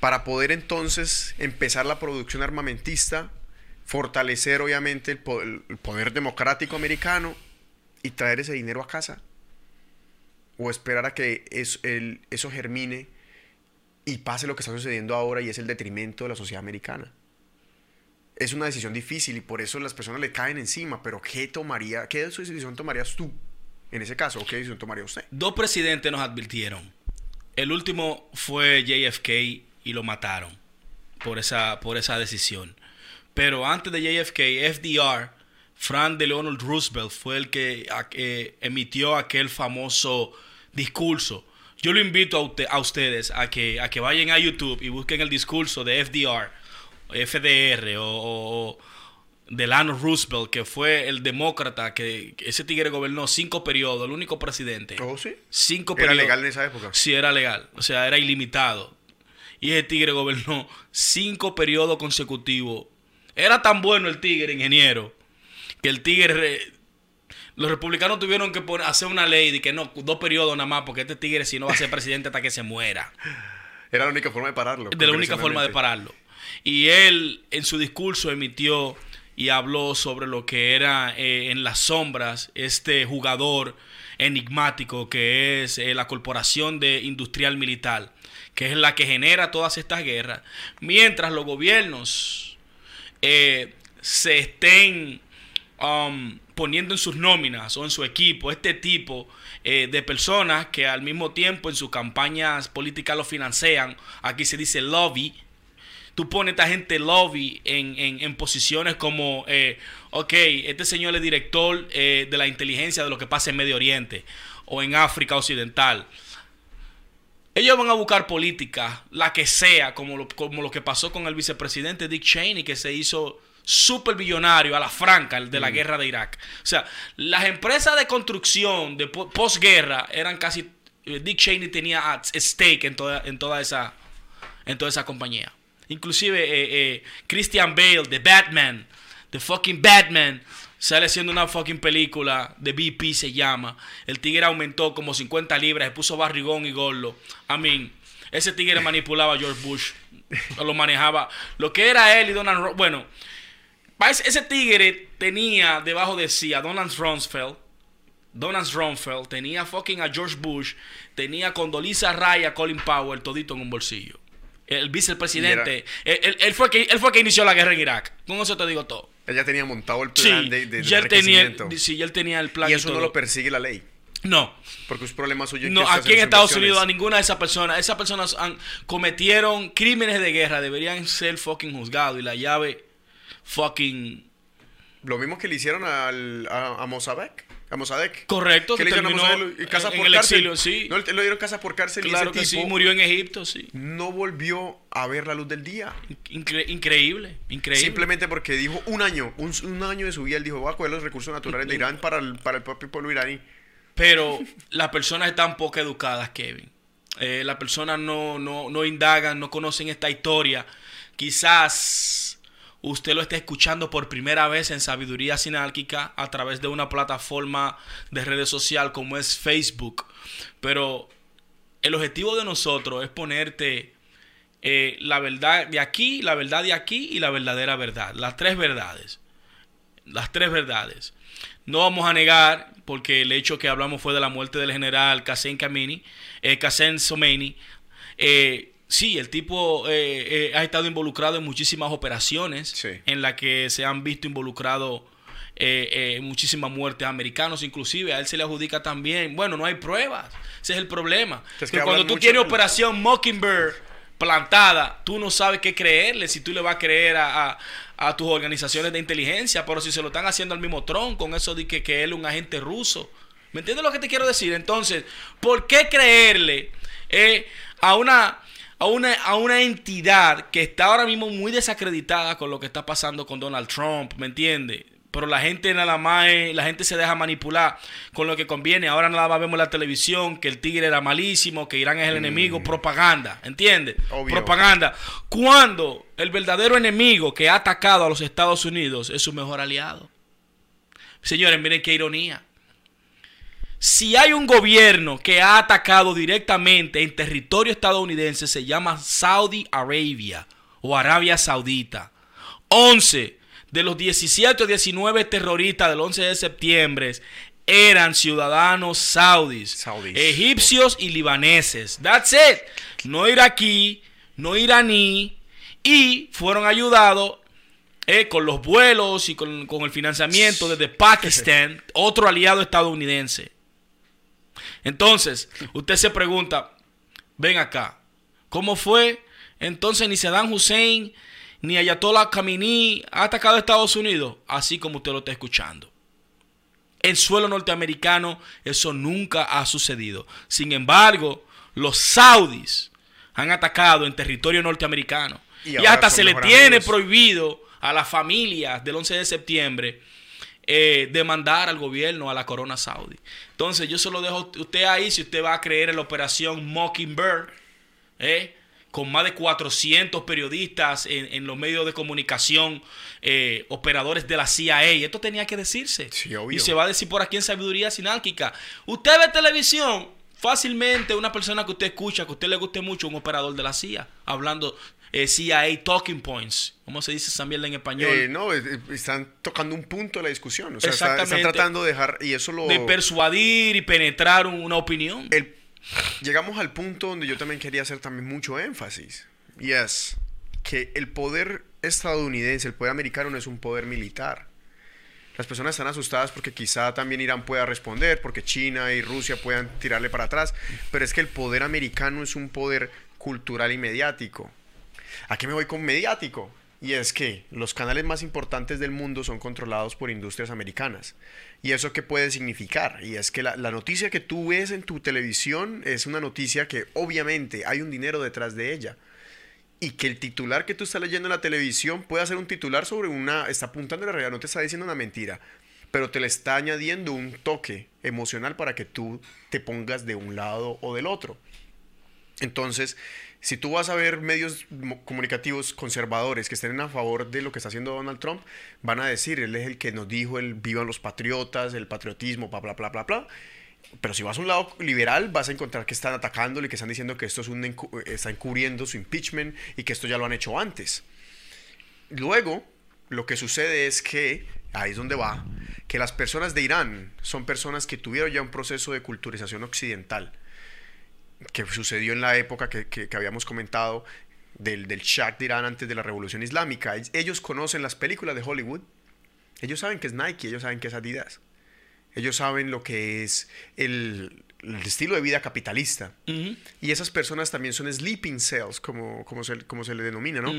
para poder entonces empezar la producción armamentista, fortalecer obviamente el poder, democrático americano y traer ese dinero a casa. O esperar a que eso, eso germine y pase lo que está sucediendo ahora y es el detrimento de la sociedad americana. Es una decisión difícil y por eso las personas le caen encima, pero ¿qué tomaría, qué decisión tomarías tú? En ese caso, ¿qué decisión tomaría usted? Dos presidentes nos advirtieron. El último fue JFK y lo mataron por esa, por esa decisión. Pero antes de JFK, FDR, Frank Delano Roosevelt, fue el que emitió aquel famoso discurso. Yo lo invito a ustedes a que, a que vayan a YouTube y busquen el discurso de FDR, FDR o Delano Roosevelt, que fue el demócrata, que, ese tigre gobernó cinco periodos, el único presidente. ¿Oh, sí? Cinco ¿Era legal en esa época? Sí, era legal. O sea, era ilimitado. Y ese tigre gobernó cinco periodos consecutivos. Era tan bueno el tigre, ingeniero, que el tigre... Los republicanos tuvieron que poner, hacer una ley de que no, dos periodos nada más, porque este tigre si no va a ser presidente hasta que se muera. Era la única forma de pararlo. De la única forma de pararlo. Y él en su discurso emitió y habló sobre lo que era eh, en las sombras este jugador enigmático que es eh, la Corporación de Industrial Militar, que es la que genera todas estas guerras, mientras los gobiernos eh, se estén um, poniendo en sus nóminas o en su equipo este tipo de personas que al mismo tiempo en sus campañas políticas lo financian, aquí se dice lobby, tú pones a esta gente lobby en, posiciones como, eh, ok, este señor es director eh, de la inteligencia de lo que pasa en Medio Oriente o en África Occidental. Ellos van a buscar política, la que sea, como lo, como lo que pasó con el vicepresidente Dick Cheney, que se hizo súper billonario a la franca de la mm. guerra de Irak. O sea, las empresas de construcción de posguerra eran casi... Dick Cheney tenía stake en toda, en toda, esa, en toda esa compañía. Inclusive eh, eh, Christian Bale, The Batman, The fucking Batman, sale haciendo una fucking película, de BP se llama. El tigre aumentó como 50 libras, se puso barrigón y gordo. I mean, ese tigre manipulaba a George Bush, lo manejaba. Lo que era él y Donald Ru- bueno, ese tigre tenía debajo de sí a Donald Rumsfeld, Donald Rumsfeld, tenía fucking a George Bush, tenía a Condoleezza Rice, a Colin Powell, todito en un bolsillo. El vicepresidente, él, él- él fue que, él fue que inició la guerra en Irak. Con eso te digo todo. Ella tenía montado el Sí, plan de, de, de ya él tenía, sí, ya él tenía el plan. y eso no lo persigue la ley. No, Porque es problema suyo. no, aquí en Estados. Unidos a ninguna de esas personas, esas personas han, cometieron crímenes de guerra, deberían ser fucking juzgados y la llave fucking Lo mismo que le hicieron al, a, a Mossadegh. A Mossadegh. correcto. ¿Qué que le terminó Mossadegh? Casa en, por en el cárcel. exilio, sí. No, lo dieron casa por cárcel claro y que ese sí, tipo murió en Egipto, sí. no volvió a ver la luz del día. Incre- increíble, increíble. Simplemente porque dijo un año, un, un año de su vida, él dijo, voy a coger los recursos naturales de Irán para el, para el propio pueblo iraní. Pero las personas están poco educadas, Kevin. Eh, las personas no, no, no indagan, no conocen esta historia. Quizás usted lo esté escuchando por primera vez en Sabiduría Sinálquica a través de una plataforma de redes social como es Facebook. Pero el objetivo de nosotros es ponerte eh, la verdad de aquí, la verdad de aquí y la verdadera verdad. Las tres verdades. Las tres verdades. No vamos a negar, porque el hecho que hablamos fue de la muerte del general Qasem Kamini, eh, Qasem Someini. Eh, sí, el tipo eh, eh, ha estado involucrado en muchísimas operaciones Sí. en las que se han visto involucrados eh, muchísimas muertes americanos, inclusive a él se le adjudica también. Bueno, no hay pruebas, ese es el problema. Es que cuando tú mucho tienes operación Mockingbird plantada, tú no sabes qué creerle, si tú le vas a creer a, a- a tus organizaciones de inteligencia, pero si se lo están haciendo al mismo Trump con eso de que, que él es un agente ruso. ¿Me entiendes lo que te quiero decir? Entonces, ¿por qué creerle a, una, a, una, a una entidad que está ahora mismo muy desacreditada con lo que está pasando con Donald Trump? ¿Me entiendes? Pero la gente nada más, la gente se deja manipular con lo que conviene. Ahora nada más vemos en la televisión que el tigre era malísimo, que Irán es el enemigo, propaganda, ¿entiendes? Obvio. Propaganda. Cuando el verdadero enemigo que ha atacado a los Estados Unidos es su mejor aliado. Señores, miren qué ironía. Si hay un gobierno que ha atacado directamente en territorio estadounidense, se llama Saudi Arabia o Arabia Saudita. 11 de los 17 o 19 terroristas del 11 de septiembre eran ciudadanos saudis, Saudis. egipcios y libaneses. That's it. No iraquí, no iraní. Y fueron ayudados eh, con los vuelos y con, con el financiamiento desde Pakistán, otro aliado estadounidense. Entonces, usted se pregunta, ven acá, ¿cómo fue? Entonces ni Saddam Hussein ni Ayatollah Khamenei ha atacado a Estados Unidos, así como usted lo está escuchando. En suelo norteamericano eso nunca ha sucedido. Sin embargo, los saudis han atacado en territorio norteamericano. Y hasta se le tiene amigos. prohibido a las familias del 11 de septiembre eh, demandar al gobierno, a la corona saudí. Entonces yo se lo dejo a usted ahí si usted va a creer en la operación Mockingbird, ¿eh? con más de 400 periodistas en, en los medios de comunicación, eh, operadores de la CIA. Esto tenía que decirse. Sí. Y se va a decir por aquí en Sabiduría Sinálquica. Usted ve televisión, fácilmente una persona que usted escucha, que a usted le guste mucho, un operador de la CIA, hablando eh, CIA Talking Points. ¿Cómo se dice esa mierda en español? Eh, no, están tocando un punto de la discusión. O sea, está- están tratando de dejar, y eso lo... de persuadir y penetrar un- una opinión. el- llegamos al punto donde yo también quería hacer también mucho énfasis. Y es que el poder estadounidense, el poder americano no es un poder militar. Las personas están asustadas porque quizá también Irán pueda responder, porque China y Rusia puedan tirarle para atrás, pero es que el poder americano es un poder cultural y mediático. ¿A qué me voy con mediático? Y es que los canales más importantes del mundo son controlados por industrias americanas. ¿Y eso qué puede significar? Y es que la, noticia que tú ves en tu televisión es una noticia que obviamente hay un dinero detrás de ella. Y que el titular que tú estás leyendo en la televisión puede ser un titular sobre una... Está apuntando la realidad, no te está diciendo una mentira. Pero te le está añadiendo un toque emocional para que tú te pongas de un lado o del otro. Entonces, si tú vas a ver medios comunicativos conservadores que estén a favor de lo que está haciendo Donald Trump, van a decir, él es el que nos dijo el vivan los patriotas, el patriotismo, bla, bla, bla, bla, bla. Pero si vas a un lado liberal, vas a encontrar que están atacándole, que están diciendo que esto es un está encubriendo su impeachment y que esto ya lo han hecho antes. Luego, lo que sucede es que, ahí es donde va, que las personas de Irán son personas que tuvieron ya un proceso de culturización occidental, que sucedió en la época que, que, habíamos comentado del, del Shah de Irán antes de la Revolución Islámica. Ellos conocen las películas de Hollywood, ellos saben que es Nike, ellos saben que es Adidas. Ellos saben lo que es el, estilo de vida capitalista. Y esas personas también son sleeping cells, como, como, se, como se le denomina, ¿no?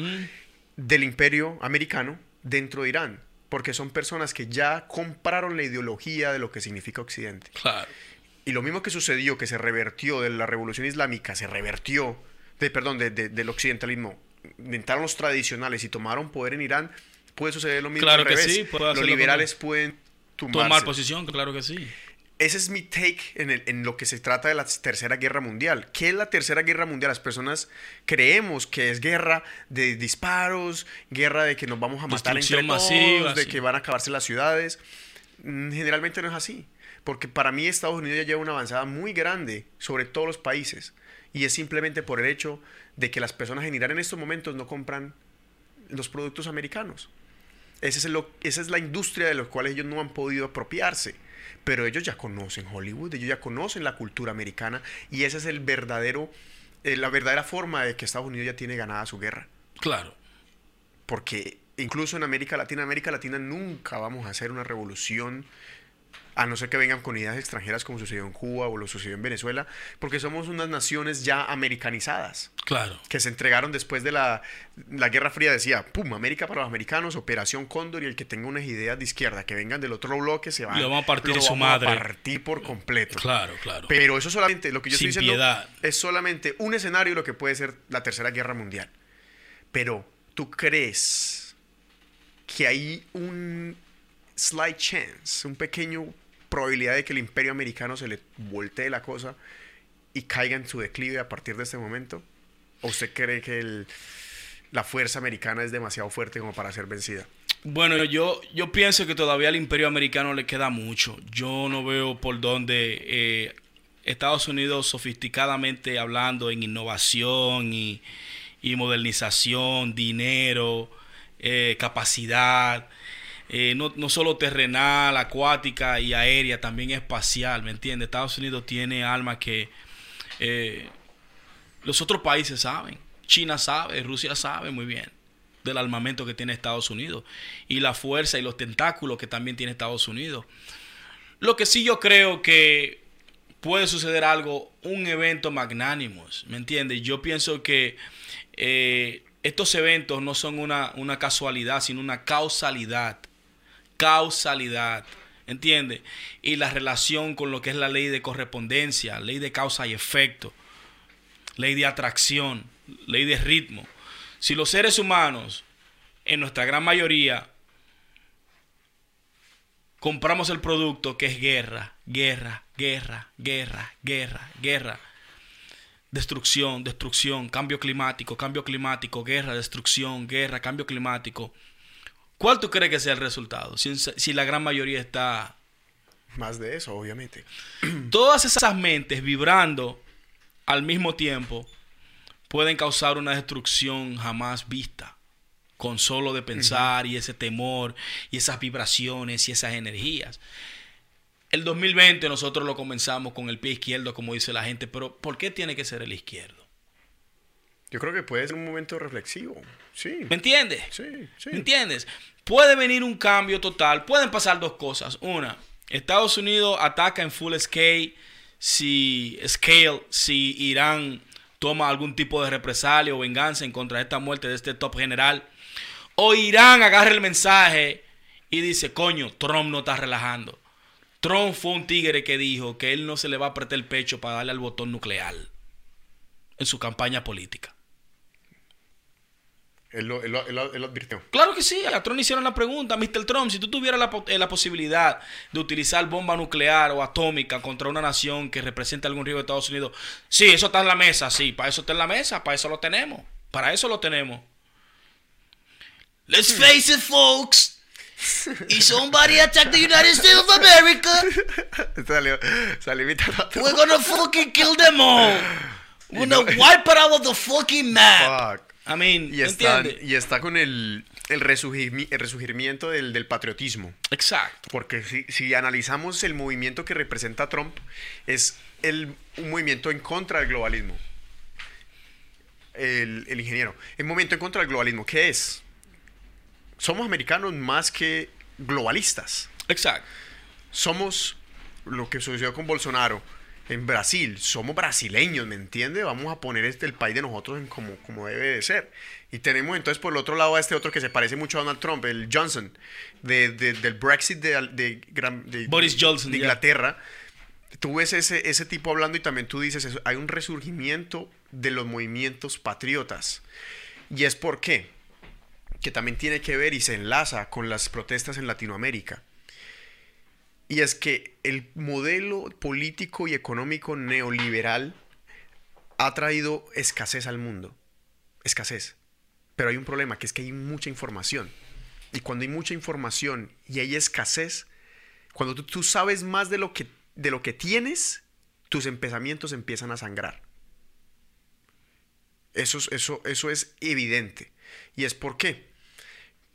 Del imperio americano dentro de Irán. Porque son personas que ya compraron la ideología de lo que significa Occidente. Claro. Y lo mismo que sucedió, que se revertió de la revolución islámica, se revertió, de, perdón, de, del occidentalismo. Entraron los tradicionales y tomaron poder en Irán, puede suceder lo mismo. Claro que sí. Los liberales pueden Tomar posición, claro que sí. Ese es mi take en, el, en, lo que se trata de la Tercera Guerra Mundial. ¿Qué es la Tercera Guerra Mundial? Las personas creemos que es guerra de disparos, guerra de que nos vamos a matar entre todos, de que van a acabarse las ciudades. Mm, generalmente no es así. Porque para mí Estados Unidos ya lleva una avanzada muy grande sobre todos los países. Y es simplemente por el hecho de que las personas en Irán en estos momentos no compran los productos americanos. Ese es esa es la industria de los cuales ellos no han podido apropiarse. Pero ellos ya conocen Hollywood, ellos ya conocen la cultura americana y esa es el verdadero, eh, la verdadera forma de que Estados Unidos ya tiene ganada su guerra. Claro. Porque incluso en América Latina, América Latina nunca vamos a hacer una revolución a no ser que vengan con ideas extranjeras como sucedió en Cuba o lo sucedió en Venezuela, porque somos unas naciones ya americanizadas. Claro. Que se entregaron después de la, la Guerra Fría, decía, pum, América para los americanos, Operación Cóndor, y el que tenga unas ideas de izquierda que vengan del otro bloque se va lo vamos a partir su madre. A partir por completo. Claro, claro. Pero eso solamente, lo que yo estoy diciendo es solamente un escenario de lo que puede ser la Tercera Guerra Mundial. Pero, ¿tú crees que hay un slight chance, un pequeño probabilidad de que el imperio americano se le voltee la cosa y caiga en su declive a partir de este momento? ¿O usted cree que la fuerza americana es demasiado fuerte como para ser vencida? Bueno, yo, yo pienso que todavía al imperio americano le queda mucho. Yo no veo por dónde eh, Estados Unidos sofisticadamente hablando en innovación y, modernización, dinero, eh, capacidad, eh, no, no, solo terrenal, acuática y aérea, también espacial, ¿me entiendes? Estados Unidos tiene almas que eh, los otros países saben. China sabe, Rusia sabe muy bien del armamento que tiene Estados Unidos y la fuerza y los tentáculos que también tiene Estados Unidos. Lo que sí yo creo que puede suceder algo, un evento magnánimo, ¿me entiendes? Yo pienso que eh, estos eventos no son una, una casualidad, sino una causalidad causalidad. ¿Entiende? Y la relación con lo que es la ley de correspondencia, ley de causa y efecto, ley de atracción, ley de ritmo. Si los seres humanos, en nuestra gran mayoría, compramos el producto que es guerra, guerra, guerra, guerra, guerra, guerra, destrucción, destrucción, cambio climático, cambio climático, guerra, destrucción, guerra, cambio climático, ¿Cuál tú crees que sea el resultado? Si, la gran mayoría está... Más de eso, obviamente. Todas esas mentes vibrando al mismo tiempo pueden causar una destrucción jamás vista. Con solo de pensar y ese temor y esas vibraciones y esas energías. El 2020 nosotros lo comenzamos con el pie izquierdo, como dice la gente, pero ¿por qué tiene que ser el izquierdo? Yo creo que puede ser un momento reflexivo. Sí. ¿Me entiendes? Sí, sí. ¿Me entiendes? Puede venir un cambio total. Pueden pasar dos cosas. Una, Estados Unidos ataca en full scale si, scale, si Irán toma algún tipo de represalia o venganza en contra de esta muerte de este top general. O Irán agarra el mensaje y dice, coño, Trump no está relajando. Trump fue un tigre que dijo que él no se le va a apretar el pecho para darle al botón nuclear en su campaña política. Él lo, él lo- él lo- él lo advirtió. Claro que sí, a Trump le hicieron la pregunta, Mr. Trump, si tú tuvieras la, eh, la posibilidad de utilizar bomba nuclear o atómica contra una nación que represente algún riesgo de Estados Unidos, sí, eso está en la mesa, sí, para eso está en la mesa, para eso lo tenemos, para eso lo tenemos. Let's face it, folks. If somebody attack the United States of America, salió, salió we're gonna fucking kill them all. We're gonna wipe it out of the fucking map. Fuck. I mean, Y está, y está con el, el, el resurgimiento del, del patriotismo. Exacto. Porque si, si analizamos el movimiento que representa Trump, es el, un movimiento en contra del globalismo. El, el ingeniero. El movimiento en contra del globalismo, ¿qué es? Somos americanos más que globalistas. Exacto. Somos lo que sucedió con Bolsonaro en Brasil. Somos brasileños, ¿me entiende? Vamos a poner este, el país de nosotros en como, como debe de ser. Y tenemos entonces por el otro lado a este otro que se parece mucho a Donald Trump, el Johnson, de, de- del Brexit de, de Boris Johnson, de. Inglaterra. Tú ves ese, ese tipo hablando y también tú dices, eso, hay un resurgimiento de los movimientos patriotas. ¿Y es por qué? Que también tiene que ver y se enlaza con las protestas en Latinoamérica. Y es que el modelo político y económico neoliberal ha traído escasez al mundo. Escasez. Pero hay un problema, que es que hay mucha información. Y cuando hay mucha información y hay escasez, cuando tú, sabes más de lo, que, de lo que tienes, tus empezamientos empiezan a sangrar. Eso, es- eso, eso es evidente. ¿Y es por qué?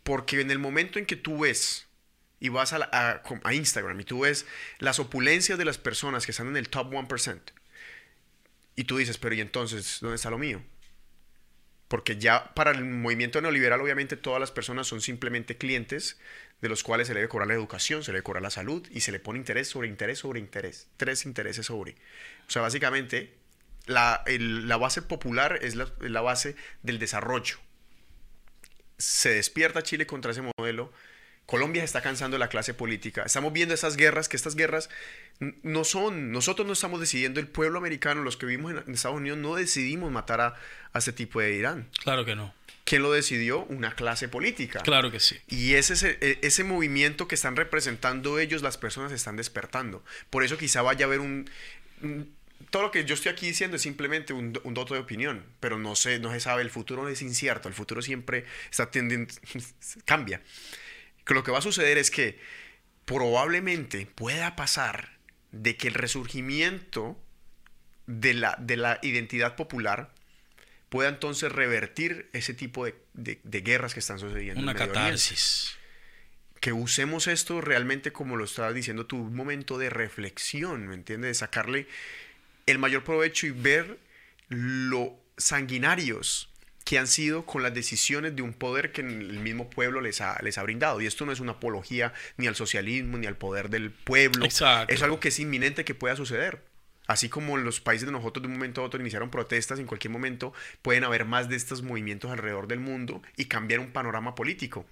Porque en el momento en que tú ves y vas a, Instagram y tú ves las opulencias de las personas que están en el top 1%, y tú dices, pero ¿y entonces dónde está lo mío? Porque ya para el movimiento neoliberal, obviamente, todas las personas son simplemente clientes de los cuales se le debe cobrar la educación, se le debe cobrar la salud y se le pone interés sobre interés sobre interés. Tres intereses sobre. O sea, básicamente, la, la base popular es la base del desarrollo. Se despierta Chile contra ese modelo. Colombia se está cansando de la clase política. Estamos viendo esas guerras, que estas guerras no son, nosotros no estamos decidiendo, el pueblo americano, los que vivimos en, Estados Unidos, no decidimos matar a, a ese tipo de Irán. Claro que no. ¿Quién lo decidió? Una clase política. Claro que sí. Y ese, ese, e- ese movimiento que están representando ellos, las personas están despertando. Por eso quizá vaya a haber un... un- todo lo que yo estoy aquí diciendo es simplemente un, un dato de opinión, pero no se, no se sabe, el futuro es incierto, el futuro siempre está cambia. Que lo que va a suceder es que probablemente pueda pasar de que el resurgimiento de la, de la identidad popular pueda entonces revertir ese tipo de, de- de guerras que están sucediendo. en Una Oriente. catarsis. Que usemos esto realmente, como lo estabas diciendo tú, un momento de reflexión, ¿me entiendes? De sacarle el mayor provecho y ver lo sanguinarios que han sido con las decisiones de un poder que el mismo pueblo les ha, les ha brindado. Y esto no es una apología ni al socialismo ni al poder del pueblo. Exacto. Es algo que es inminente que pueda suceder. Así como en los países de nosotros de un momento a otro iniciaron protestas, en cualquier momento pueden haber más de estos movimientos alrededor del mundo y cambiar un panorama político.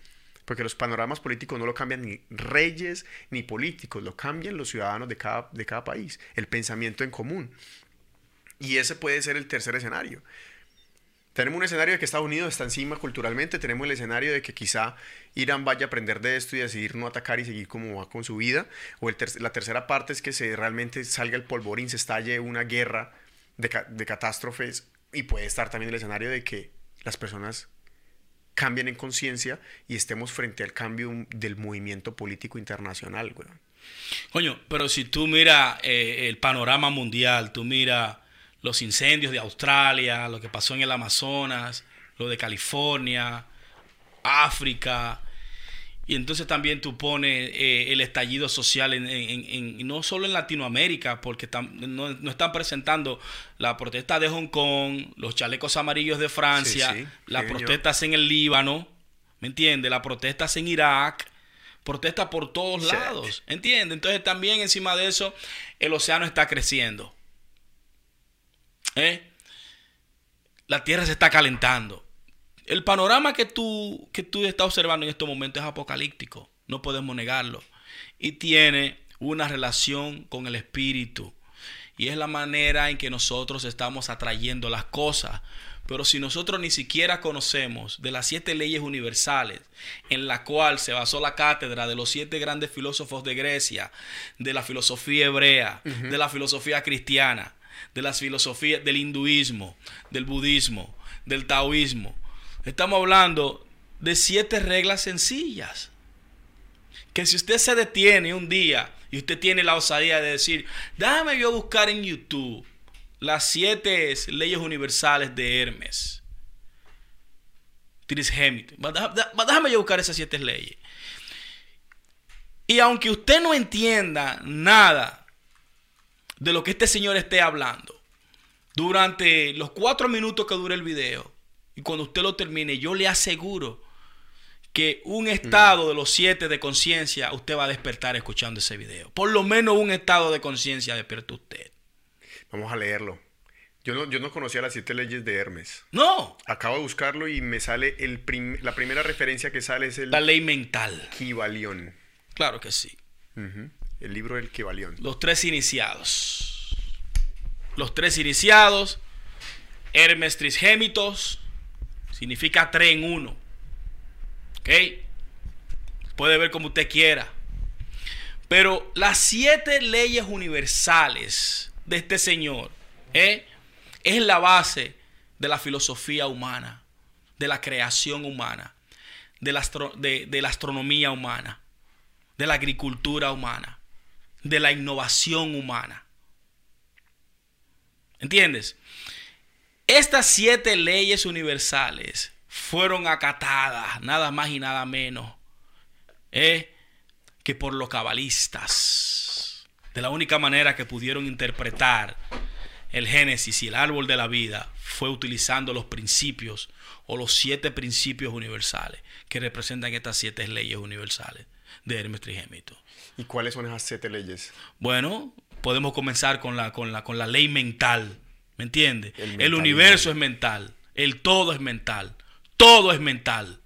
Porque los panoramas políticos no lo cambian ni reyes ni políticos, lo cambian los ciudadanos de cada, de cada país, el pensamiento en común. Y ese puede ser el tercer escenario. Tenemos un escenario de que Estados Unidos está encima culturalmente, tenemos el escenario de que quizá Irán vaya a aprender de esto y decidir no atacar y seguir como va con su vida, o el la tercera parte es que se realmente salga el polvorín, se estalle una guerra de, de catástrofes y puede estar también el escenario de que las personas cambien en conciencia y estemos frente al cambio del movimiento político internacional, weón. Coño, pero si tú miras eh, el panorama mundial, tú miras los incendios de Australia, lo que pasó en el Amazonas, lo de California, África, y entonces también tú pones eh, el estallido social en, en- no solo en Latinoamérica, porque tam- no, no están presentando la protesta de Hong Kong, los chalecos amarillos de Francia, Sí, sí, las protestas en el Líbano, ¿me entiendes? Las protestas en Irak, protestas por todos lados, ¿entiendes? Entonces también encima de eso el océano está creciendo. ¿Eh? La tierra se está calentando. El panorama que tú, que tú estás observando en estos momentos es apocalíptico. No podemos negarlo. Y tiene una relación con el espíritu. y es la manera en que nosotros estamos atrayendo las cosas. Pero si nosotros ni siquiera conocemos de las siete leyes universales en la cual se basó la cátedra de los siete grandes filósofos de Grecia, de la filosofía hebrea, de la filosofía cristiana, de las filosofías del hinduismo, del budismo, del taoísmo, estamos hablando de siete reglas sencillas. Que si usted se detiene un día y usted tiene la osadía de decir, déjame yo buscar en YouTube las siete leyes universales de Hermes. Déjame yo buscar esas siete leyes. Y aunque usted no entienda nada de lo que este señor esté hablando, durante los cuatro minutos que dure el video, y cuando usted lo termine, yo le aseguro que un estado de los siete de conciencia usted va a despertar escuchando ese video. Por lo menos un estado de conciencia despierta usted. Vamos a leerlo. Yo no, yo no conocía las siete leyes de Hermes. No. Acabo de buscarlo y me sale el la primera referencia que sale es el... La ley mental. Kibalión. Claro que sí. El libro del Kibalión. Los tres iniciados. Los tres iniciados. Hermes Trisgémitos. Significa tres en uno. Puede ver como usted quiera. Pero las siete leyes universales de este Señor ¿eh? es la base de la filosofía humana, de la creación humana, de la astronomía humana, de la agricultura humana, de la innovación humana. ¿Entiendes? Estas siete leyes universales fueron acatadas, nada más y nada menos, eh, que por los cabalistas. De la única manera que pudieron interpretar el Génesis y el árbol de la vida fue utilizando los principios o los siete principios universales que representan estas siete leyes universales de Hermes Trigémito. ¿Y cuáles son esas siete leyes? Bueno, podemos comenzar con la, con la, con la ley mental. ¿Me entiende? el universo es mental, el todo es mental todo es mental.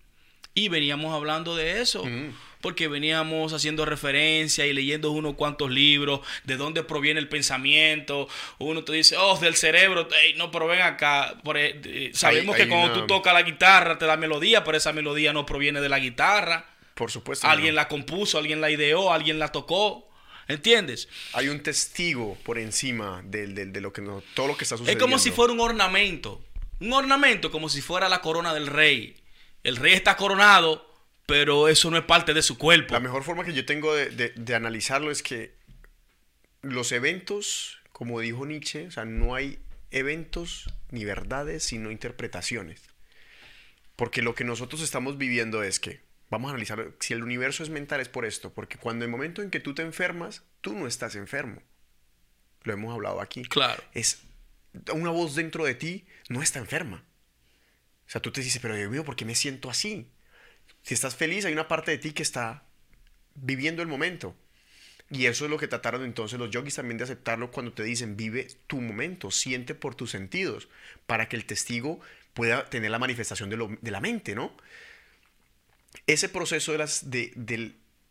Y veníamos hablando de eso. Porque veníamos haciendo referencia y leyendo unos cuantos libros, de dónde proviene el pensamiento. Uno te dice, oh, del cerebro. no, pero ven acá. E, sabemos que cuando tú tocas la guitarra te da melodía, pero esa melodía no proviene de la guitarra. Por supuesto. Alguien la compuso, alguien la ideó, alguien la tocó. ¿Entiendes? Hay un testigo por encima de, de, lo que no, todo lo que está sucediendo. Es como si fuera un ornamento. Un ornamento como si fuera la corona del rey. El rey está coronado, pero eso no es parte de su cuerpo. La mejor forma que yo tengo de, analizarlo es que los eventos, como dijo Nietzsche, o sea, no hay eventos ni verdades, sino interpretaciones. Porque lo que nosotros estamos viviendo es que, vamos a analizar, si el universo es mental es por esto, porque cuando el momento en que tú te enfermas, tú no estás enfermo. Lo hemos hablado aquí. Claro. Es una voz dentro de ti no está enferma. O sea, tú te dices, pero Dios mío, ¿por qué me siento así? Si estás feliz, hay una parte de ti que está viviendo el momento. Y eso es lo que trataron entonces los yogis también de aceptarlo cuando te dicen, vive tu momento, siente por tus sentidos, para que el testigo pueda tener la manifestación de, la mente, ¿no? Ese proceso de, las, de,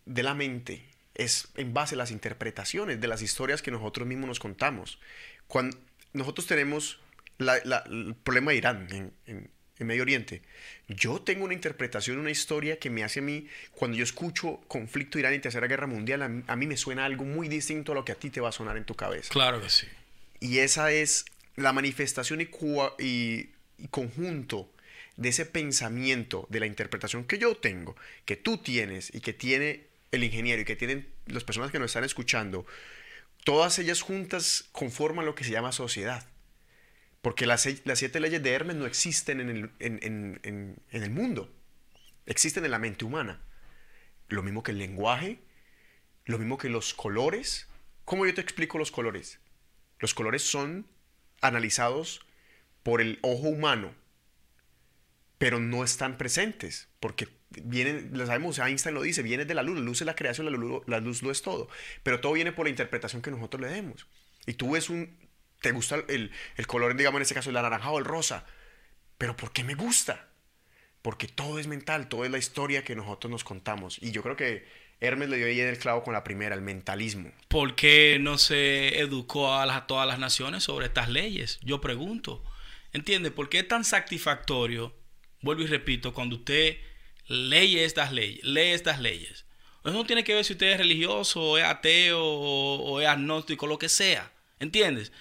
de la mente es en base a las interpretaciones de las historias que nosotros mismos nos contamos. Cuando, nosotros tenemos el problema de Irán en, Medio Oriente. Yo tengo una interpretación, una historia que me hace a mí, cuando yo escucho conflicto Irán y Tercera Guerra Mundial, a mí, me suena algo muy distinto a lo que a ti te va a sonar en tu cabeza. Claro que sí. Y esa es la manifestación y, y, y conjunto de ese pensamiento, de la interpretación que yo tengo, que tú tienes y que tiene el ingeniero y que tienen las personas que nos están escuchando, todas ellas juntas conforman lo que se llama sociedad. Porque las, siete leyes de Hermes no existen en el, mundo, existen en la mente humana. Lo mismo que el lenguaje, lo mismo que los colores. ¿Cómo yo te explico los colores? Los colores son analizados por el ojo humano, pero no están presentes, porque vienen, lo sabemos, Einstein lo dice, viene de la luz, la luz es la creación, la luz, la luz lo es todo, pero todo viene por la interpretación que nosotros le demos. Y tú ves un, te gusta el, el color, digamos en este caso el anaranjado o el rosa, pero ¿por qué me gusta? Porque todo es mental, todo es la historia que nosotros nos contamos. Y yo creo que Hermes le dio ahí en el clavo con la primera, el mentalismo. ¿Por qué no se educó a, las- a todas las naciones sobre estas leyes? Yo pregunto. ¿Entiende? ¿Por qué es tan satisfactorio, vuelvo y repito, cuando usted lee estas leyes, lee estas leyes? Eso no tiene que ver si usted es religioso, o es ateo, o, o es agnóstico, lo que sea. ¿Entiendes?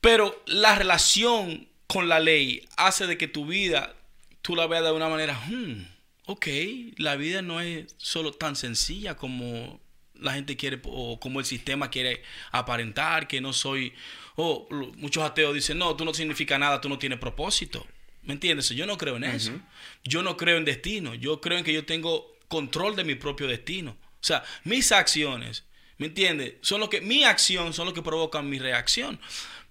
Pero la relación con la ley hace de que tu vida tú la veas de una manera, hmm, ok, la vida no es solo tan sencilla como la gente quiere o como el sistema quiere aparentar, que no soy, o lo- muchos ateos dicen, no, tú no significa nada, tú no tienes propósito. ¿Me entiendes? Yo no creo en eso. Yo no creo en destino. Yo creo en que yo tengo control de mi propio destino. O sea, mis acciones, ¿me entiendes? Son lo que, mi acción son lo que provocan mi reacción.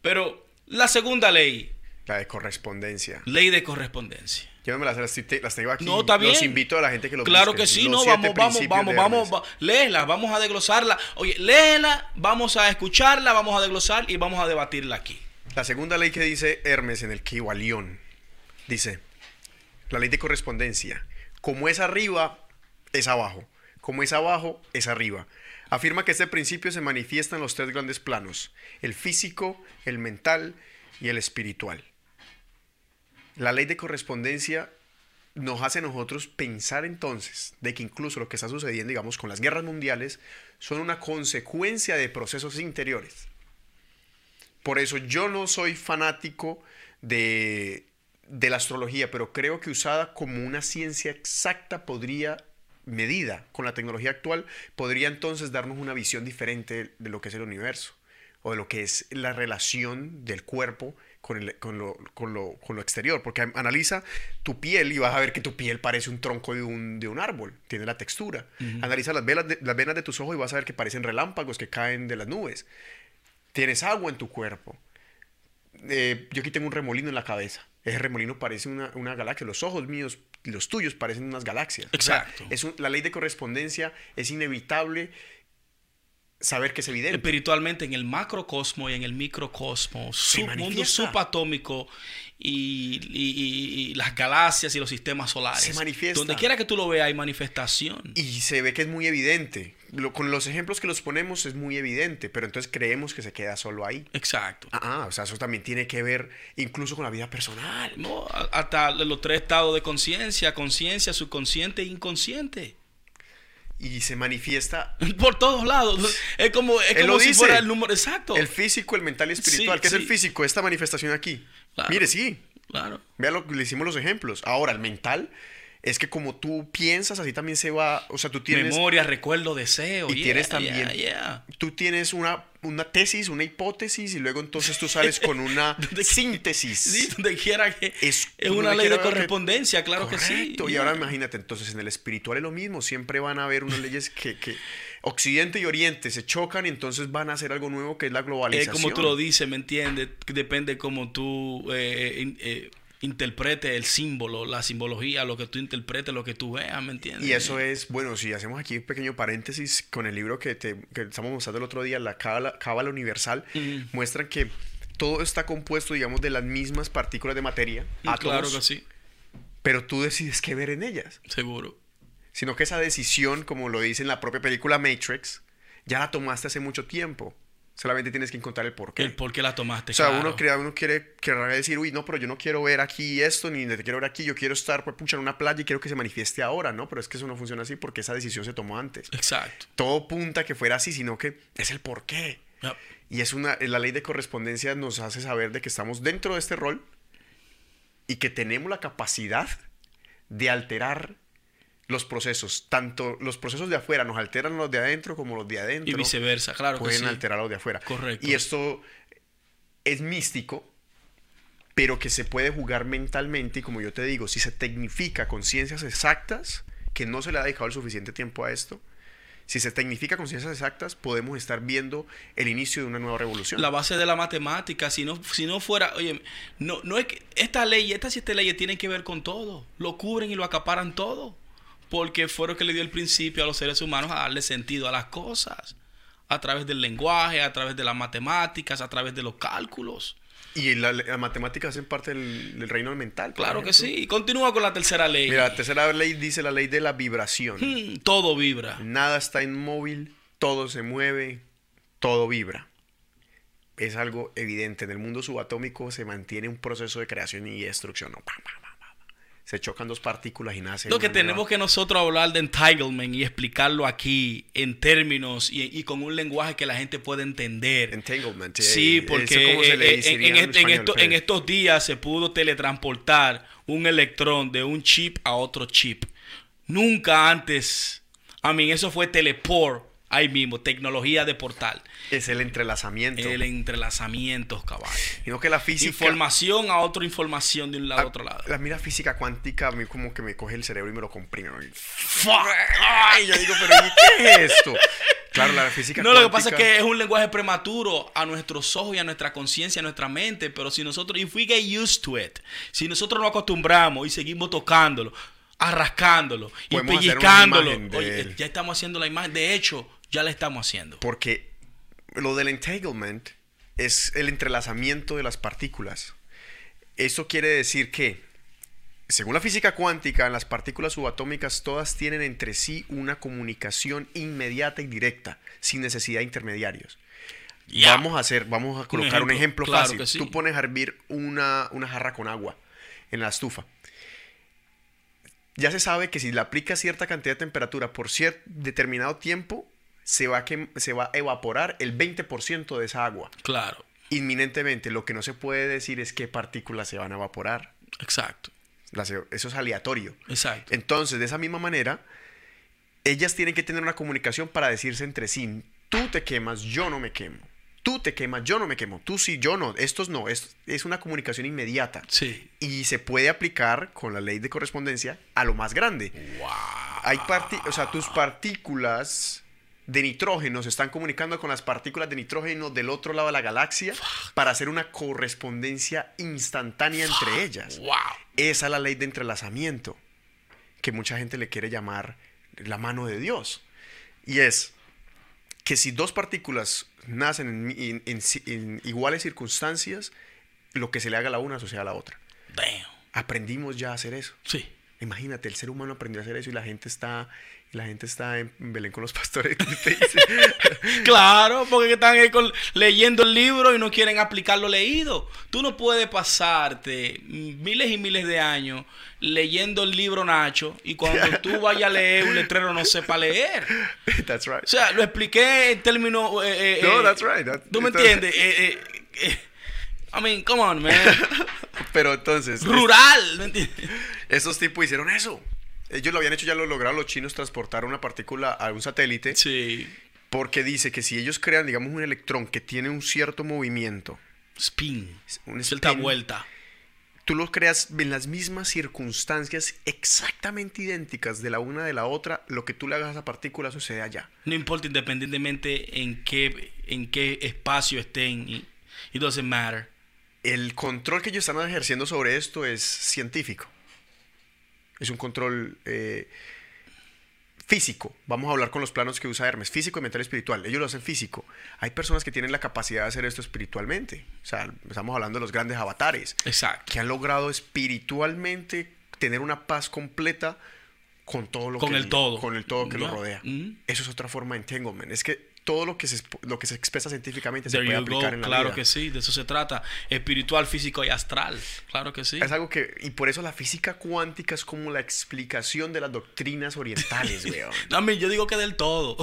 Pero la segunda ley, La de correspondencia. ley de correspondencia. Yo no me las, las, te- las tengo aquí. No, está bien. Los invito a la gente que lo Claro busque. que sí, Los no, vamos, vamos, vamos, vamos, va- léela, vamos a desglosarla. Oye, léela, vamos a escucharla, vamos a desglosar y vamos a debatirla aquí. La segunda ley que dice Hermes en el Kibalión dice: La ley de correspondencia. Como es arriba, es abajo. Como es abajo, es arriba. Afirma que este principio se manifiesta en los tres grandes planos: el físico, el mental y el espiritual. La ley de correspondencia nos hace nosotros pensar entonces de que incluso lo que está sucediendo, digamos, con las guerras mundiales, son una consecuencia de procesos interiores. Por eso yo no soy fanático de, de la astrología, pero creo que usada como una ciencia exacta podría, medida con la tecnología actual, podría entonces darnos una visión diferente de lo que es el universo o de lo que es la relación del cuerpo con, el- con lo, con lo- con lo exterior. Porque an- analiza tu piel y vas a ver que tu piel parece un tronco de un, de un árbol, tiene la textura. Analiza las, velas de- las venas de tus ojos y vas a ver que parecen relámpagos que caen de las nubes. Tienes agua en tu cuerpo. Eh, yo aquí tengo un remolino en la cabeza. Ese remolino parece una, una galaxia. Los ojos míos los tuyos parecen unas galaxias. O sea, Exacto. es un- la ley de correspondencia es inevitable saber que es evidente. Espiritualmente en el macrocosmo y en el microcosmo, sub- mundo subatómico y, y- y- y las galaxias y los sistemas solares. Se manifiesta. Donde quiera que tú lo veas hay manifestación. Y se ve que es muy evidente. Lo- con los ejemplos que los ponemos es muy evidente, pero entonces creemos que se queda solo ahí. Exacto. Ah, ah, o sea, eso también tiene que ver incluso con la vida personal. No, hasta los tres estados de conciencia, conciencia, subconsciente e inconsciente. Y se manifiesta Por todos lados. Es como, es como si dice. fuera el número exacto. el físico, el mental y espiritual. Sí, ¿Qué es el físico? Esta manifestación aquí. Claro. Mire, sí. Claro. Vea lo que le hicimos los ejemplos. Ahora, el mental es que como tú piensas, así también se va. O sea, tú tienes. Memoria, recuerdo, deseo. Y yeah, tienes también- yeah, yeah. Tú tienes una, una tesis, una hipótesis, y luego entonces tú sales con una síntesis. Sí, donde quiera que. Es- Es, una ley de que- correspondencia, claro que sí. Y ahora imagínate, entonces en el espiritual es lo mismo. Siempre van a haber unas leyes que, que Occidente y Oriente se chocan y entonces van a hacer algo nuevo que es la Es globalización. como tú lo dices, ¿me entiendes? Depende cómo tú eh, in- eh, interpretes el símbolo, la simbología, lo que tú interpretes, lo que tú veas, ¿me entiendes? Y eso es, bueno, si hacemos aquí un pequeño paréntesis con el libro que, te, que estamos mostrando el otro día, la Cábala, Cábala Universal, muestran que todo está compuesto, digamos, de las mismas partículas de materia, Mm, Claro átomos, que sí, pero tú decides qué ver en ellas. seguro. Sino que esa decisión, como lo dice en la propia película Matrix, ya la tomaste hace mucho tiempo. Solamente tienes que encontrar el porqué. El por qué la tomaste. O sea, claro. uno, crea, uno quiere querrá decir, uy, no, pero yo no quiero ver aquí esto, ni te quiero ver aquí, yo quiero estar, pues, pucha, en una playa y quiero que se manifieste ahora, ¿no? Pero es que eso no funciona así porque esa decisión se tomó antes. Exacto. Todo punta que fuera así, sino que es el porqué. Yep. Y es una, la ley de correspondencia nos hace saber de que estamos dentro de este rol y que tenemos la capacidad de alterar los procesos. Tanto los procesos de afuera nos alteran los de adentro como los de adentro Y viceversa, claro que pueden sí. alterar los de afuera. Correcto. Y esto es místico, pero que se puede jugar mentalmente y como yo te digo, si se tecnifica con ciencias exactas, que no se le ha dejado el suficiente tiempo a esto, si se tecnifica con ciencias exactas, podemos estar viendo el inicio de una nueva revolución. La base de la matemática, si no, si no fuera, oye, no, no es que esta ley, estas siete leyes tienen que ver con todo, lo cubren y lo acaparan todo, porque fueron que le dio el principio a los seres humanos a darle sentido a las cosas, a través del lenguaje, a través de las matemáticas, a través de los cálculos. Y la, la matemática hacen parte del, del reino mental. Claro que sí. Continúa con la tercera ley. Mira, la tercera ley dice la ley de la vibración. Hmm, todo vibra. Nada está inmóvil, todo se mueve, todo vibra. Es algo evidente. En el mundo subatómico se mantiene un proceso de creación y destrucción. No, pa, pa, pa, pa, pa. Se chocan dos partículas y nace. Lo que nueva- tenemos que nosotros hablar de entanglement y explicarlo aquí en términos y, y con un lenguaje que la gente pueda entender. Entanglement. eh, Sí, ¿eso porque cómo se le en, diría en en est- en español, esto- Fred? en estos días se pudo teletransportar un electrón de un chip a otro chip. Nunca antes. A mí, eso fue teleport. Ahí mismo, tecnología de portal. Es el entrelazamiento. El entrelazamiento, caballo. Sino que la física. Información a otra información de un lado a otro lado. La mira física cuántica a mí como que me coge el cerebro y me lo comprime. ¿no? Y- Fuck. Ay, yo digo, pero ¿y qué es esto? Claro, la física No, lo que pasa es que es un lenguaje prematuro a nuestros ojos y a nuestra conciencia, a nuestra mente, pero si nosotros, if we get used to it, si nosotros nos acostumbramos y seguimos tocándolo, arrascándolo y pellizcándolo, oye, ya estamos haciendo la imagen, de hecho, ya la estamos haciendo. Porque lo del entanglement es el entrelazamiento de las partículas. Eso quiere decir que, según la física cuántica, las partículas subatómicas todas tienen entre sí una comunicación inmediata y directa, sin necesidad de intermediarios. Vamos a hacer, vamos a colocar un ejemplo, ejemplo, claro fácil. sí. Tú pones a hervir una, una jarra con agua en la estufa. Ya se sabe que si le aplicas cierta cantidad de temperatura por cierto determinado tiempo, se va, a se va a evaporar el 20% de esa agua. Claro, Inminentemente, lo que no se puede decir es qué partículas se van a evaporar. exacto, Las- Eso es aleatorio. exacto. Entonces, de esa misma manera, ellas tienen que tener una comunicación para decirse entre sí, tú te quemas, yo no me quemo. Tú te quemas, yo no me quemo. Tú sí, yo no. Estos no. Es, es una comunicación inmediata. Sí. Y se puede aplicar con la ley de correspondencia a lo más grande. Wow. Hay o sea, tus partículas de nitrógeno se están comunicando con las partículas de nitrógeno del otro lado de la galaxia para hacer una correspondencia instantánea entre ellas. Wow. Esa es la ley de entrelazamiento, que mucha gente le quiere llamar la mano de Dios. Y es que si dos partículas nacen en, iguales circunstancias, lo que se le haga a la una sucede a la otra. Damn. Aprendimos ya a hacer eso. Sí. Imagínate, el ser humano aprendió a hacer eso y la gente está, la gente está en Belén con los pastores. Claro, porque están ahí con- leyendo el libro y no quieren aplicar lo leído. Tú no puedes pasarte miles y miles de años leyendo el libro Nacho y cuando tú vayas a leer un letrero no sepa leer. That's right. O sea, lo expliqué en términos... eh, eh, No, eh, that's right. That- ¿Tú me entiendes? Eh, eh, eh, I mean, come on, man. Pero entonces, Rural, ¿me entiendes? esos tipos hicieron eso. Ellos lo habían hecho, ya lo lograron los chinos transportar una partícula a un satélite. Sí. Porque dice que si ellos crean, digamos, un electrón que tiene un cierto movimiento, Spin. un spin, vuelta. tú lo creas en las mismas circunstancias exactamente idénticas de la una de la otra, lo que tú le hagas a esa partícula sucede allá. No importa independientemente en qué, en qué espacio estén. It doesn't matter. El control que ellos están ejerciendo sobre esto es científico. Es un control eh, físico. Vamos a hablar con los planos que usa Hermes, físico y mental y espiritual. Ellos lo hacen físico. Hay personas que tienen la capacidad de hacer esto espiritualmente. O sea, estamos hablando de los grandes avatares, Exacto. que han logrado espiritualmente tener una paz completa con todo lo Con que el todo. con el todo que lo rodea. Mm. Eso es otra forma de entanglement. Es que todo lo que se lo que se expresa científicamente se puede go. aplicar en la Claro vida. que sí, de eso se trata. Espiritual, físico y astral. Claro que sí. Es algo que, y por eso la física cuántica es como la explicación de las doctrinas orientales, weón. No, yo digo que del todo.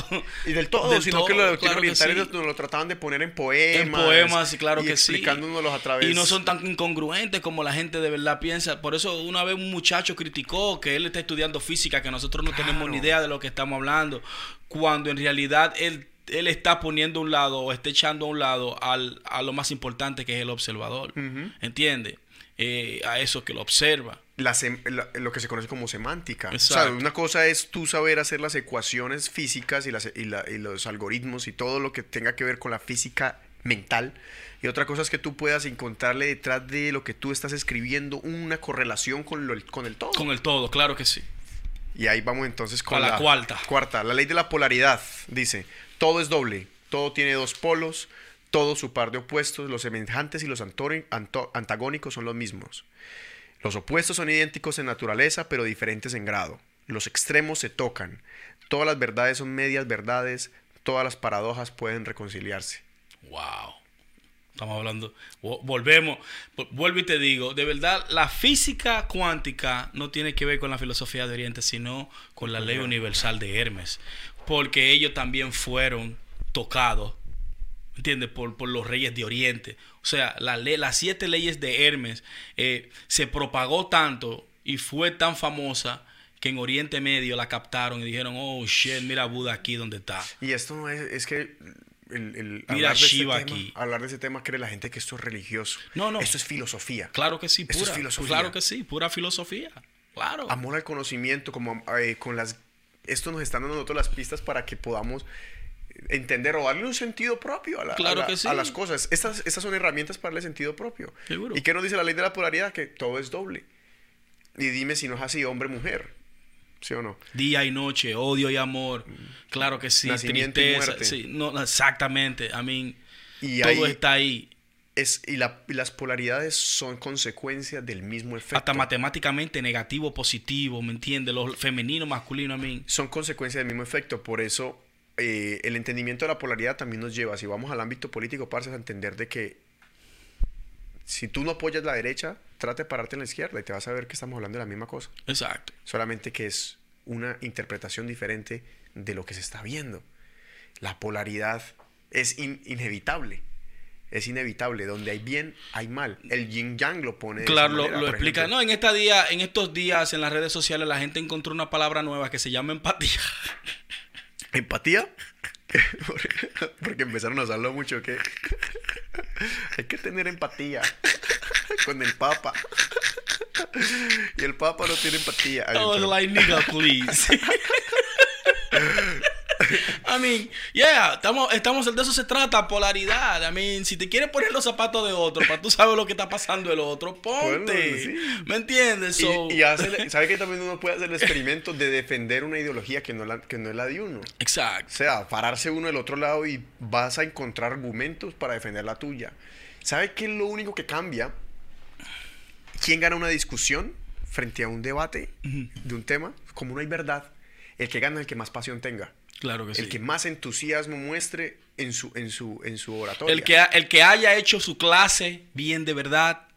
Y del todo, Del sino que las doctrinas claro orientales sí. nos lo trataban de poner en poemas. en poemas, claro y que sí. explicándonos a través. Y no son tan incongruentes como la gente de verdad piensa. Por eso una vez un muchacho criticó que él está estudiando física, que nosotros no tenemos ni idea de lo que estamos hablando, cuando en realidad él, él está poniendo a un lado o está echando a un lado al, a lo más importante que es el observador. Ujú. ¿Entiende? Eh, a eso que lo observa. la sem- la- lo que se conoce como semántica. O Exacto. sea, una cosa es tú saber hacer las ecuaciones físicas y, las, y, la- y los algoritmos y todo lo que tenga que ver con la física mental. Y otra cosa es que tú puedas encontrarle detrás de lo que tú estás escribiendo una correlación con, lo- con el todo. Con el todo, claro que sí. Y ahí vamos entonces con A la cuarta. Cuarta, la ley de la polaridad dice, todo es doble, todo tiene dos polos, todo su par de opuestos, los semejantes y los antagónicos son los mismos. Los opuestos son idénticos en naturaleza, pero diferentes en grado. Los extremos se tocan. Todas las verdades son medias verdades. Todas las paradojas pueden reconciliarse. Wow. Estamos hablando, vo- volvemos, vu- vuelvo y te digo, de verdad, la física cuántica no tiene que ver con la filosofía de Oriente, sino con la ley universal de Hermes, porque ellos también fueron tocados, ¿entiendes? Por, por los reyes de Oriente. O sea, la ley, las siete leyes de Hermes eh, se propagó tanto y fue tan famosa que en Oriente Medio la captaron y dijeron, oh, shit, mira Buda aquí donde está. Y esto no es, es que el, el Mira hablar, de este tema, aquí. hablar de ese tema cree la gente que esto es religioso. No, no. Esto es filosofía. Claro que sí, Esto es filosofía. Claro que sí, pura filosofía. Claro. Amor al conocimiento, como eh, con las... Esto nos está dando nosotros las pistas para que podamos entender o darle un sentido propio a, la- a Claro la- que sí. a las cosas. Estas, estas son herramientas para darle sentido propio. Seguro. ¿Y qué nos dice la ley de la polaridad? Que todo es doble. Y dime si no es así, hombre-mujer. ¿Sí o no? Día y noche, odio y amor. Claro que sí. Nacimiento y tristeza. muerte. Sí, no, exactamente. I mean, Y todo ahí está ahí. Es, y, la- y las polaridades son consecuencias del mismo efecto. Hasta matemáticamente negativo, positivo, ¿me entiendes? Lo femenino, masculino, I mean. son consecuencias del mismo efecto. Por eso, eh, el entendimiento de la polaridad también nos lleva, si vamos al ámbito político, parce, a entender de que si tú no apoyas la derecha, trate de pararte en la izquierda y te vas a ver que estamos hablando de la misma cosa. Exacto. Solamente que es una interpretación diferente de lo que se está viendo. La polaridad es in- inevitable. Es inevitable. Donde hay bien, hay mal. El yin yang lo pone. Claro, lo, manera, lo por explica. ejemplo. No, en esta día, en estos días en las redes sociales la gente encontró una palabra nueva que se llama empatía. ¿Empatía? Porque empezaron a usarlo mucho que hay que tener empatía con el Papa. Y el Papa no tiene empatía. Ay, I was pero- like, nigga, please. I mean, yeah, estamos, estamos, de eso se trata, polaridad. I mean, si te quieres poner los zapatos de otro, para tú sabes lo que está pasando el otro, ponte. Ponlo, sí. ¿Me entiendes? So- Y, y hace- ¿sabe que también uno puede hacer el experimento de defender una ideología que no, la, que no es la de uno? O Exacto. sea, pararse uno del otro lado y vas a encontrar argumentos para defender la tuya. ¿Sabe qué es lo único que cambia? ¿Quién gana una discusión frente a un debate de un tema? Como no hay verdad, el que gana es el que más pasión tenga. Claro que sí. El que más entusiasmo muestre en su, en su, en su oratoria. El que, el que haya hecho su clase bien de verdad,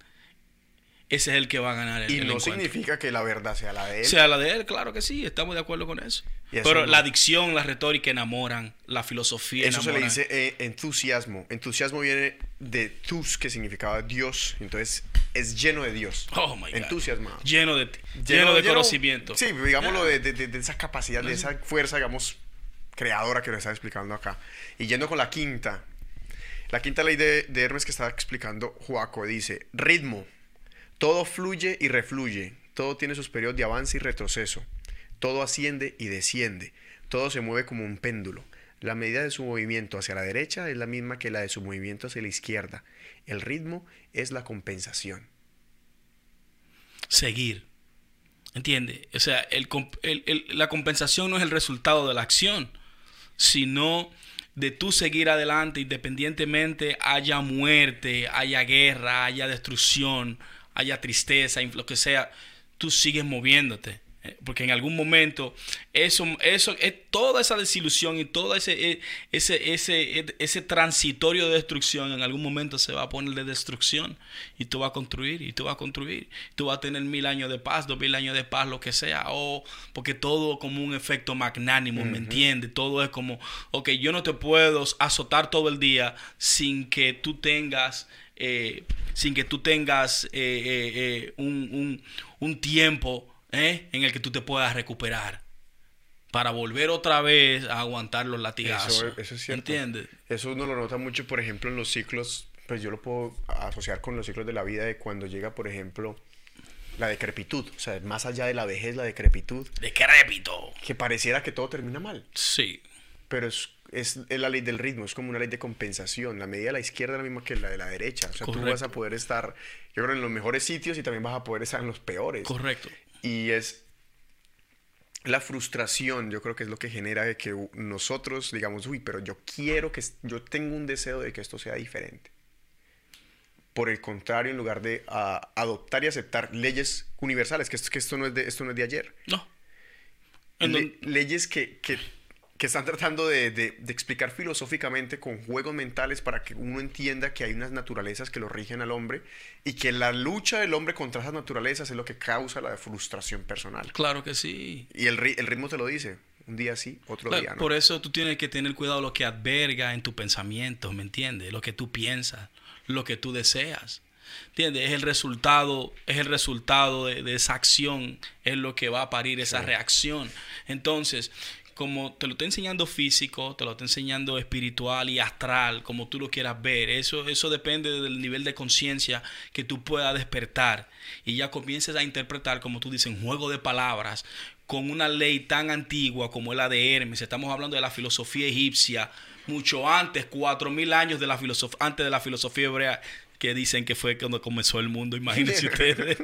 ese es el que va a ganar el, y el no encuentro. significa que la verdad sea la de él. Sea la de él, claro que sí, estamos de acuerdo con eso. Pero no. la dicción, la retórica enamoran, la filosofía Eso se le dice eh, entusiasmo. Entusiasmo viene de tus, que significaba Dios. Entonces es lleno de Dios. Oh my God. Entusiasmado. Lleno de, lleno, de conocimiento. Sí, digámoslo de, de- de- de esa capacidad, de esa fuerza, digamos, creadora que nos está explicando acá. Y yendo con la quinta. La quinta ley de, Hermes que estaba explicando Joaco dice, ritmo. Todo fluye y refluye. Todo tiene sus periodos de avance y retroceso. Todo asciende y desciende. Todo se mueve como un péndulo. La medida de su movimiento hacia la derecha es la misma que la de su movimiento hacia la izquierda. El ritmo es la compensación. Seguir. ¿Entiendes? O sea, la compensación no es el resultado de la acción, sino de tú seguir adelante independientemente haya muerte, haya guerra, haya destrucción, haya tristeza, lo que sea, tú sigues moviéndote. Eh, Porque en algún momento eso, eso es toda esa desilusión y todo ese, eh, ese, ese, ese transitorio de destrucción en algún momento se va a poner de destrucción y tú vas a construir y tú vas a construir. Tú vas a tener mil años de paz, dos mil años de paz, lo que sea. O porque todo como un efecto magnánimo, ¿me entiendes? Todo es como, ok, yo no te puedo azotar todo el día sin que tú tengas eh, sin que tú tengas eh, eh, eh, un, un- un tiempo eh, en el que tú te puedas recuperar para volver otra vez a aguantar los latigazos. Eso, eso es cierto. ¿Entiendes? Eso uno lo nota mucho, por ejemplo, en los ciclos, pues yo lo puedo asociar con los ciclos de la vida de cuando llega, por ejemplo, la decrepitud. O sea, más allá de la vejez, la decrepitud, Decrépito. que pareciera que todo termina mal. Sí. Pero es, es, es la ley del ritmo, es como una ley de compensación. La medida de la izquierda es la misma que la de la derecha. O sea, tú Correcto. vas a poder estar, yo creo, en los mejores sitios y también vas a poder estar en los peores. Correcto. Y es, la frustración, yo creo que es lo que genera de que nosotros digamos, uy, pero yo quiero que, yo tengo un deseo de que esto sea diferente. Por el contrario, en lugar de adoptar y aceptar leyes universales, que esto, que esto, no, es de, esto no es de ayer. No. leyes que, que, que, están tratando de, de, explicar filosóficamente con juegos mentales para que uno entienda que hay unas naturalezas que lo rigen al hombre y que la lucha del hombre contra esas naturalezas es lo que causa la frustración personal. Claro que sí. Y el, el ritmo te lo dice. Un día sí, otro día no. Por eso tú tienes que tener cuidado lo que alberga en tu pensamiento, ¿me entiendes? Lo que tú piensas lo que tú deseas. ¿Entiendes? Es el resultado, es el resultado de, esa acción, es lo que va a parir esa reacción. Entonces, como te lo está enseñando físico, te lo está enseñando espiritual y astral, como tú lo quieras ver, eso, eso depende del nivel de conciencia que tú puedas despertar. Y ya comiences a interpretar, como tú dices, en juego de palabras, con una ley tan antigua como la de Hermes. Estamos hablando de la filosofía egipcia, mucho antes, cuatro mil años de la antes de la filosofía hebrea, que dicen que fue cuando comenzó el mundo, imagínense ustedes.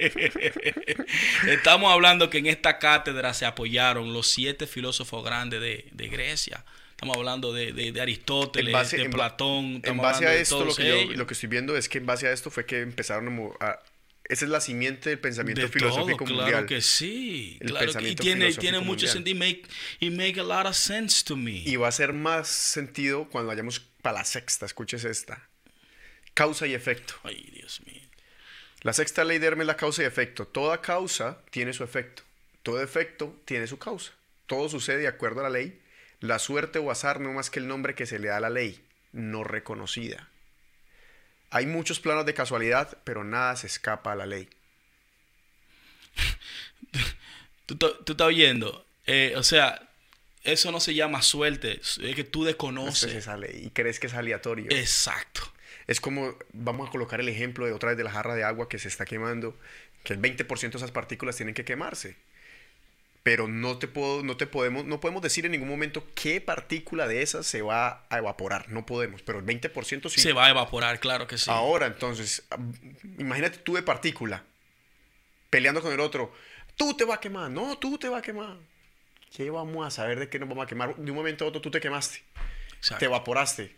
Estamos hablando que en esta cátedra se apoyaron los siete filósofos grandes de, Grecia. Estamos hablando de, Aristóteles, de Platón. En base a esto, lo que, lo que estoy viendo es que en base a esto fue que empezaron a, esa es la simiente del pensamiento filosófico mundial. Claro que sí. y tiene, tiene mucho sentido. Make, it make a lot of sense to me. Y va a ser más sentido cuando vayamos para la sexta. Escuches esta. Causa y efecto. Ay, Dios mío. La sexta ley de Hermes es la causa y efecto. Toda causa tiene su efecto. Todo efecto tiene su causa. Todo sucede de acuerdo a la ley. La suerte o azar no más que el nombre que se le da a la ley, no reconocida. Hay muchos planos de casualidad, pero nada se escapa a la ley. tú, estás oyendo. Eh, o sea, eso no se llama suerte, es que tú desconoces. esa ley y crees que es aleatorio. Exacto. Es como, vamos a colocar el ejemplo de otra vez de la jarra de agua que se está quemando, que el 20% de esas partículas tienen que quemarse pero no te puedo, no te podemos, no podemos decir en ningún momento qué partícula de esas se va a evaporar. No podemos, pero el 20% sí. Se va a evaporar, claro que sí. Ahora, entonces, imagínate tú de partícula peleando con el otro. Tú te vas a quemar, no, tú te vas a quemar. ¿Qué vamos a saber de qué nos vamos a quemar? De un momento a otro tú te quemaste. Te evaporaste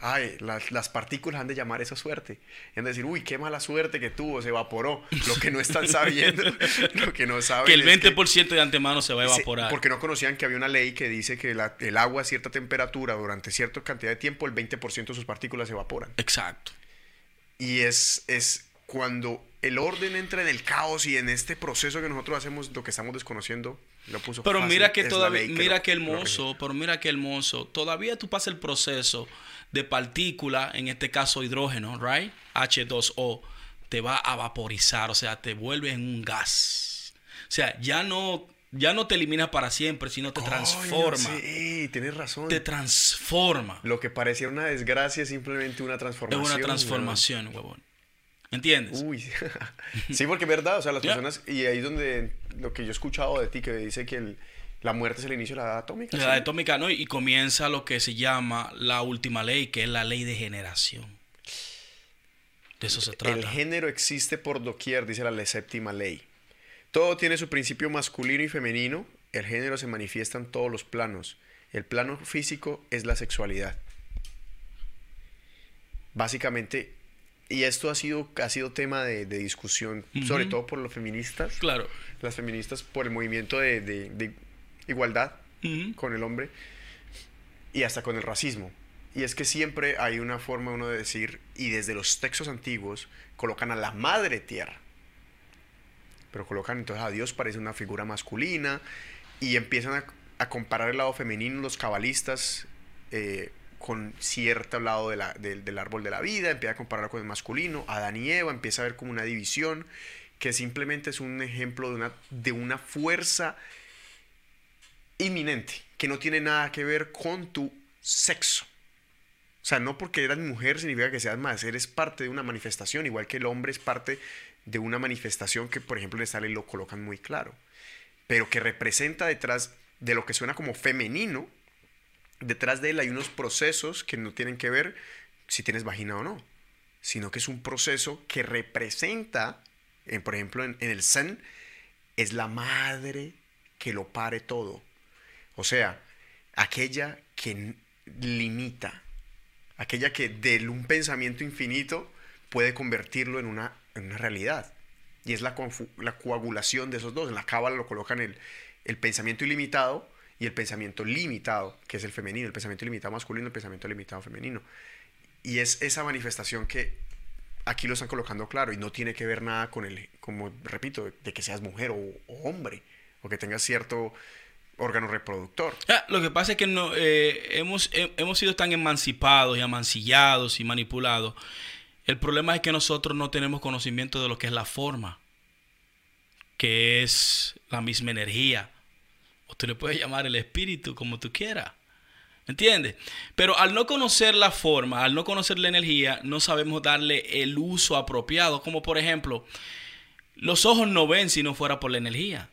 ay, las, partículas han de llamar esa suerte. Y han de decir, uy, qué mala suerte que tuvo, se evaporó. Lo que no están sabiendo, lo que no saben. Que el 20% de antemano se va a evaporar. porque no conocían que había una ley que dice que el agua a cierta temperatura, durante cierta cantidad de tiempo, el 20% de sus partículas se evaporan. Exacto. Y es, es cuando el orden entra en el caos y en este proceso que nosotros hacemos, lo que estamos desconociendo, lo puso Pero mira que todavía, mira que hermoso, pero mira que hermoso. Todavía tú pasas el proceso de partícula, en este caso hidrógeno, right? H2O, te va a vaporizar, o sea, te vuelve en un gas. O sea, ya no, ya no te eliminas para siempre, sino te transforma. Sí, tienes razón. Te transforma. Lo que parecía una desgracia es simplemente una transformación. Es una transformación, huevón. ¿Entiendes? Uy, sí, porque es verdad, o sea, las personas, y ahí es donde lo que yo he escuchado de ti, que dice que el, la muerte es el inicio de la edad atómica. La edad atómica, ¿no? Y comienza lo que se llama la última ley, que es la ley de generación. De eso se trata. El género existe por doquier, dice la séptima ley. Todo tiene su principio masculino y femenino. El género se manifiesta en todos los planos. El plano físico es la sexualidad. Básicamente, y esto ha sido, ha sido tema de, discusión, sobre todo por los feministas. Claro. Las feministas por el movimiento de igualdad con el hombre y hasta con el racismo. Y es que siempre hay una forma uno de decir, y desde los textos antiguos colocan a la madre tierra. Pero colocan entonces a Dios parece una figura masculina y empiezan a, comparar el lado femenino, los cabalistas, eh, con cierto lado del árbol de la vida, empieza a compararlo con el masculino, Adán y Eva, empieza a ver como una división que simplemente es un ejemplo de una, de una fuerza inminente, que no tiene nada que ver con tu sexo. O sea, no porque eras mujer significa que seas más, eres parte de una manifestación, igual que el hombre es parte de una manifestación que, por ejemplo, en esta ley lo colocan muy claro, pero que representa detrás de lo que suena como femenino, detrás de él hay unos procesos que no tienen que ver si tienes vagina o no, sino que es un proceso que representa, por ejemplo, en, en el Zen, es la madre que lo pare todo. O sea, aquella que limita, aquella que de un pensamiento infinito puede convertirlo en una, en una realidad. Y es la, la, coagulación de esos dos. En la cábala lo colocan el, el pensamiento ilimitado y el pensamiento limitado, que es el femenino, el pensamiento limitado masculino, el pensamiento limitado femenino. Y es esa manifestación que aquí lo están colocando claro y no tiene que ver nada con el, como repito, de que seas mujer o, hombre o que tengas cierto órgano reproductor. Ah, lo que pasa es que no, eh, hemos, hemos sido tan emancipados y amancillados y manipulados. El problema es que nosotros no tenemos conocimiento de lo que es la forma, que es la misma energía. O tú le puedes llamar el espíritu como tú quieras. ¿Entiendes? Pero al no conocer la forma, al no conocer la energía, no sabemos darle el uso apropiado. Como por ejemplo, los ojos no ven si no fuera por la energía.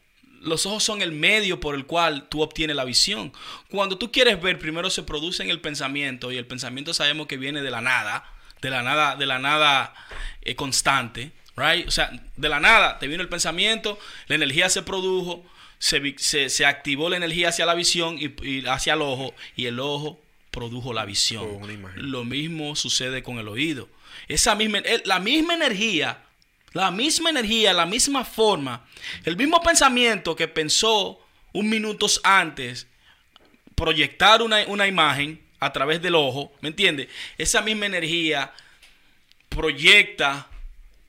Los ojos son el medio por el cual tú obtienes la visión. Cuando tú quieres ver, primero se produce en el pensamiento y el pensamiento sabemos que viene de la nada, de la nada, de la nada eh, constante, right? O sea, de la nada te vino el pensamiento, la energía se produjo, se, se, activó la energía hacia la visión y, hacia el ojo y el ojo produjo la visión. Lo mismo sucede con el oído. Esa misma, la misma energía, la misma energía, la misma forma, el mismo pensamiento que pensó un minuto antes proyectar una, una imagen a través del ojo, ¿me entiendes? Esa misma energía proyecta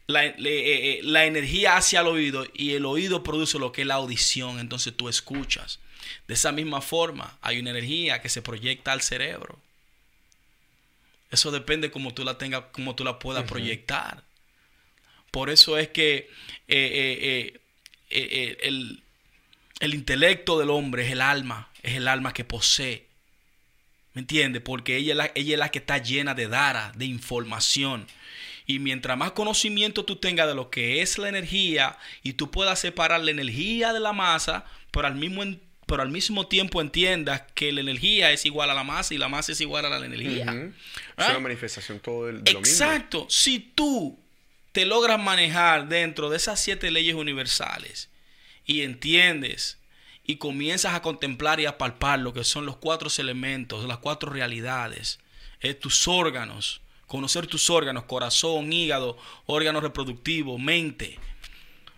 eh, eh, la, energía hacia el oído y el oído produce lo que es la audición, entonces tú escuchas. De esa misma forma, hay una energía que se proyecta al cerebro. Eso depende como tú la tengas, como tú la puedas proyectar. Por eso es que eh, el, el, intelecto del hombre es el alma, es el alma que posee. ¿Me entiendes? Porque ella es, la, ella es la que está llena de dara, de información. Y mientras más conocimiento tú tengas de lo que es la energía y tú puedas separar la energía de la masa, pero al mismo, pero al mismo tiempo entiendas que la energía es igual a la masa y la masa es igual a la energía. Es una ¿Ah? manifestación todo de, lo mismo. Exacto. Si tú te logras manejar dentro de esas siete leyes universales y entiendes y comienzas a contemplar y a palpar lo que son los cuatro elementos, las cuatro realidades, eh, tus órganos, conocer tus órganos, corazón, hígado, órgano reproductivo, mente,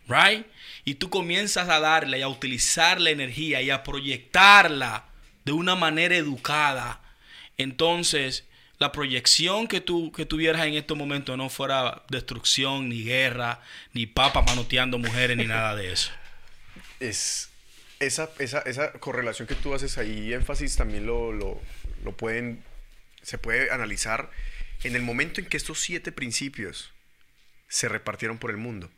right? Y tú comienzas a darle y a utilizar la energía y a proyectarla de una manera educada. Entonces, la proyección que tú que tuvieras en estos momentos no fuera destrucción, ni guerra, ni papa manoteando mujeres, ni nada de eso. Es esa, esa, esa correlación que tú haces ahí, énfasis también lo, lo, lo pueden, se puede analizar en el momento en que estos siete principios se repartieron por el mundo.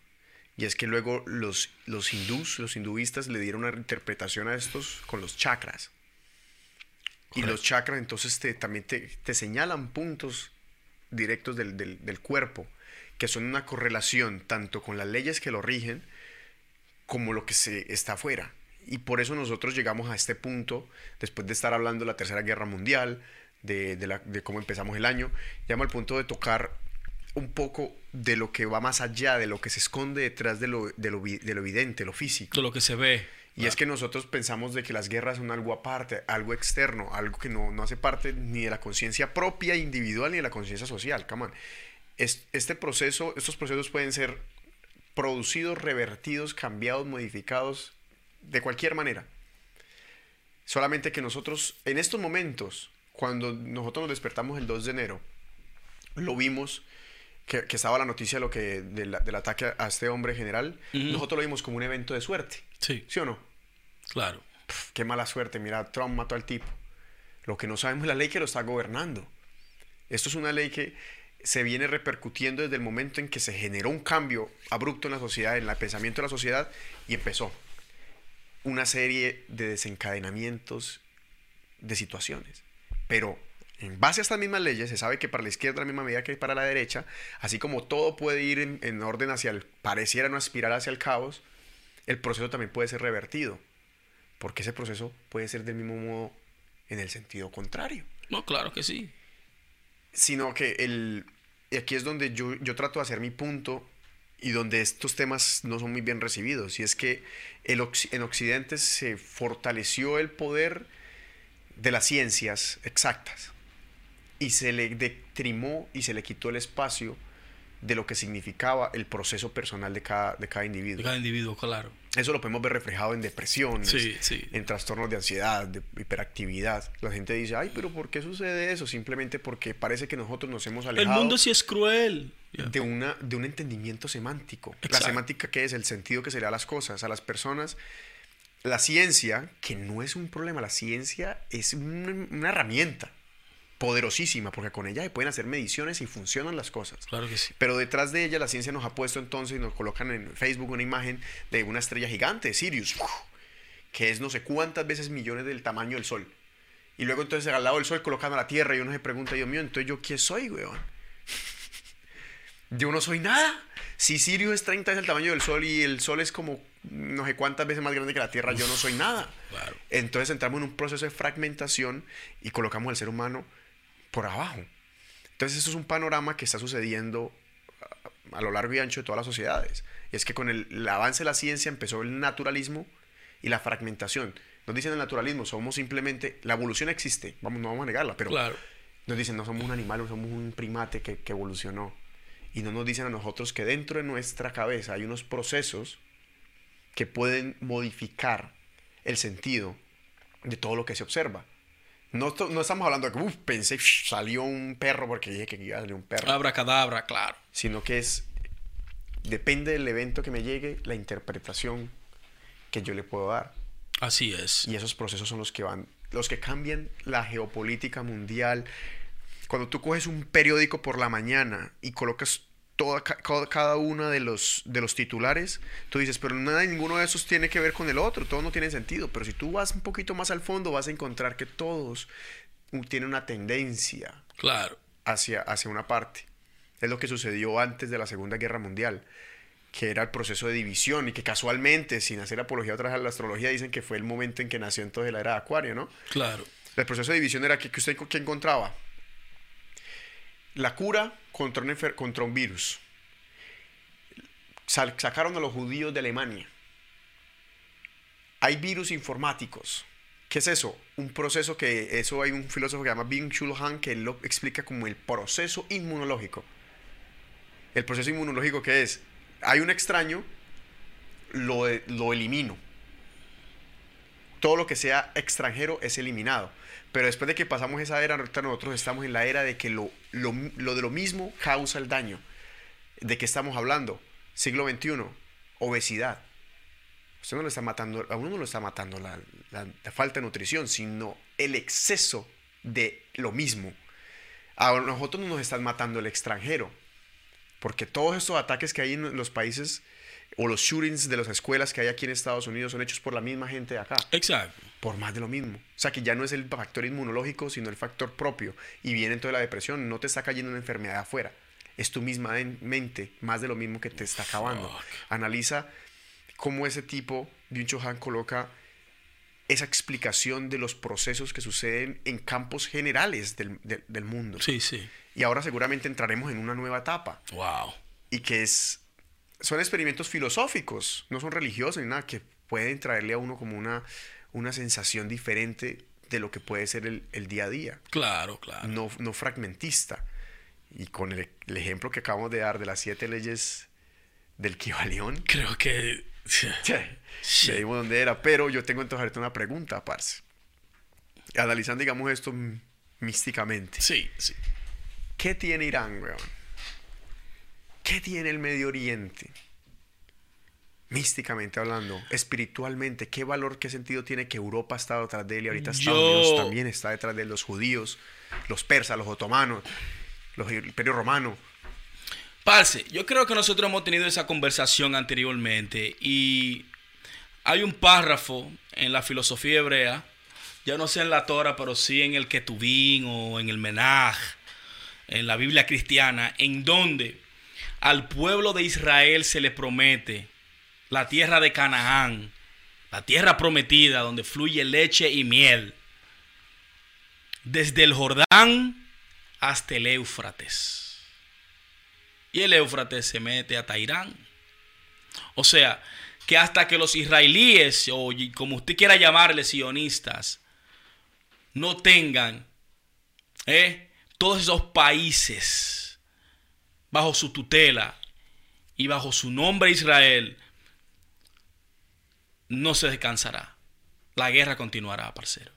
Y es que luego los, los hindús, los hinduistas le dieron una interpretación a estos con los chakras. Y los chakras entonces te, también te, señalan puntos directos del, del, cuerpo, que son una correlación tanto con las leyes que lo rigen como lo que se está afuera. Y por eso nosotros llegamos a este punto, después de estar hablando de la Tercera Guerra Mundial, de, cómo empezamos el año, llamo al punto de tocar un poco de lo que va más allá, de lo que se esconde detrás de lo, de lo, evidente, lo físico. De lo que se ve. Y es que nosotros pensamos de que las guerras son algo aparte, algo externo, algo que no, no hace parte ni de la conciencia propia individual ni de la conciencia social. Come este proceso, estos procesos pueden ser producidos, revertidos, cambiados, modificados, de cualquier manera. Solamente que nosotros en estos momentos cuando nosotros nos despertamos el 2 de enero, lo vimos, que, estaba la noticia de lo que, del ataque a este hombre general, nosotros lo vimos como un evento de suerte. Sí. ¿Sí o no? Claro. qué mala suerte, mira, Trump mató al tipo. Lo que no sabemos es la ley que lo está gobernando. Esto es una ley que se viene repercutiendo desde el momento en que se generó un cambio abrupto en la sociedad, en el pensamiento de la sociedad, y empezó una serie de desencadenamientos de situaciones. Pero en base a estas mismas leyes, se sabe que para la izquierda la misma medida que para la derecha, así como todo puede ir en, orden hacia el, pareciera no aspirar hacia el caos, el proceso también puede ser revertido. Porque ese proceso puede ser del mismo modo en el sentido contrario. No, claro que sí. Sino que el, y aquí es donde yo, yo trato de hacer mi punto y donde estos temas no son muy bien recibidos. Y es que el en Occidente se fortaleció el poder de las ciencias exactas y se le detrimó y se le quitó el espacio de lo que significaba el proceso personal de cada, de cada individuo. De cada individuo, claro. Eso lo podemos ver reflejado en depresiones, en trastornos de ansiedad, de hiperactividad. La gente dice, ay, pero ¿por qué sucede eso? Simplemente porque parece que nosotros nos hemos alejado. El mundo sí es cruel. De, una, de un entendimiento semántico. La semántica, ¿qué es? El sentido que se le da a las cosas, a las personas. La ciencia, que no es un problema, la ciencia es una herramienta poderosísima, porque con ella se pueden hacer mediciones y funcionan las cosas. Claro que sí. Pero detrás de ella la ciencia nos ha puesto entonces y nos colocan en Facebook una imagen de una estrella gigante, Sirius, que es no sé cuántas veces millones del tamaño del Sol. Y luego entonces al lado del Sol colocan a la Tierra y uno se pregunta, Dios mío, entonces yo qué soy, weón. Yo no soy nada. Si Sirius es 30 veces el tamaño del Sol y el Sol es como no sé cuántas veces más grande que la Tierra, yo no soy nada. Claro. Entonces entramos en un proceso de fragmentación y colocamos al ser humano por abajo. Entonces, eso es un panorama que está sucediendo a, lo largo y ancho de todas las sociedades. Y es que con el, avance de la ciencia empezó el naturalismo y la fragmentación. Nos dicen el naturalismo, somos simplemente, la evolución existe, vamos, no vamos a negarla, pero nos dicen, no somos un animal, no somos un primate que, que evolucionó. Y no nos dicen a nosotros que dentro de nuestra cabeza hay unos procesos que pueden modificar el sentido de todo lo que se observa. No, estamos hablando de que, pensé, salió un perro porque dije que iba a salir un perro. Abra claro. Sino que es, depende del evento que me llegue, la interpretación que yo le puedo dar. Así es. Y esos procesos son los que van, los que cambian la geopolítica mundial. Cuando tú coges un periódico por la mañana y colocas toda, cada uno de los, de los titulares, tú dices, pero nada, ninguno de esos tiene que ver con el otro, todo no tiene sentido. Pero si tú vas un poquito más al fondo, vas a encontrar que todos tienen una tendencia claro. hacia, hacia una parte. Es lo que sucedió antes de la Segunda Guerra Mundial, que era el proceso de división y que casualmente, sin hacer apología vez a la astrología, dicen que fue el momento en que nació entonces la era de Acuario, ¿no? Claro. El proceso de división era que, que usted ¿qué encontraba la cura contra un, contra un virus. sacaron a los judíos de Alemania. Hay virus informáticos. ¿Qué es eso? Un proceso que, eso hay un filósofo que se llama Bing Chul Han que lo explica como el proceso inmunológico. El proceso inmunológico que es, hay un extraño, lo, lo elimino. Todo lo que sea extranjero es eliminado. Pero después de que pasamos esa era, nosotros estamos en la era de que lo, lo, de lo mismo causa el daño. ¿De qué estamos hablando? Siglo XXI, obesidad. Usted no lo está matando, a uno no lo está matando la, falta de nutrición, sino el exceso de lo mismo. A nosotros no nos están matando el extranjero. Porque todos estos ataques que hay en los países o los shootings de las escuelas que hay aquí en Estados Unidos son hechos por la misma gente de acá. Exacto. Por más de lo mismo. O sea, que ya no es el factor inmunológico, sino el factor propio. Y viene toda la depresión. No te está cayendo una enfermedad afuera. Es tu misma mente, más de lo mismo que te está acabando. Analiza cómo ese tipo, Byung Han, coloca esa explicación de los procesos que suceden en campos generales del, del mundo. Sí, sí. Y ahora seguramente entraremos en una nueva etapa. Wow. Y que es son experimentos filosóficos, no son religiosos ni nada, que pueden traerle a uno como una, una sensación diferente de lo que puede ser el, día a día. Claro, claro. No, no fragmentista. Y con el, ejemplo que acabamos de dar de las siete leyes del Kibalión. Creo que. Sí. Leímos dónde era. Pero yo tengo entonces ahorita una pregunta, Parce. Analizando, digamos, esto místicamente. Sí, sí. ¿Qué tiene Irán, weón? ¿Qué tiene el Medio Oriente? Místicamente hablando, espiritualmente, ¿qué valor, qué sentido tiene que Europa ha estado detrás de él y ahorita Estados Unidos también está detrás de los judíos, los persas, los otomanos, los, el Imperio Romano? Parce, yo creo que nosotros hemos tenido esa conversación anteriormente y hay un párrafo en la filosofía hebrea, ya no sé en la Torah, pero sí en el Ketubín o en el Menaj, en la Biblia cristiana, en donde al pueblo de Israel se le promete la tierra de Canaán, la tierra prometida donde fluye leche y miel, desde el Jordán hasta el Éufrates. Y el Éufrates se mete a Tairán. O sea, que hasta que los israelíes, o como usted quiera llamarles, sionistas, no tengan ¿eh? todos esos países bajo su tutela y bajo su nombre Israel, no se descansará. La guerra continuará, parcero.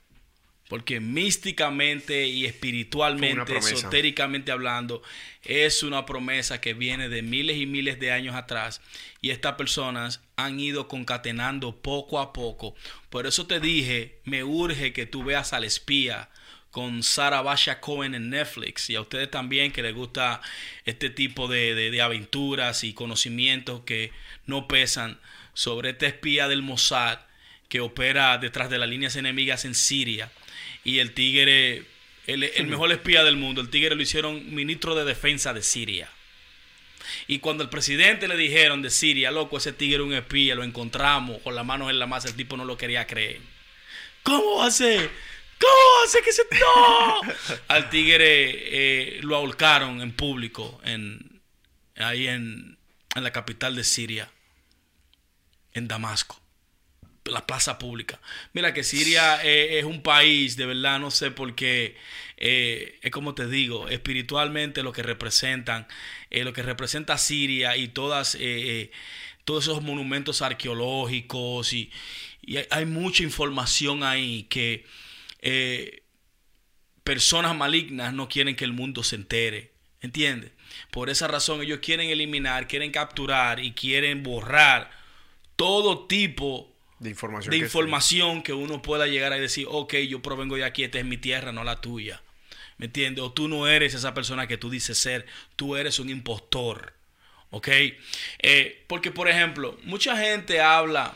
Porque místicamente y espiritualmente, esotéricamente hablando, es una promesa que viene de miles y miles de años atrás. Y estas personas han ido concatenando poco a poco. Por eso te dije, me urge que tú veas al espía con Sarah Basha Cohen en Netflix. Y a ustedes también que les gusta este tipo de, de aventuras y conocimientos que no pesan sobre este espía del Mossad que opera detrás de las líneas enemigas en Siria y el tigre, el, mejor espía del mundo, el tigre lo hicieron ministro de defensa de Siria. Y cuando el presidente le dijeron de Siria, loco, ese tigre es un espía, lo encontramos con las manos en la masa, el tipo no lo quería creer. ¿Cómo va a ser? ¿Cómo ser que se... ¡No! Al tigre eh, lo ahorcaron en público, en, ahí en, en la capital de Siria, en Damasco la plaza pública. Mira que Siria eh, es un país, de verdad, no sé por qué, eh, es como te digo, espiritualmente lo que representan, lo que representa Siria y todas, todos esos monumentos arqueológicos y, hay, mucha información ahí que personas malignas no quieren que el mundo se entere, ¿entiendes? Por esa razón ellos quieren eliminar, quieren capturar y quieren borrar todo tipo de información, de que, información que uno pueda llegar a decir, ok, yo provengo de aquí, esta es mi tierra, no la tuya. ¿Me entiendes? O tú no eres esa persona que tú dices ser, tú eres un impostor. ¿Ok? Eh, porque, por ejemplo, mucha gente habla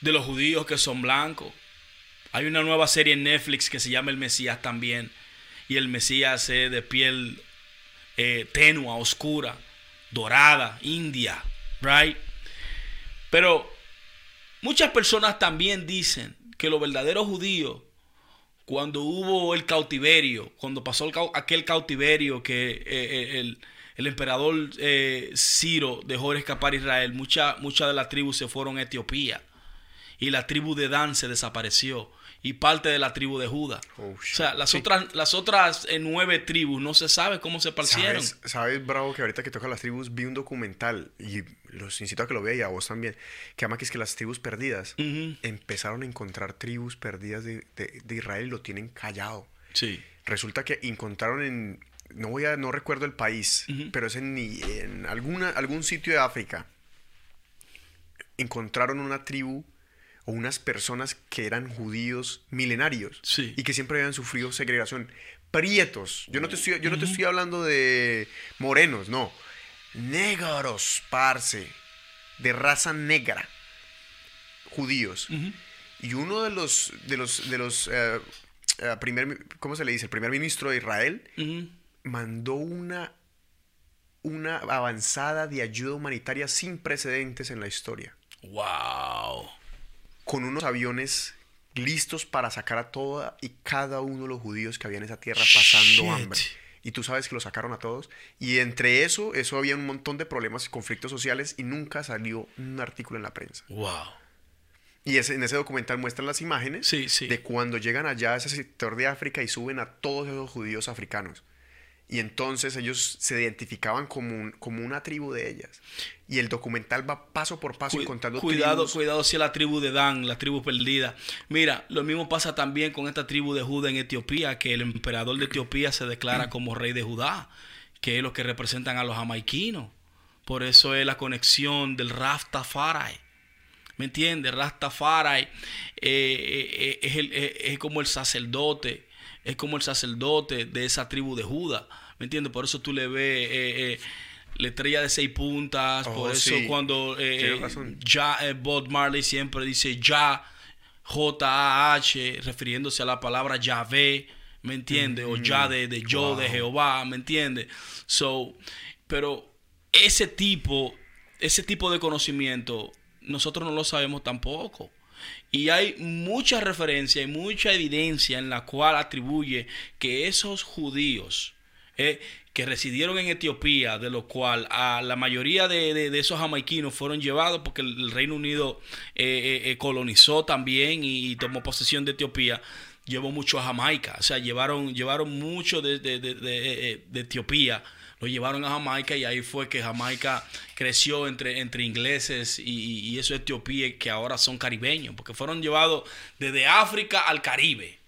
de los judíos que son blancos. Hay una nueva serie en Netflix que se llama El Mesías también. Y el Mesías es de piel eh, tenua, oscura, dorada, india, right? Pero Muchas personas también dicen que los verdaderos judíos, cuando hubo el cautiverio, cuando pasó aquel cautiverio que eh, eh, el, emperador eh, Ciro dejó de escapar a Israel, muchas mucha de las tribus se fueron a Etiopía y la tribu de Dan se desapareció y parte de la tribu de Judá. Oh, o sea, las otras, las otras eh, nueve tribus no se sabe cómo se parecieron. ¿Sabes, Bravo, que ahorita que toca las tribus vi un documental y los incito a que lo vean y a vos también, que ama que es que las tribus perdidas empezaron a encontrar tribus perdidas de, Israel y lo tienen callado. Sí. Resulta que encontraron en, no voy a, no recuerdo el país, pero es en, en alguna, algún sitio de África, encontraron una tribu o unas personas que eran judíos milenarios y que siempre habían sufrido segregación. Prietos. Yo no te estoy, yo no te estoy hablando de morenos, no. Negros, parce. De raza negra. Judíos. Y uno de los, de los, de los eh, eh, primer, ¿cómo se le dice? El primer ministro de Israel mandó una, una avanzada de ayuda humanitaria sin precedentes en la historia. ¡Wow! Con unos aviones listos para sacar a toda y cada uno de los judíos que había en esa tierra pasando hambre. Y tú sabes que lo sacaron a todos. Y entre eso, eso había un montón de problemas y conflictos sociales y nunca salió un artículo en la prensa. Wow. Y ese, en ese documental muestran las imágenes de cuando llegan allá a ese sector de África y suben a todos esos judíos africanos. Y entonces ellos se identificaban como, como una tribu de ellas. Y el documental va paso por paso contando Cuidado, cuidado si es la tribu de Dan, la tribu perdida. Mira, lo mismo pasa también con esta tribu de Judá en Etiopía, que el emperador de Etiopía se declara como rey de Judá, que es lo que representan a los jamaiquinos. Por eso es la conexión del Rastafari. ¿Me entiendes? Rastafari eh, eh, eh, es, es como el sacerdote es como el sacerdote de esa tribu de Judá. ¿Me entiendes? Por eso tú le ves eh, eh, la estrella de seis puntas. Oh, por eso cuando eh, ya Bob Marley siempre dice ya, J-A-H, refiriéndose a la palabra Yahvé. ¿Me entiendes? O ya de, de yo, de Jehová. ¿Me entiendes? So, pero ese tipo, ese tipo de conocimiento, nosotros no lo sabemos tampoco. Y hay mucha referencia y mucha evidencia en la cual atribuye que esos judíos, eh, que residieron en Etiopía, de lo cual a la mayoría de, esos jamaiquinos fueron llevados porque el, Reino Unido eh, eh, colonizó también y, tomó posesión de Etiopía. Llevó mucho a Jamaica, o sea, llevaron, llevaron mucho de, de Etiopía lo llevaron a Jamaica y ahí fue que Jamaica creció entre, entre ingleses y, y esos etiopíes que ahora son caribeños, porque fueron llevados desde África al Caribe.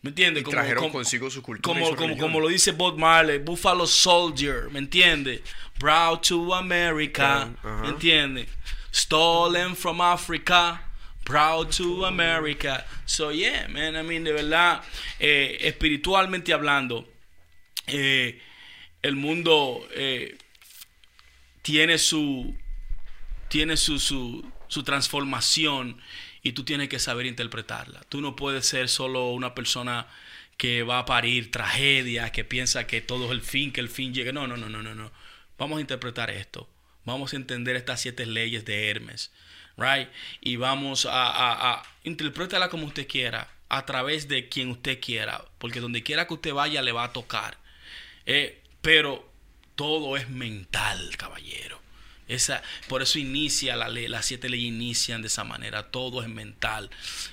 ¿Me entiendes? Como, trajeron consigo su cultura. Como, como, como, lo dice Bob Marley, Buffalo Soldier, ¿me entiendes? Proud to America, ¿me entiendes? Stolen from Africa, proud to America. So, yeah, man, I mean, de verdad, eh, espiritualmente hablando, eh, el mundo eh, tiene su tiene su, su, transformación y tú tienes que saber interpretarla. Tú no puedes ser solo una persona que va a parir tragedia, que piensa que todo es el fin, que el fin llegue. No, no, no, no, no, no. Vamos a interpretar esto. Vamos a entender estas siete leyes de Hermes, right? Y vamos a, a, interpretarla como usted quiera, a través de quien usted quiera, porque donde quiera que usted vaya le va a tocar. Eh, pero todo es mental, caballero. Esa, por eso inicia la ley, las siete leyes inician de esa manera, todo es mental.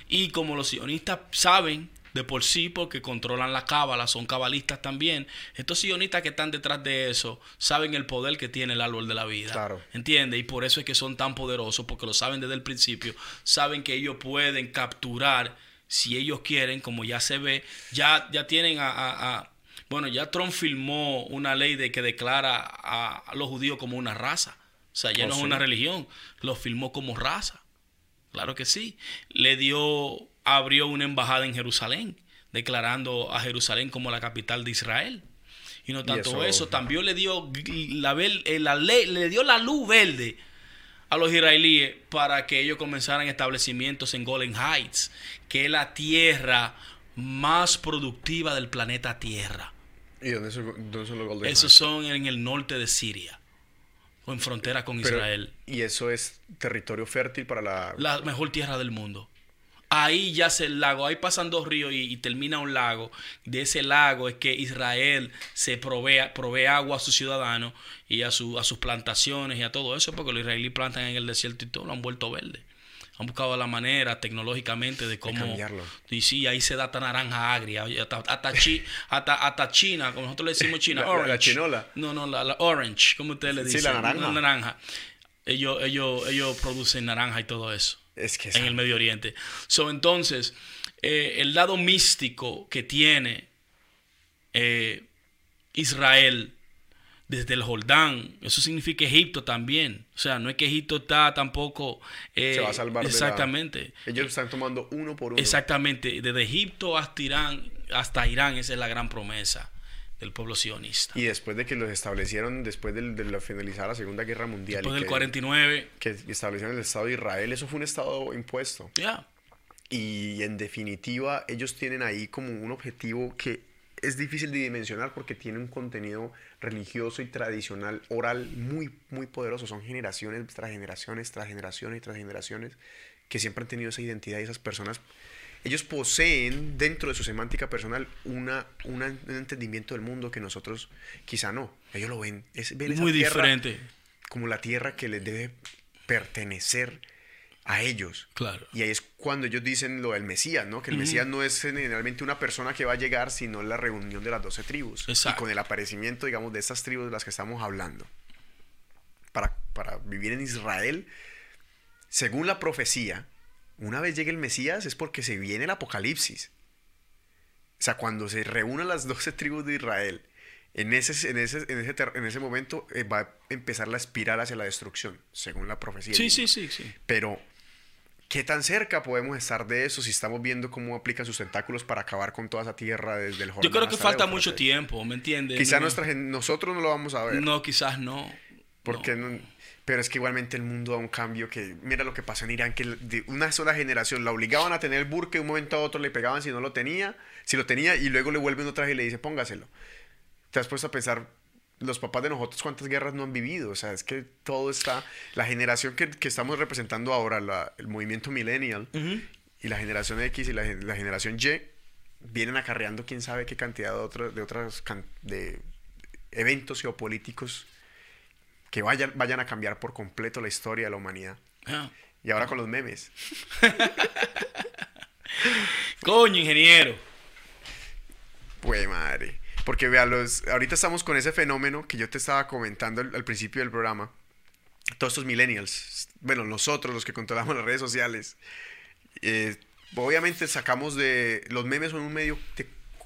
Y como los sionistas saben de por sí, porque controlan la cábala, son cabalistas también, estos sionistas que están detrás de eso saben el poder que tiene el árbol de la vida. Claro. ¿Entiendes? Y por eso es que son tan poderosos, porque lo saben desde el principio, saben que ellos pueden capturar, si ellos quieren, como ya se ve, ya, ya tienen a bueno, ya Trump firmó una ley de que declara a, los judíos como una raza. O sea, ya oh, no es una religión, lo firmó como raza. Claro que sí. Le dio, abrió una embajada en Jerusalén, declarando a Jerusalén como la capital de Israel. Y no tanto eso, también le dio la, eh, la ley, le dio la luz verde a los israelíes para que ellos comenzaran establecimientos en Golden Heights, que es la tierra más productiva del planeta Tierra. ¿Y dónde son, los Golden Esos son en el norte de Siria. O en frontera con Israel. ¿Y eso es territorio fértil para la... La mejor tierra del mundo. Ahí ya se el lago, ahí pasan dos ríos y, termina un lago. De ese lago es que Israel se provee, provee agua a sus ciudadanos y a, su, a sus plantaciones y a todo eso, porque los israelíes plantan en el desierto y todo lo han vuelto verde han buscado la manera tecnológicamente de cómo. cambiarlo. Y sí, ahí se da hasta naranja agria. Hasta, hasta, China, como nosotros le decimos China. La, orange. la chinola. No, no, la, orange, como ustedes le dicen. Sí, la naranja. La naranja. Ellos, ellos, ellos producen naranja y todo eso. Es que en el Medio Oriente. So, entonces, eh, el lado místico que tiene eh, Israel desde el Jordán. Eso significa Egipto también. O sea, no es que Egipto está tampoco... Eh, Se va a salvar Exactamente. Ellos están tomando uno por uno. Exactamente. Desde Egipto hasta Irán, hasta Irán, esa es la gran promesa del pueblo sionista. Y después de que los establecieron, después de, la finalizar la Segunda Guerra Mundial. Después del 49. Que establecieron el Estado de Israel, eso fue un Estado impuesto. Ya. Y en definitiva, ellos tienen ahí como un objetivo que es difícil de dimensionar porque tiene un contenido religioso y tradicional oral muy, muy poderoso. Son generaciones tras generaciones, tras generaciones, tras generaciones que siempre han tenido esa identidad y esas personas. Ellos poseen dentro de su semántica personal una, un entendimiento del mundo que nosotros quizá no. Ellos lo ven. Es, ven muy diferente. Como la tierra que les debe pertenecer a ellos. Claro. Y ahí es cuando ellos dicen lo del Mesías, ¿no? Que el Mesías no es generalmente una persona que va a llegar, sino la reunión de las doce tribus. Y con el aparecimiento, digamos, de estas tribus de las que estamos hablando. Para, para vivir en Israel, según la profecía, una vez llegue el Mesías es porque se viene el Apocalipsis. O sea, cuando se reúnan las doce tribus de Israel, en ese, en ese, en ese, en ese momento eh, va a empezar la espiral hacia la destrucción, según la profecía. Sí, sí, sí, sí. Pero ¿Qué tan cerca podemos estar de eso si estamos viendo cómo aplican sus tentáculos para acabar con toda esa tierra desde el Jordán Yo creo que falta mucho tiempo, ¿me entiendes? Quizás nuestra nosotros no lo vamos a ver. No, quizás no. Porque no. pero es que igualmente el mundo da un cambio que mira lo que pasó en Irán que de una sola generación la obligaban a tener el burke de un momento a otro le pegaban si no lo tenía, si lo tenía y luego le vuelven otra vez y le dice póngaselo. Te has puesto a pensar los papás de nosotros cuántas guerras no han vivido. O sea, es que todo está... La generación que, que estamos representando ahora, la, el movimiento millennial y la generación X y la, la, generación Y, vienen acarreando quién sabe qué cantidad de, otros de otras de eventos geopolíticos que vayan, vayan a cambiar por completo la historia de la humanidad. Ah. Y ahora con los memes. Coño, ingeniero. Pues madre. Porque vea, los, ahorita estamos con ese fenómeno que yo te estaba comentando al, principio del programa. Todos estos millennials, bueno, nosotros los que controlamos las redes sociales, eh, obviamente sacamos de... Los memes son un medio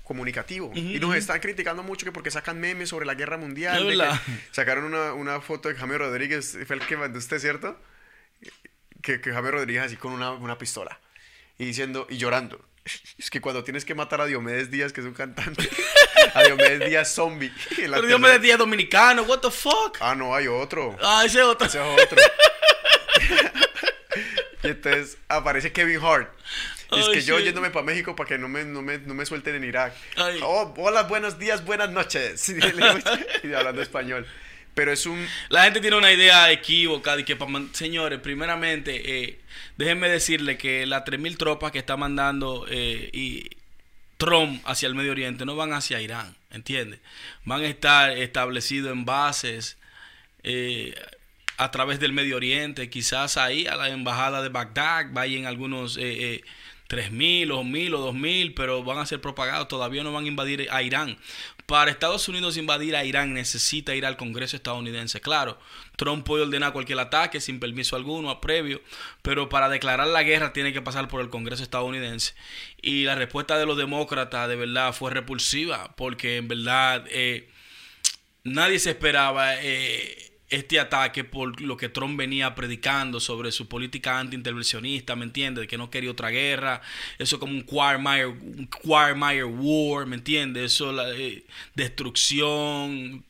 comunicativo. y nos están criticando mucho que porque sacan memes sobre la guerra mundial. sacaron una, una, foto de Jaime Rodríguez, fue el que mandó usted, ¿cierto? Que, que Jaime Rodríguez así con una, una pistola. Y diciendo, y llorando. Es que cuando tienes que matar a Diomedes Díaz, que es un cantante, a Diomedes Díaz zombie. Pero Diomedes Díaz dominicano, what the fuck? Ah, no, hay otro. Ah, ese otro. Ese es otro. y entonces aparece Kevin Hart. Y es que yo yéndome para México para que no me, no me, no me suelten en Irak. Oh, hola, buenos días, buenas noches. y hablando español. Pero es un... La gente tiene una idea equivocada y que, señores, primeramente, eh, déjenme decirle que las 3.000 tropas que está mandando eh, y Trump hacia el Medio Oriente no van hacia Irán, ¿entiendes? Van a estar establecidos en bases eh, a través del Medio Oriente, quizás ahí a la embajada de Bagdad vayan algunos... Eh, 3.000 o 1.000 o 2.000, pero van a ser propagados, todavía no van a invadir a Irán. Para Estados Unidos invadir a Irán necesita ir al Congreso estadounidense. Claro, Trump puede ordenar cualquier ataque sin permiso alguno, a previo, pero para declarar la guerra tiene que pasar por el Congreso estadounidense. Y la respuesta de los demócratas de verdad fue repulsiva, porque en verdad eh, nadie se esperaba. Eh, este ataque por lo que Trump venía predicando sobre su política anti-intervencionista, ¿me entiendes? Que no quería otra guerra, eso como un Quagmire, un War, ¿me entiendes? Eso, la eh, destrucción,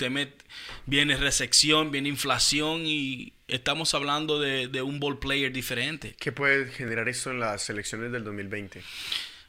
viene resección, viene inflación y estamos hablando de, de un ball player diferente. ¿Qué puede generar esto en las elecciones del 2020?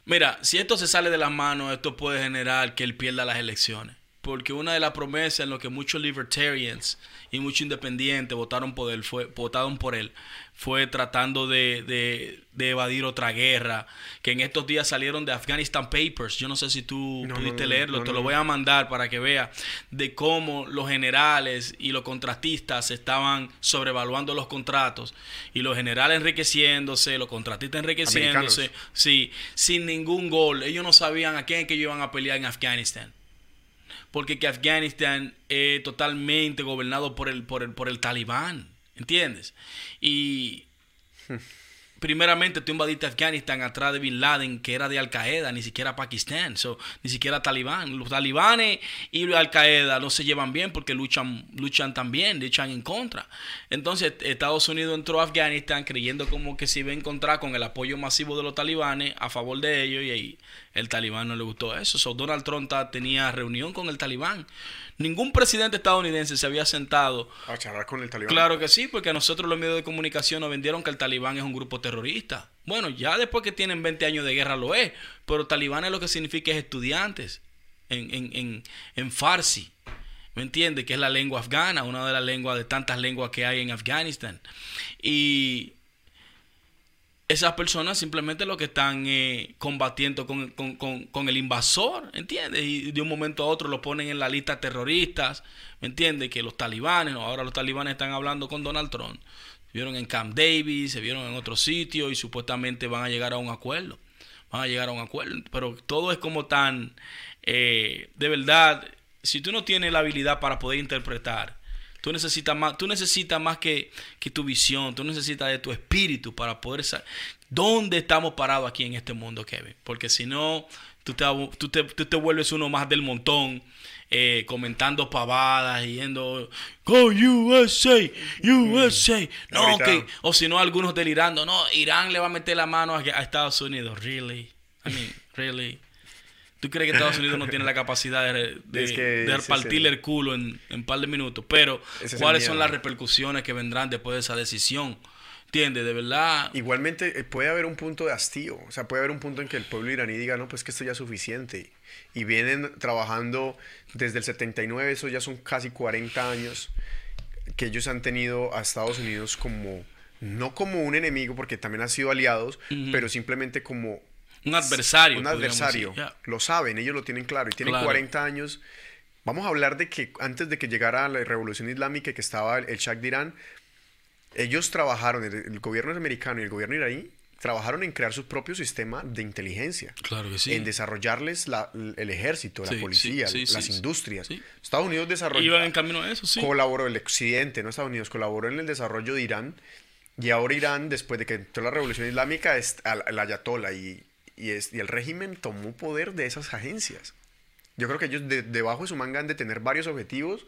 Mira, si esto se sale de las manos, esto puede generar que él pierda las elecciones. Porque una de las promesas en lo que muchos libertarians y muchos independientes votaron por él, fue, votaron por él, fue tratando de, evadir otra guerra, que en estos días salieron de Afghanistan Papers, yo no sé si tú pudiste leerlo, te lo voy a mandar para que veas de cómo los generales y los contratistas estaban sobrevaluando los contratos y los generales enriqueciéndose, los contratistas enriqueciéndose, sí, sin ningún gol, ellos no sabían a quién que ellos iban a pelear en Afganistán porque que Afganistán es totalmente gobernado por el, por el, por el talibán, ¿entiendes? Y primeramente tú invadiste Afganistán atrás de Bin Laden, que era de Al Qaeda, ni siquiera Pakistán, ni siquiera Talibán. Los talibanes y Al Qaeda no se llevan bien porque luchan, luchan también, luchan en contra. Entonces Estados Unidos entró a Afganistán creyendo como que se iba a encontrar con el apoyo masivo de los talibanes a favor de ellos y ahí el talibán no le gustó eso. So, Donald Trump tenía reunión con el talibán. Ningún presidente estadounidense se había sentado a charlar con el talibán. Claro que sí, porque a nosotros los medios de comunicación nos vendieron que el talibán es un grupo terrorista. Bueno, ya después que tienen 20 años de guerra lo es, pero talibán es lo que significa es estudiantes en, en, en, en Farsi. ¿Me entiendes? Que es la lengua afgana, una de las lenguas de tantas lenguas que hay en Afganistán. Y esas personas simplemente lo que están eh, combatiendo con, el invasor, ¿entiendes? Y de un momento a otro lo ponen en la lista terroristas, ¿me entiendes? Que los talibanes, ahora los talibanes están hablando con Donald Trump. Se vieron en Camp Davis, se vieron en otros sitios y supuestamente van a llegar a un acuerdo. Van a llegar a un acuerdo. Pero todo es como tan, eh, de verdad, si tú no tienes la habilidad para poder interpretar, Tú necesitas más, tú necesitas más que, tu visión, tú necesitas de tu espíritu para poder saber dónde estamos parados aquí en este mundo, Kevin. Porque si no, tú te, tú te, vuelves uno más del montón. Eh, comentando pavadas yendo Go USA, USA. No, que, o si no, algunos delirando. No, Irán le va a meter la mano a, a Estados Unidos. Really? I mean, really? ¿Tú crees que Estados Unidos no tiene la capacidad de, de, partirle el culo en, un par de minutos? Pero, ¿cuáles son las repercusiones que vendrán después de esa decisión? ¿Entiendes? De verdad. Igualmente, eh, puede haber un punto de hastío. O sea, puede haber un punto en que el pueblo iraní diga, no, pues que esto ya es suficiente. Y vienen trabajando desde el 79, eso ya son casi 40 años, que ellos han tenido a Estados Unidos como, no como un enemigo, porque también han sido aliados, pero simplemente como Un adversario. Un adversario. Lo saben, ellos lo tienen claro. Y tienen Claro. 40 años. Vamos a hablar de que antes de que llegara la revolución islámica y que estaba el, el Shah de Irán, ellos trabajaron, el, el gobierno americano y el gobierno iraní, trabajaron en crear su propio sistema de inteligencia. Claro que sí. En desarrollarles la- el ejército, Sí, la policía, sí, sí, las industrias. Estados Unidos desarrolló Iban en camino a eso, sí. colaboró el occidente, no Estados Unidos, colaboró en el desarrollo de Irán y ahora Irán, después de que entró la revolución islámica, es al- el ayatollah y, y, es- y el régimen tomó poder de esas agencias. Yo creo que ellos de- debajo de su manga han de tener varios objetivos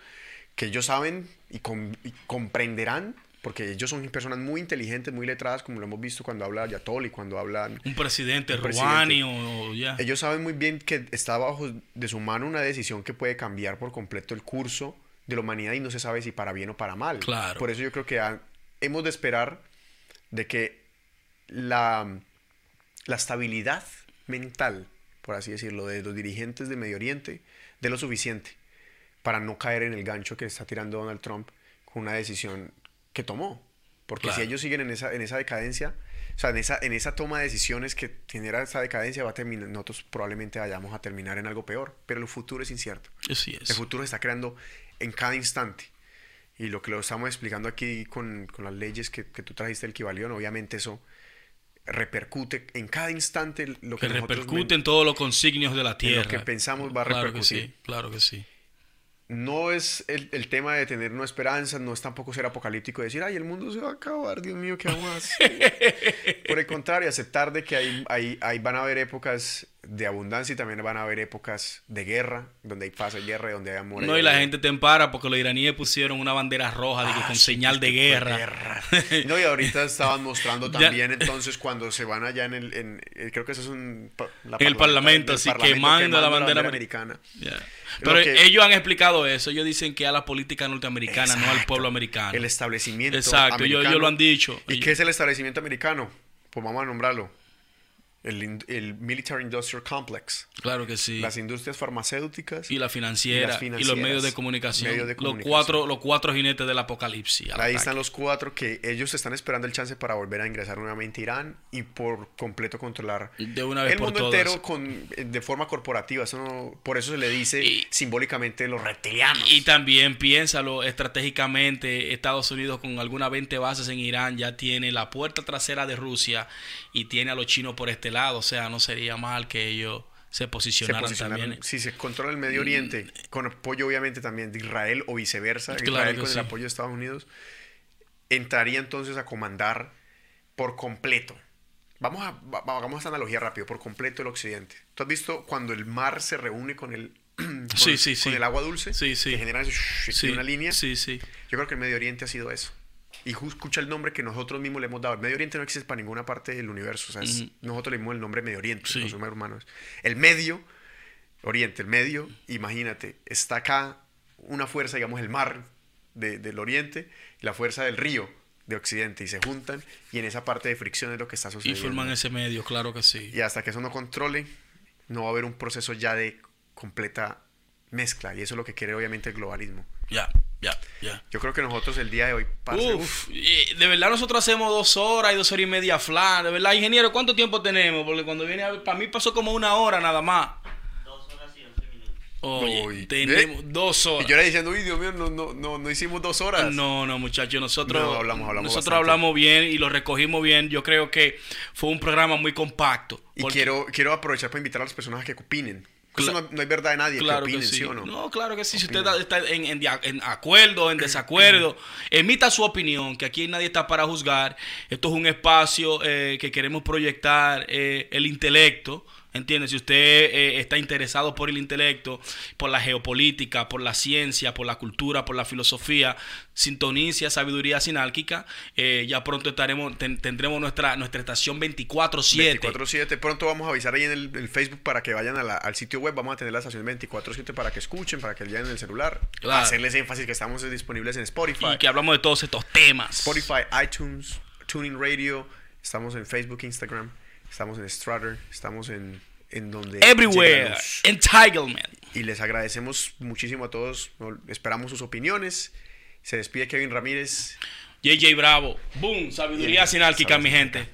que ellos saben y, com- y comprenderán, porque ellos son personas muy inteligentes, muy letradas, como lo hemos visto cuando habla Ayatollah y cuando hablan Un presidente, Un Rouhani presidente. o, ya. ellos saben muy bien que está bajo de su mano una decisión que puede cambiar por completo el curso de la humanidad y no se sabe si para bien o para mal. Claro. Por eso yo creo que ha- hemos de esperar de que la, la estabilidad mental, por así decirlo, de los dirigentes de Medio Oriente, de lo suficiente para no caer en el gancho que está tirando Donald Trump con una decisión que tomó. Porque si ellos siguen en esa, en esa decadencia, o sea, en esa, en esa toma de decisiones que genera esa decadencia, va a terminar, nosotros probablemente vayamos a terminar en algo peor. Pero el futuro es incierto. Así es. El futuro se está creando en cada instante. Y lo que lo estamos explicando aquí con, con las leyes que, que tú trajiste del Kibalión, obviamente eso repercute en cada instante lo que, Que nosotros repercute en todos los consignios de la en tierra. lo que pensamos va a claro repercutir. que sí, claro que sí. No es el, el tema de tener una esperanza, no es tampoco ser apocalíptico y decir, ay, el mundo se va a acabar, Dios mío, ¿qué vamos a hacer? Por el contrario, aceptar de que hay, hay, hay- van a haber épocas de abundancia y también van a haber épocas de guerra, donde hay paz, hay guerra, y donde hay amor. No, y la odio. gente te empara porque los iraníes pusieron una bandera roja Ah, con sí, señal de tipo guerra. No, y ahorita estaban mostrando también entonces cuando se van allá en el, en, eh, creo que eso es un... la En el parlamento, así, quemando la bandera americana. Ya. Pero que- ellos han explicado eso. Ellos dicen que a la política norteamericana, no al pueblo americano. El establecimiento Exacto, ellos, americano. ellos lo han dicho. ¿Y Ellos- qué es el establecimiento americano? Pues vamos a nombrarlo. El, el Military Industrial Complex. Claro que sí. Las industrias farmacéuticas. y la financiera, y las y, los financieras, medios de comunicación. medios de Los, comunicación. cuatro, los cuatro jinetes del apocalipsis. al Ahí ataque. están los cuatro que ellos están esperando el chance para volver a ingresar nuevamente a Irán y por completo controlar De una vez el por mundo todas. entero con, de forma corporativa. Eso no- por eso se le dice Y- simbólicamente los reptilianos. Y también piénsalo estratégicamente, Estados Unidos con algunas 20 bases en Irán ya tiene la puerta trasera de Rusia y tiene a los chinos por este lado, o sea, no sería mal que ellos se se posicionaran, posicionaron- también. si se controla el Medio Oriente con apoyo obviamente también de Israel o viceversa, Claro Israel con sí. el apoyo de Estados Unidos, entraría entonces a comandar por completo. Vamos a hagamos esta analogía rápido, por completo el occidente. ¿Tú has visto cuando el mar se reúne con el con, Sí, sí, sí. con el agua dulce? Sí, sí. Que genera una línea. Sí, sí. Yo creo que el Medio Oriente ha sido eso. Y escucha el nombre que nosotros mismos le hemos dado. El Medio Oriente no existe para ninguna parte del universo. O sea, es- Ujú. nosotros le dimos el nombre Medio Oriente, Sí. los humanos. El medio, Oriente, el medio, imagínate, está acá una fuerza, digamos, el mar de- del Oriente y la fuerza del río de Occidente y se juntan y en esa parte de fricción es lo que está Y sucediendo. forman ese medio, claro que sí. Y hasta que eso no controle, no va a haber un proceso ya de completa mezcla y eso es lo que quiere obviamente el globalismo. Ya, ya, ya. Yo creo que nosotros el día de hoy, parce, Uf, y de verdad nosotros hacemos dos horas y dos horas y media flan. De verdad, ingeniero, ¿cuánto tiempo tenemos? Porque cuando viene a ver, para mí pasó como una hora nada más. Dos horas y once minutos. Oye, Uy, tenemos ¿eh? dos Y horas. yo era diciendo, uy, Dios mío, no, no, no, no hicimos dos horas. No, no, muchachos, nosotros, No, hablamos- hablamos nosotros bastante. hablamos bien y lo recogimos bien. Yo creo que fue un programa muy compacto. Y porque- quiero, quiero aprovechar para invitar a las personas a que opinen. Eso Cla- no, no hay verdad de nadie Claro que que opinen, sí. sí. o no? No, claro que sí. Si usted está en, en en acuerdo, en desacuerdo, emita su opinión, que aquí nadie está para juzgar. Esto es un espacio eh, que queremos proyectar eh, el intelecto. ¿Entiendes? Si usted eh, está interesado por el intelecto, por la geopolítica, por la ciencia, por la cultura, por la filosofía, sintonicia, sabiduría sinálquica, eh, ya pronto estaremos, ten- tendremos nuestra, nuestra estación 24-7. 24-7. Pronto vamos a avisar ahí en el, el Facebook para que vayan a la- al sitio web. Vamos a tener la estación 24-7 para que escuchen, para que lean en el celular. Claro. Hacerles énfasis que estamos disponibles en Spotify. Y que hablamos de todos estos temas. Spotify, iTunes, Tuning Radio. Estamos en Facebook, Instagram. Estamos en Strutter. Estamos en, en donde... Everywhere. Entitlement. Y les agradecemos muchísimo a todos. Esperamos sus opiniones. Se despide Kevin Ramírez. JJ Bravo. Boom. Sabiduría sinálquica, mi gente.